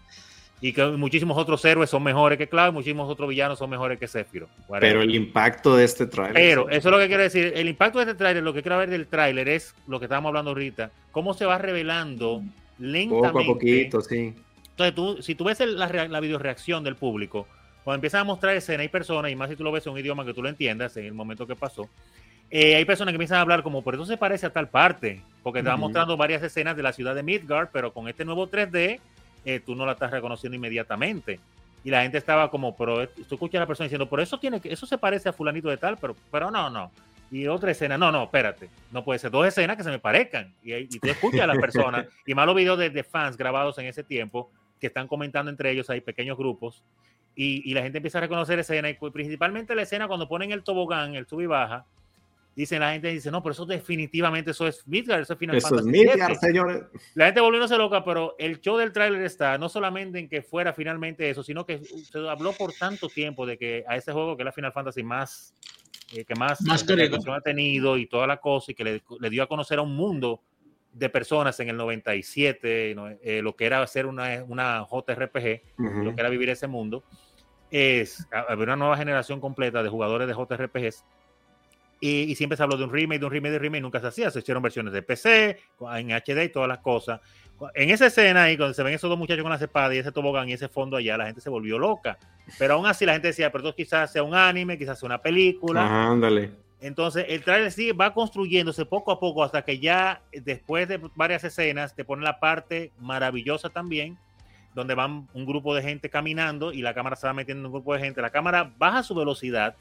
Y que muchísimos otros héroes son mejores que Cloud, muchísimos otros villanos son mejores que Sephiroth. Pero el impacto de este tráiler. Pero eso es lo que quiero decir, el impacto de este tráiler, lo que quiero ver del tráiler es lo que estábamos hablando ahorita, cómo se va revelando lentamente. Poco a poquito, sí. Entonces, tú, si tú ves el, la, la videoreacción del público, cuando empiezan a mostrar escena, hay personas, y más si tú lo ves en un idioma que tú lo entiendas, en el momento que pasó, eh, hay personas que empiezan a hablar como, por eso se parece a tal parte, porque te va mostrando varias escenas de la ciudad de Midgard, pero con este nuevo 3D eh, tú no la estás reconociendo inmediatamente. Y la gente estaba como, pero tú escuchas a la persona diciendo, por eso tiene que, eso se parece a fulanito de tal, pero, pero no, no. Y otra escena, no, no, espérate, no puede ser dos escenas que se me parezcan. Y, y tú escuchas a la persona, (laughs) y más los videos de, de, fans grabados en ese tiempo, que están comentando entre ellos, hay pequeños grupos, y, y la gente empieza a reconocer escenas, y principalmente la escena cuando ponen el tobogán, el sub y baja, Dicen la gente dice, no, pero eso definitivamente eso es Midgard, eso es Final eso Fantasy es Midgard, señores. La gente volviéndose loca, pero el show del tráiler está no solamente en que fuera finalmente eso, sino que se habló por tanto tiempo de que a ese juego que es la Final Fantasy más eh, que más, más ha tenido y toda la cosa y que le, le, dio a conocer a un mundo de personas en el 97, eh, lo que era hacer una, una JRPG, uh -huh. lo que era vivir ese mundo, es haber una nueva generación completa de jugadores de JRPGs y, y, siempre se habló de un remake, de un remake, de un remake, nunca se hacía. Se hicieron versiones de PC, en HD y todas las cosas. En esa escena ahí, cuando se ven esos dos muchachos con las espadas y ese tobogán y ese fondo allá, la gente se volvió loca. Pero aún así la gente decía, pero esto quizás sea un anime, quizás sea una película. Ajá, ándale. Entonces el trailer sí va construyéndose poco a poco hasta que ya después de varias escenas te pone la parte maravillosa también, donde van un grupo de gente caminando y la cámara se va metiendo en un grupo de gente. La cámara baja su velocidad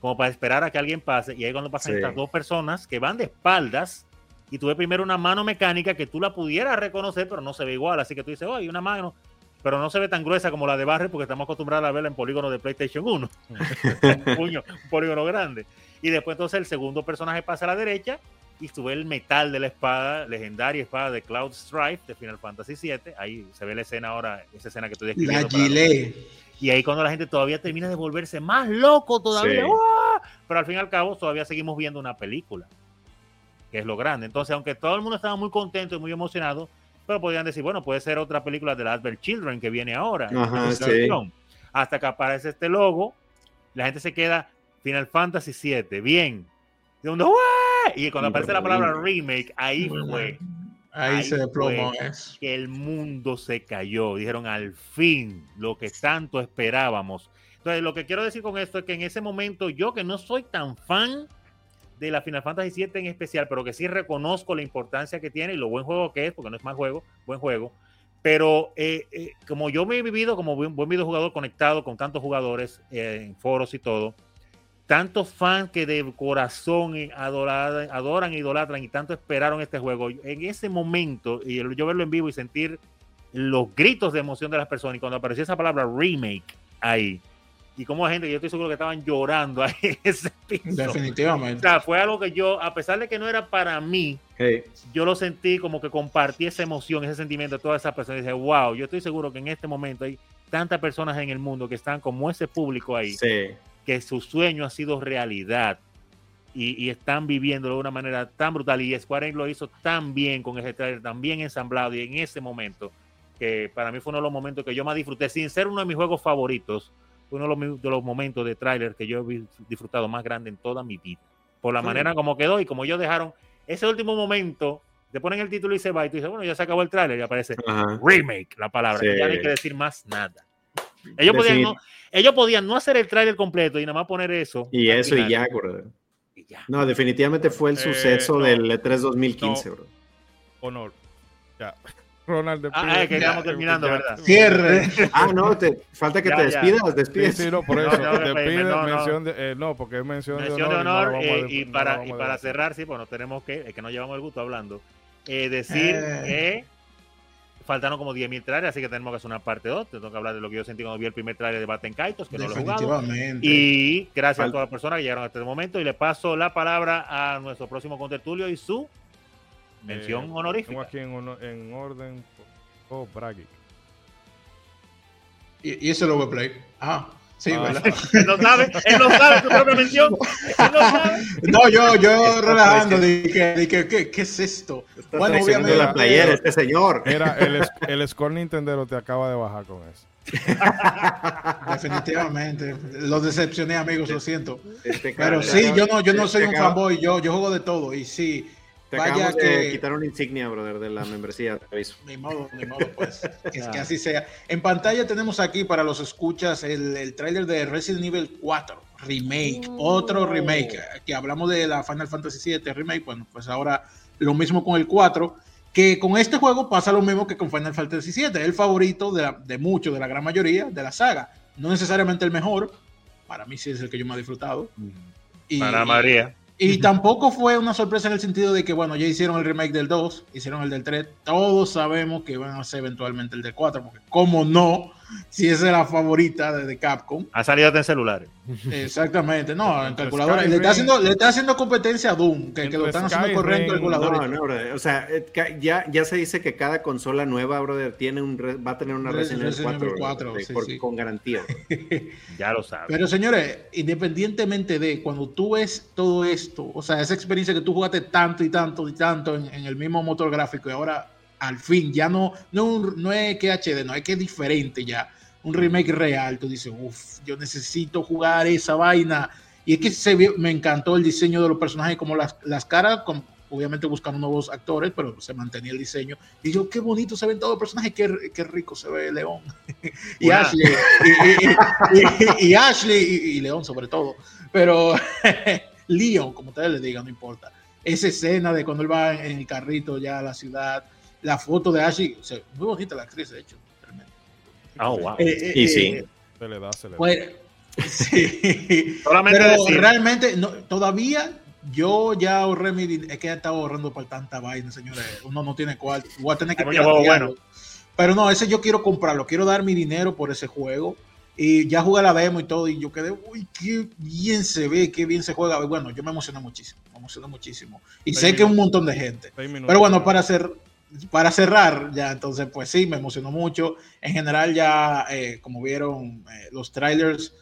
como para esperar a que alguien pase. Y ahí cuando pasan sí. estas dos personas que van de espaldas, y tuve primero una mano mecánica que tú la pudieras reconocer, pero no se ve igual. Así que tú dices, oh, hay una mano, pero no se ve tan gruesa como la de Barry, porque estamos acostumbrados a verla en polígono de PlayStation 1. (laughs) un, puño, un polígono grande. Y después entonces el segundo personaje pasa a la derecha y sube el metal de la espada, legendaria espada de Cloud Strife de Final Fantasy VII. Ahí se ve la escena ahora, esa escena que estoy describiendo. La gilet. Y ahí cuando la gente todavía termina de volverse más loco todavía. Sí. ¡Oh! Pero al fin y al cabo todavía seguimos viendo una película, que es lo grande. Entonces, aunque todo el mundo estaba muy contento y muy emocionado, pero podían decir, bueno, puede ser otra película de Advert Children que viene ahora. Ajá, sí. Hasta que aparece este logo, la gente se queda Final Fantasy VII, bien. Y cuando aparece la palabra remake, ahí fue. Ahí, Ahí, se desplomó que el mundo se cayó. Dijeron al fin lo que tanto esperábamos. Entonces, lo que quiero decir con esto es que en ese momento, yo que no soy tan fan de la Final Fantasy VII en especial, pero que sí reconozco la importancia que tiene y lo buen juego que es, porque no es mal juego, buen juego. Pero eh, eh, como yo me he vivido como buen, buen videojugador conectado con tantos jugadores eh, en foros y todo, tantos fans que de corazón adoran, adoran, idolatran y tanto esperaron este juego. En ese momento, y yo verlo en vivo y sentir los gritos de emoción de las personas, y cuando apareció esa palabra remake ahí, y como gente, yo estoy seguro que estaban llorando (laughs) ahí en ese piso. Definitivamente. O sea, fue algo que yo, a pesar de que no era para mí, hey. yo lo sentí como que compartí esa emoción, ese sentimiento de todas esas personas. Y dije, wow, yo estoy seguro que en este momento hay tantas personas en el mundo que están como ese público ahí. Sí que su sueño ha sido realidad y, y, están viviendo de una manera tan brutal y Square Enix lo hizo tan bien con ese trailer, tan bien ensamblado y en ese momento que para mí fue uno de los momentos que yo más disfruté, sin ser uno de mis juegos favoritos, fue uno de los, de los momentos de tráiler que yo he disfrutado más grande en toda mi vida, por la sí. manera como quedó y como ellos dejaron ese último momento, te ponen el título y se va y tú dices, bueno, ya se acabó el tráiler y aparece Ajá. remake, la palabra, sí. ya no hay que decir más nada. Ellos podían, no, ellos podían no hacer el tráiler completo y nada más poner eso. Y eso y ya, bro. y ya, No, definitivamente fue el suceso eh, no, del E3 2015, no. bro. Honor. Ya. (laughs) Ronald, ah, es que estamos terminando, ya. ¿verdad? Cierre. ah, no, te, falta que ya, te despidas, despides. Sí, sí, no, por eso. No, despide, mención de, eh, no, porque es mención, mención de honor. De honor eh, y, para, y para cerrar, sí, bueno, tenemos que, es que nos llevamos el gusto hablando, eh, decir que faltaron como 10.000 trailers, así que tenemos que hacer una parte 2. Tengo que hablar de lo que yo sentí cuando vi el primer trailer de Batten Kaitos, que no lo he jugado. Y gracias Fal a todas las personas que llegaron a este momento. Y le paso la palabra a nuestro próximo contertulio y su mención eh, honorífica. Tengo aquí en, en orden. Oh, Bragi. Y, y ese lo voy a play. Ajá. Sí, Ah. ¿verdad? (laughs) Él lo sabe, él lo sabe, tu propia mención. Él lo sabe. (laughs) No, yo, yo relajando, dije, dije, ¿qué, ¿qué es esto? Está Bueno, obviamente- la playera este señor. Era el, el score Nintendero te acaba de bajar con eso. (laughs) Definitivamente. Los decepcioné, amigos, lo siento. Este, Pero sí, yo no, yo no te- soy un fanboy, yo, yo juego de todo. Y sí, Te vaya acabamos de que. quitar una insignia, brother, de la membresía, te aviso. Ni modo, ni modo, pues. (laughs) Es Ah. que así sea. En pantalla tenemos aquí para los escuchas el, el tráiler de Resident Evil 4 Remake, otro remake. Que hablamos de la Final Fantasy VII Remake. Bueno, pues ahora lo mismo con el 4. Que con este juego pasa lo mismo que con Final Fantasy VII. El favorito de, la- de muchos, de la gran mayoría de la saga. No necesariamente el mejor. Para mí sí es el que yo me he disfrutado. Y- Para María. Y tampoco fue una sorpresa en el sentido de que, bueno, ya hicieron el remake del 2, hicieron el del 3. Todos sabemos que van a hacer eventualmente el del 4, porque, como no, si esa es la favorita de, de Capcom. Ha salido hasta en celulares. Exactamente, no, en calculadora. Le está, haciendo, le está haciendo competencia a Doom, que, que lo están haciendo Skyrim, correr en calculadora. No, no, brother. O sea, eh, ya, ya se dice que cada consola nueva, brother, tiene un va a tener una Res- Resident Evil Resident 4, Evil 4, brother, sí, por- sí. con garantía. (laughs) Ya lo sabes. Pero señores, independientemente de cuando tú ves todo esto, o sea, esa experiencia que tú jugaste tanto y tanto y tanto en, en el mismo motor gráfico y ahora al fin ya no, no, no es que HD, no es que es diferente ya, un remake real, tú dices, uff, yo necesito jugar esa vaina. Y es que se vio- me encantó el diseño de los personajes, como las, las caras, con- obviamente buscando nuevos actores, pero se mantenía el diseño. Y yo, qué bonito se ven todos los personajes, qué, qué rico se ve León. (laughs) y Ashley, y, y- y- y Ashley y, León sobre todo. Pero (laughs) Leon, como ustedes le digan, no importa. Esa escena de cuando él va en el carrito ya a la ciudad, la foto de Ashley, o sea, muy bonita la actriz, de hecho. tremenda. Oh, wow. Eh, eh, Y sí. eh, Se le da, se le da. sí. Solamente Pero decir, realmente, no, todavía yo ya ahorré mi dinero. Es que he estado ahorrando por tanta vaina, señores. Uno no tiene cuarto. Voy a tener que piratearlo. Pero no, ese yo quiero comprarlo. Quiero dar mi dinero por ese juego. Y ya jugué la demo y todo. Y yo quedé, uy, qué bien se ve, qué bien se juega. Y bueno, yo me emocioné muchísimo. Me emocioné muchísimo. Y sé que un minutos. montón de gente. Minutos. Pero bueno, para hacer para cerrar, ya entonces, pues sí, me emocionó mucho. En general, ya eh, como vieron, eh, los trailers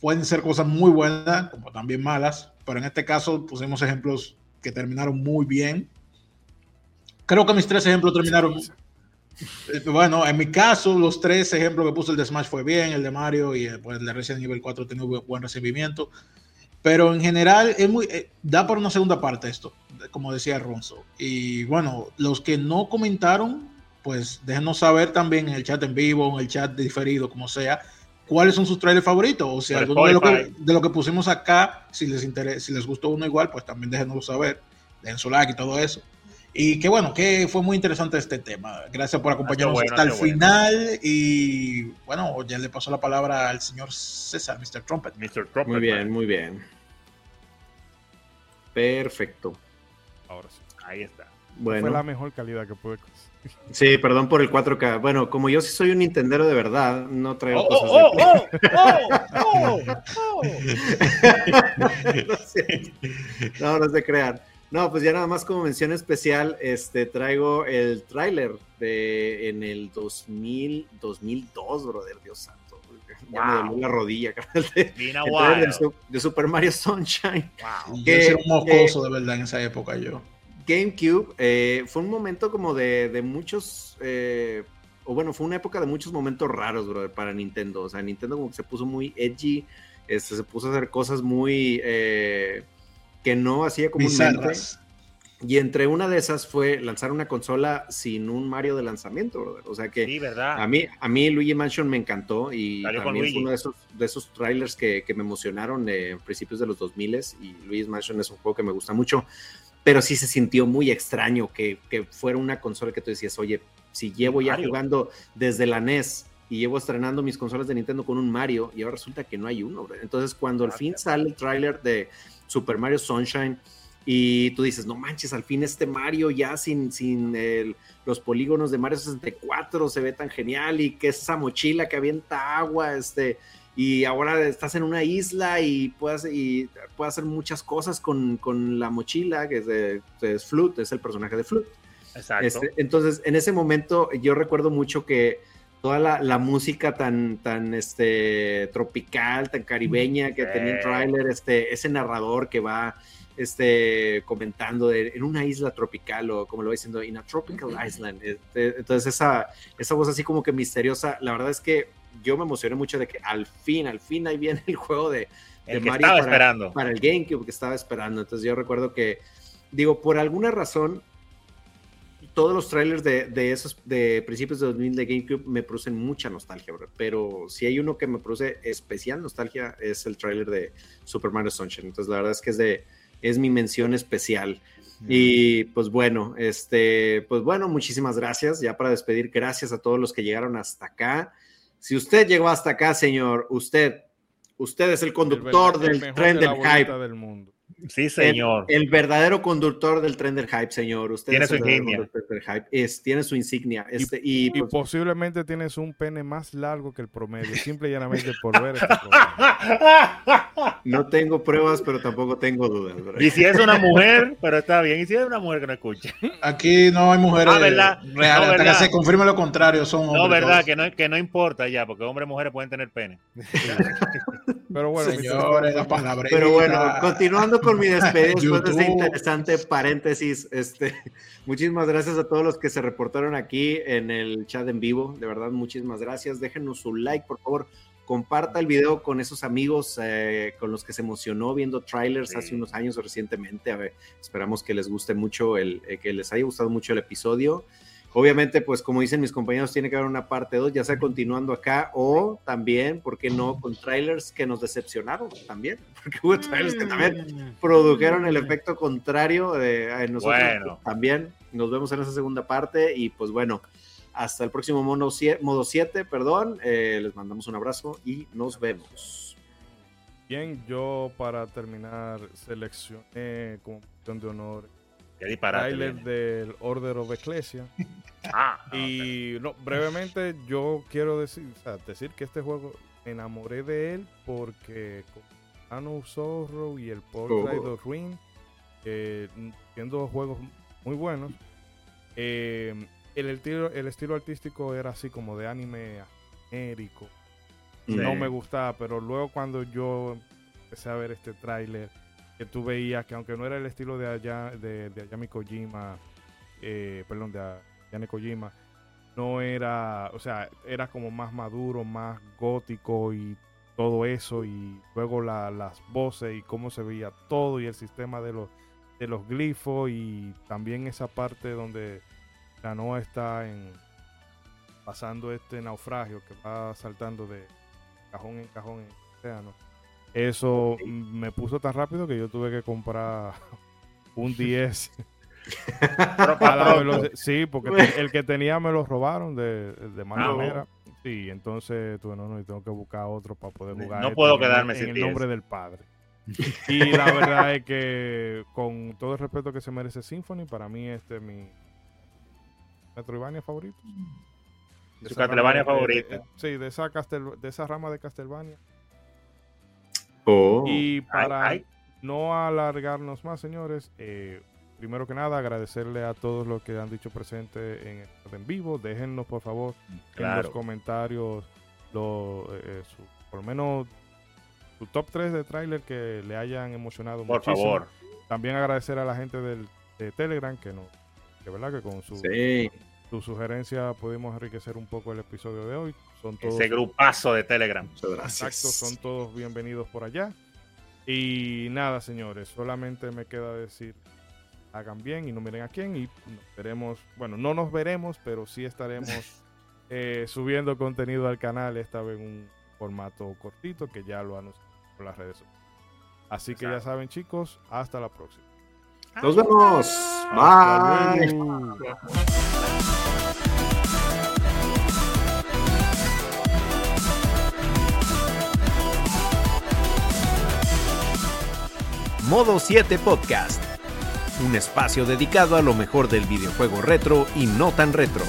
pueden ser cosas muy buenas, como también malas, pero en este caso pusimos ejemplos que terminaron muy bien. Creo que mis tres ejemplos terminaron. eh, Bueno, en mi caso, los tres ejemplos que puse, el de Smash fue bien, el de Mario y pues, el de Resident Evil 4 tiene bu- buen recibimiento. Pero en general, es muy, eh, da para una segunda parte esto, como decía Ronzo. Y bueno, los que no comentaron, pues déjenos saber también en el chat en vivo, en el chat diferido, como sea, cuáles son sus trailers favoritos. O sea, Por alguno de lo, que, Spotify. de lo que pusimos acá, si les, interesa, si les gustó uno igual, pues también déjenoslo saber. Den su like y todo eso. Y que bueno, que fue muy interesante este tema. Gracias por acompañarnos bueno, hasta el bueno. final. Y bueno, ya le paso la palabra al señor César, Mr. Trumpet. Mr. Trumpet, Muy bien, man. muy bien. Perfecto. Ahora sí. Ahí está. Fue la mejor calidad que pude conseguir. (laughs) sí, perdón por el 4K. Bueno, como yo sí soy un Nintendero de verdad, no traigo Oh, cosas oh, de... oh, oh, oh, oh. (laughs) no, sé. no, no se crean. No, pues ya nada más como mención especial, este, traigo el tráiler de en el 2000, 2002, brother, Dios santo. Ya me Wow. dolió la rodilla, carnal, de, Super Mario Sunshine. Wow. Yo Que- era un mocoso de verdad en esa época yo. GameCube eh, fue un momento como de, de muchos, eh, o bueno, fue una época de muchos momentos raros, brother, para Nintendo. O sea, Nintendo como que se puso muy edgy, este, se puso a hacer cosas muy eh, que no hacía comúnmente. Bizarras. Y entre una de esas fue lanzar una consola sin un Mario de lanzamiento, brother. O sea que Sí, ¿verdad? a mí, a mí Luigi Mansion me encantó y también Luigi. fue uno de esos, de esos trailers que, que me emocionaron en principios de los 2000 y Luigi's Mansion es un juego que me gusta mucho, pero sí se sintió muy extraño que, que fuera una consola que tú decías, oye, si llevo ya Mario. jugando desde la NES y llevo estrenando mis consolas de Nintendo con un Mario y ahora resulta que no hay uno. bro. Entonces cuando al Ah, fin sale el trailer de Super Mario Sunshine y tú dices, no manches, al fin este Mario ya sin, sin el- los polígonos de Mario 64 se ve tan genial y que es esa mochila que avienta agua, este, y ahora estás en una isla y puedes, y puedes hacer muchas cosas con, con la mochila, que es, de, es Flute, es el personaje de Flute. Exacto. Este, entonces, en ese momento yo recuerdo mucho que toda la, música tan, tan este, tropical, tan caribeña que tenía el trailer, este, ese narrador que va este, comentando en una isla tropical o como lo va diciendo, in a tropical island. Este, entonces esa, esa voz así como que misteriosa, la verdad es que yo me emocioné mucho de que al fin, al fin ahí viene el juego de, Mario para, esperando. para el GameCube que estaba esperando. Entonces yo recuerdo que, digo, por alguna razón todos los trailers de, esos de principios de 2000 de GameCube me producen mucha nostalgia, bro. pero si hay uno que me produce especial nostalgia es el trailer de Super Mario Sunshine. Entonces la verdad es que es de es mi mención especial. Y pues bueno, este, pues bueno, muchísimas gracias. Ya para despedir, gracias a todos los que llegaron hasta acá. Si usted llegó hasta acá, señor, usted, usted es el conductor del tren del hype. Del mundo. Sí, señor. El, verdadero conductor del tren del hype, señor. Usted tiene su insignia. Es, tiene su insignia. Este, y, pues posiblemente tienes un pene más largo que el promedio, simple y llanamente por ver este (laughs) No tengo pruebas, pero tampoco tengo dudas. Y si es una mujer, pero está bien. Y si es una mujer que no escucha. Aquí no hay mujeres ah, ¿verdad? reales. hasta que se confirme lo contrario, son hombres. No, verdad, que no, que no importa ya, porque hombres y mujeres pueden tener pene. (laughs) pero bueno, señores, la palabra. Pero bueno, continuando con mi despedida (laughs) después de ese interesante paréntesis. Este, (laughs) muchísimas gracias a todos los que se reportaron aquí en el chat en vivo. De verdad, muchísimas gracias. Déjenos su like, por favor. Comparta el video con esos amigos eh, con los que se emocionó viendo trailers hace unos años o recientemente. A ver, esperamos que les guste mucho el, eh, que les haya gustado mucho el episodio. Obviamente, pues como dicen mis compañeros, tiene que haber una parte 2, ya sea continuando acá o también, ¿por qué no? Con trailers que nos decepcionaron también, (laughs) porque hubo trailers que también mm. produjeron el efecto contrario de nosotros. Bueno. También nos vemos en esa segunda parte y pues bueno, hasta el próximo modo 7, perdón, eh, les mandamos un abrazo y nos vemos. Bien, yo para terminar seleccioné como de honor el trailer del Order of Ecclesia. (laughs) Ah, y no, brevemente yo quiero decir, decir que este juego me enamoré de él porque Anu Zorro y el Paul oh. Ruin, siendo juegos muy buenos, eh, el, estilo, el estilo artístico era así como de anime genérico. No me gustaba, pero luego cuando yo empecé a ver este tráiler que tú veías que aunque no era el estilo de allá de, de Ayami Kojima, eh, perdón, de Ayane Kojima, no era, o sea, era como más maduro, más gótico y todo eso y luego las voces y cómo se veía todo y el sistema de los de los glifos y también esa parte donde Canoa está en pasando este naufragio que va saltando de cajón en cajón en el océano eso me puso tan rápido que yo tuve que comprar (laughs) un 10. (laughs) sí, porque el que tenía me lo robaron de, de mala ah, manera. Sí, entonces tuve, no, no, tengo que buscar otro para poder jugar. No este puedo quedarme en, el nombre del padre. (laughs) Y la verdad es que con todo el respeto que se merece Symphony, para mí este es mi Metroidvania favorito. ¿Su Castlevania favorita? sí, de esa, de esa rama de Castlevania. Oh. Y para no alargarnos más, señores, eh, primero que nada agradecerle a todos los que han dicho presente en, en vivo. Déjennos, por favor, en los comentarios lo, eh, por lo menos su top 3 de tráiler que le hayan emocionado por muchísimo. favor. También agradecer a la gente del, de Telegram que nos, de verdad que con su, su sugerencia pudimos enriquecer un poco el episodio de hoy. Son todos, Ese grupazo de Telegram. Exacto, son todos bienvenidos por allá. Y nada, señores, solamente me queda decir, hagan bien y no miren a quién y nos veremos, bueno, no nos veremos, pero sí estaremos (laughs) eh, subiendo contenido al canal, esta vez en un formato cortito que ya lo anunciamos por las redes sociales. Así que ya saben, chicos, hasta la próxima. Nos vemos. Bye. Modo 7 Podcast, un espacio dedicado a lo mejor del videojuego retro y no tan retro.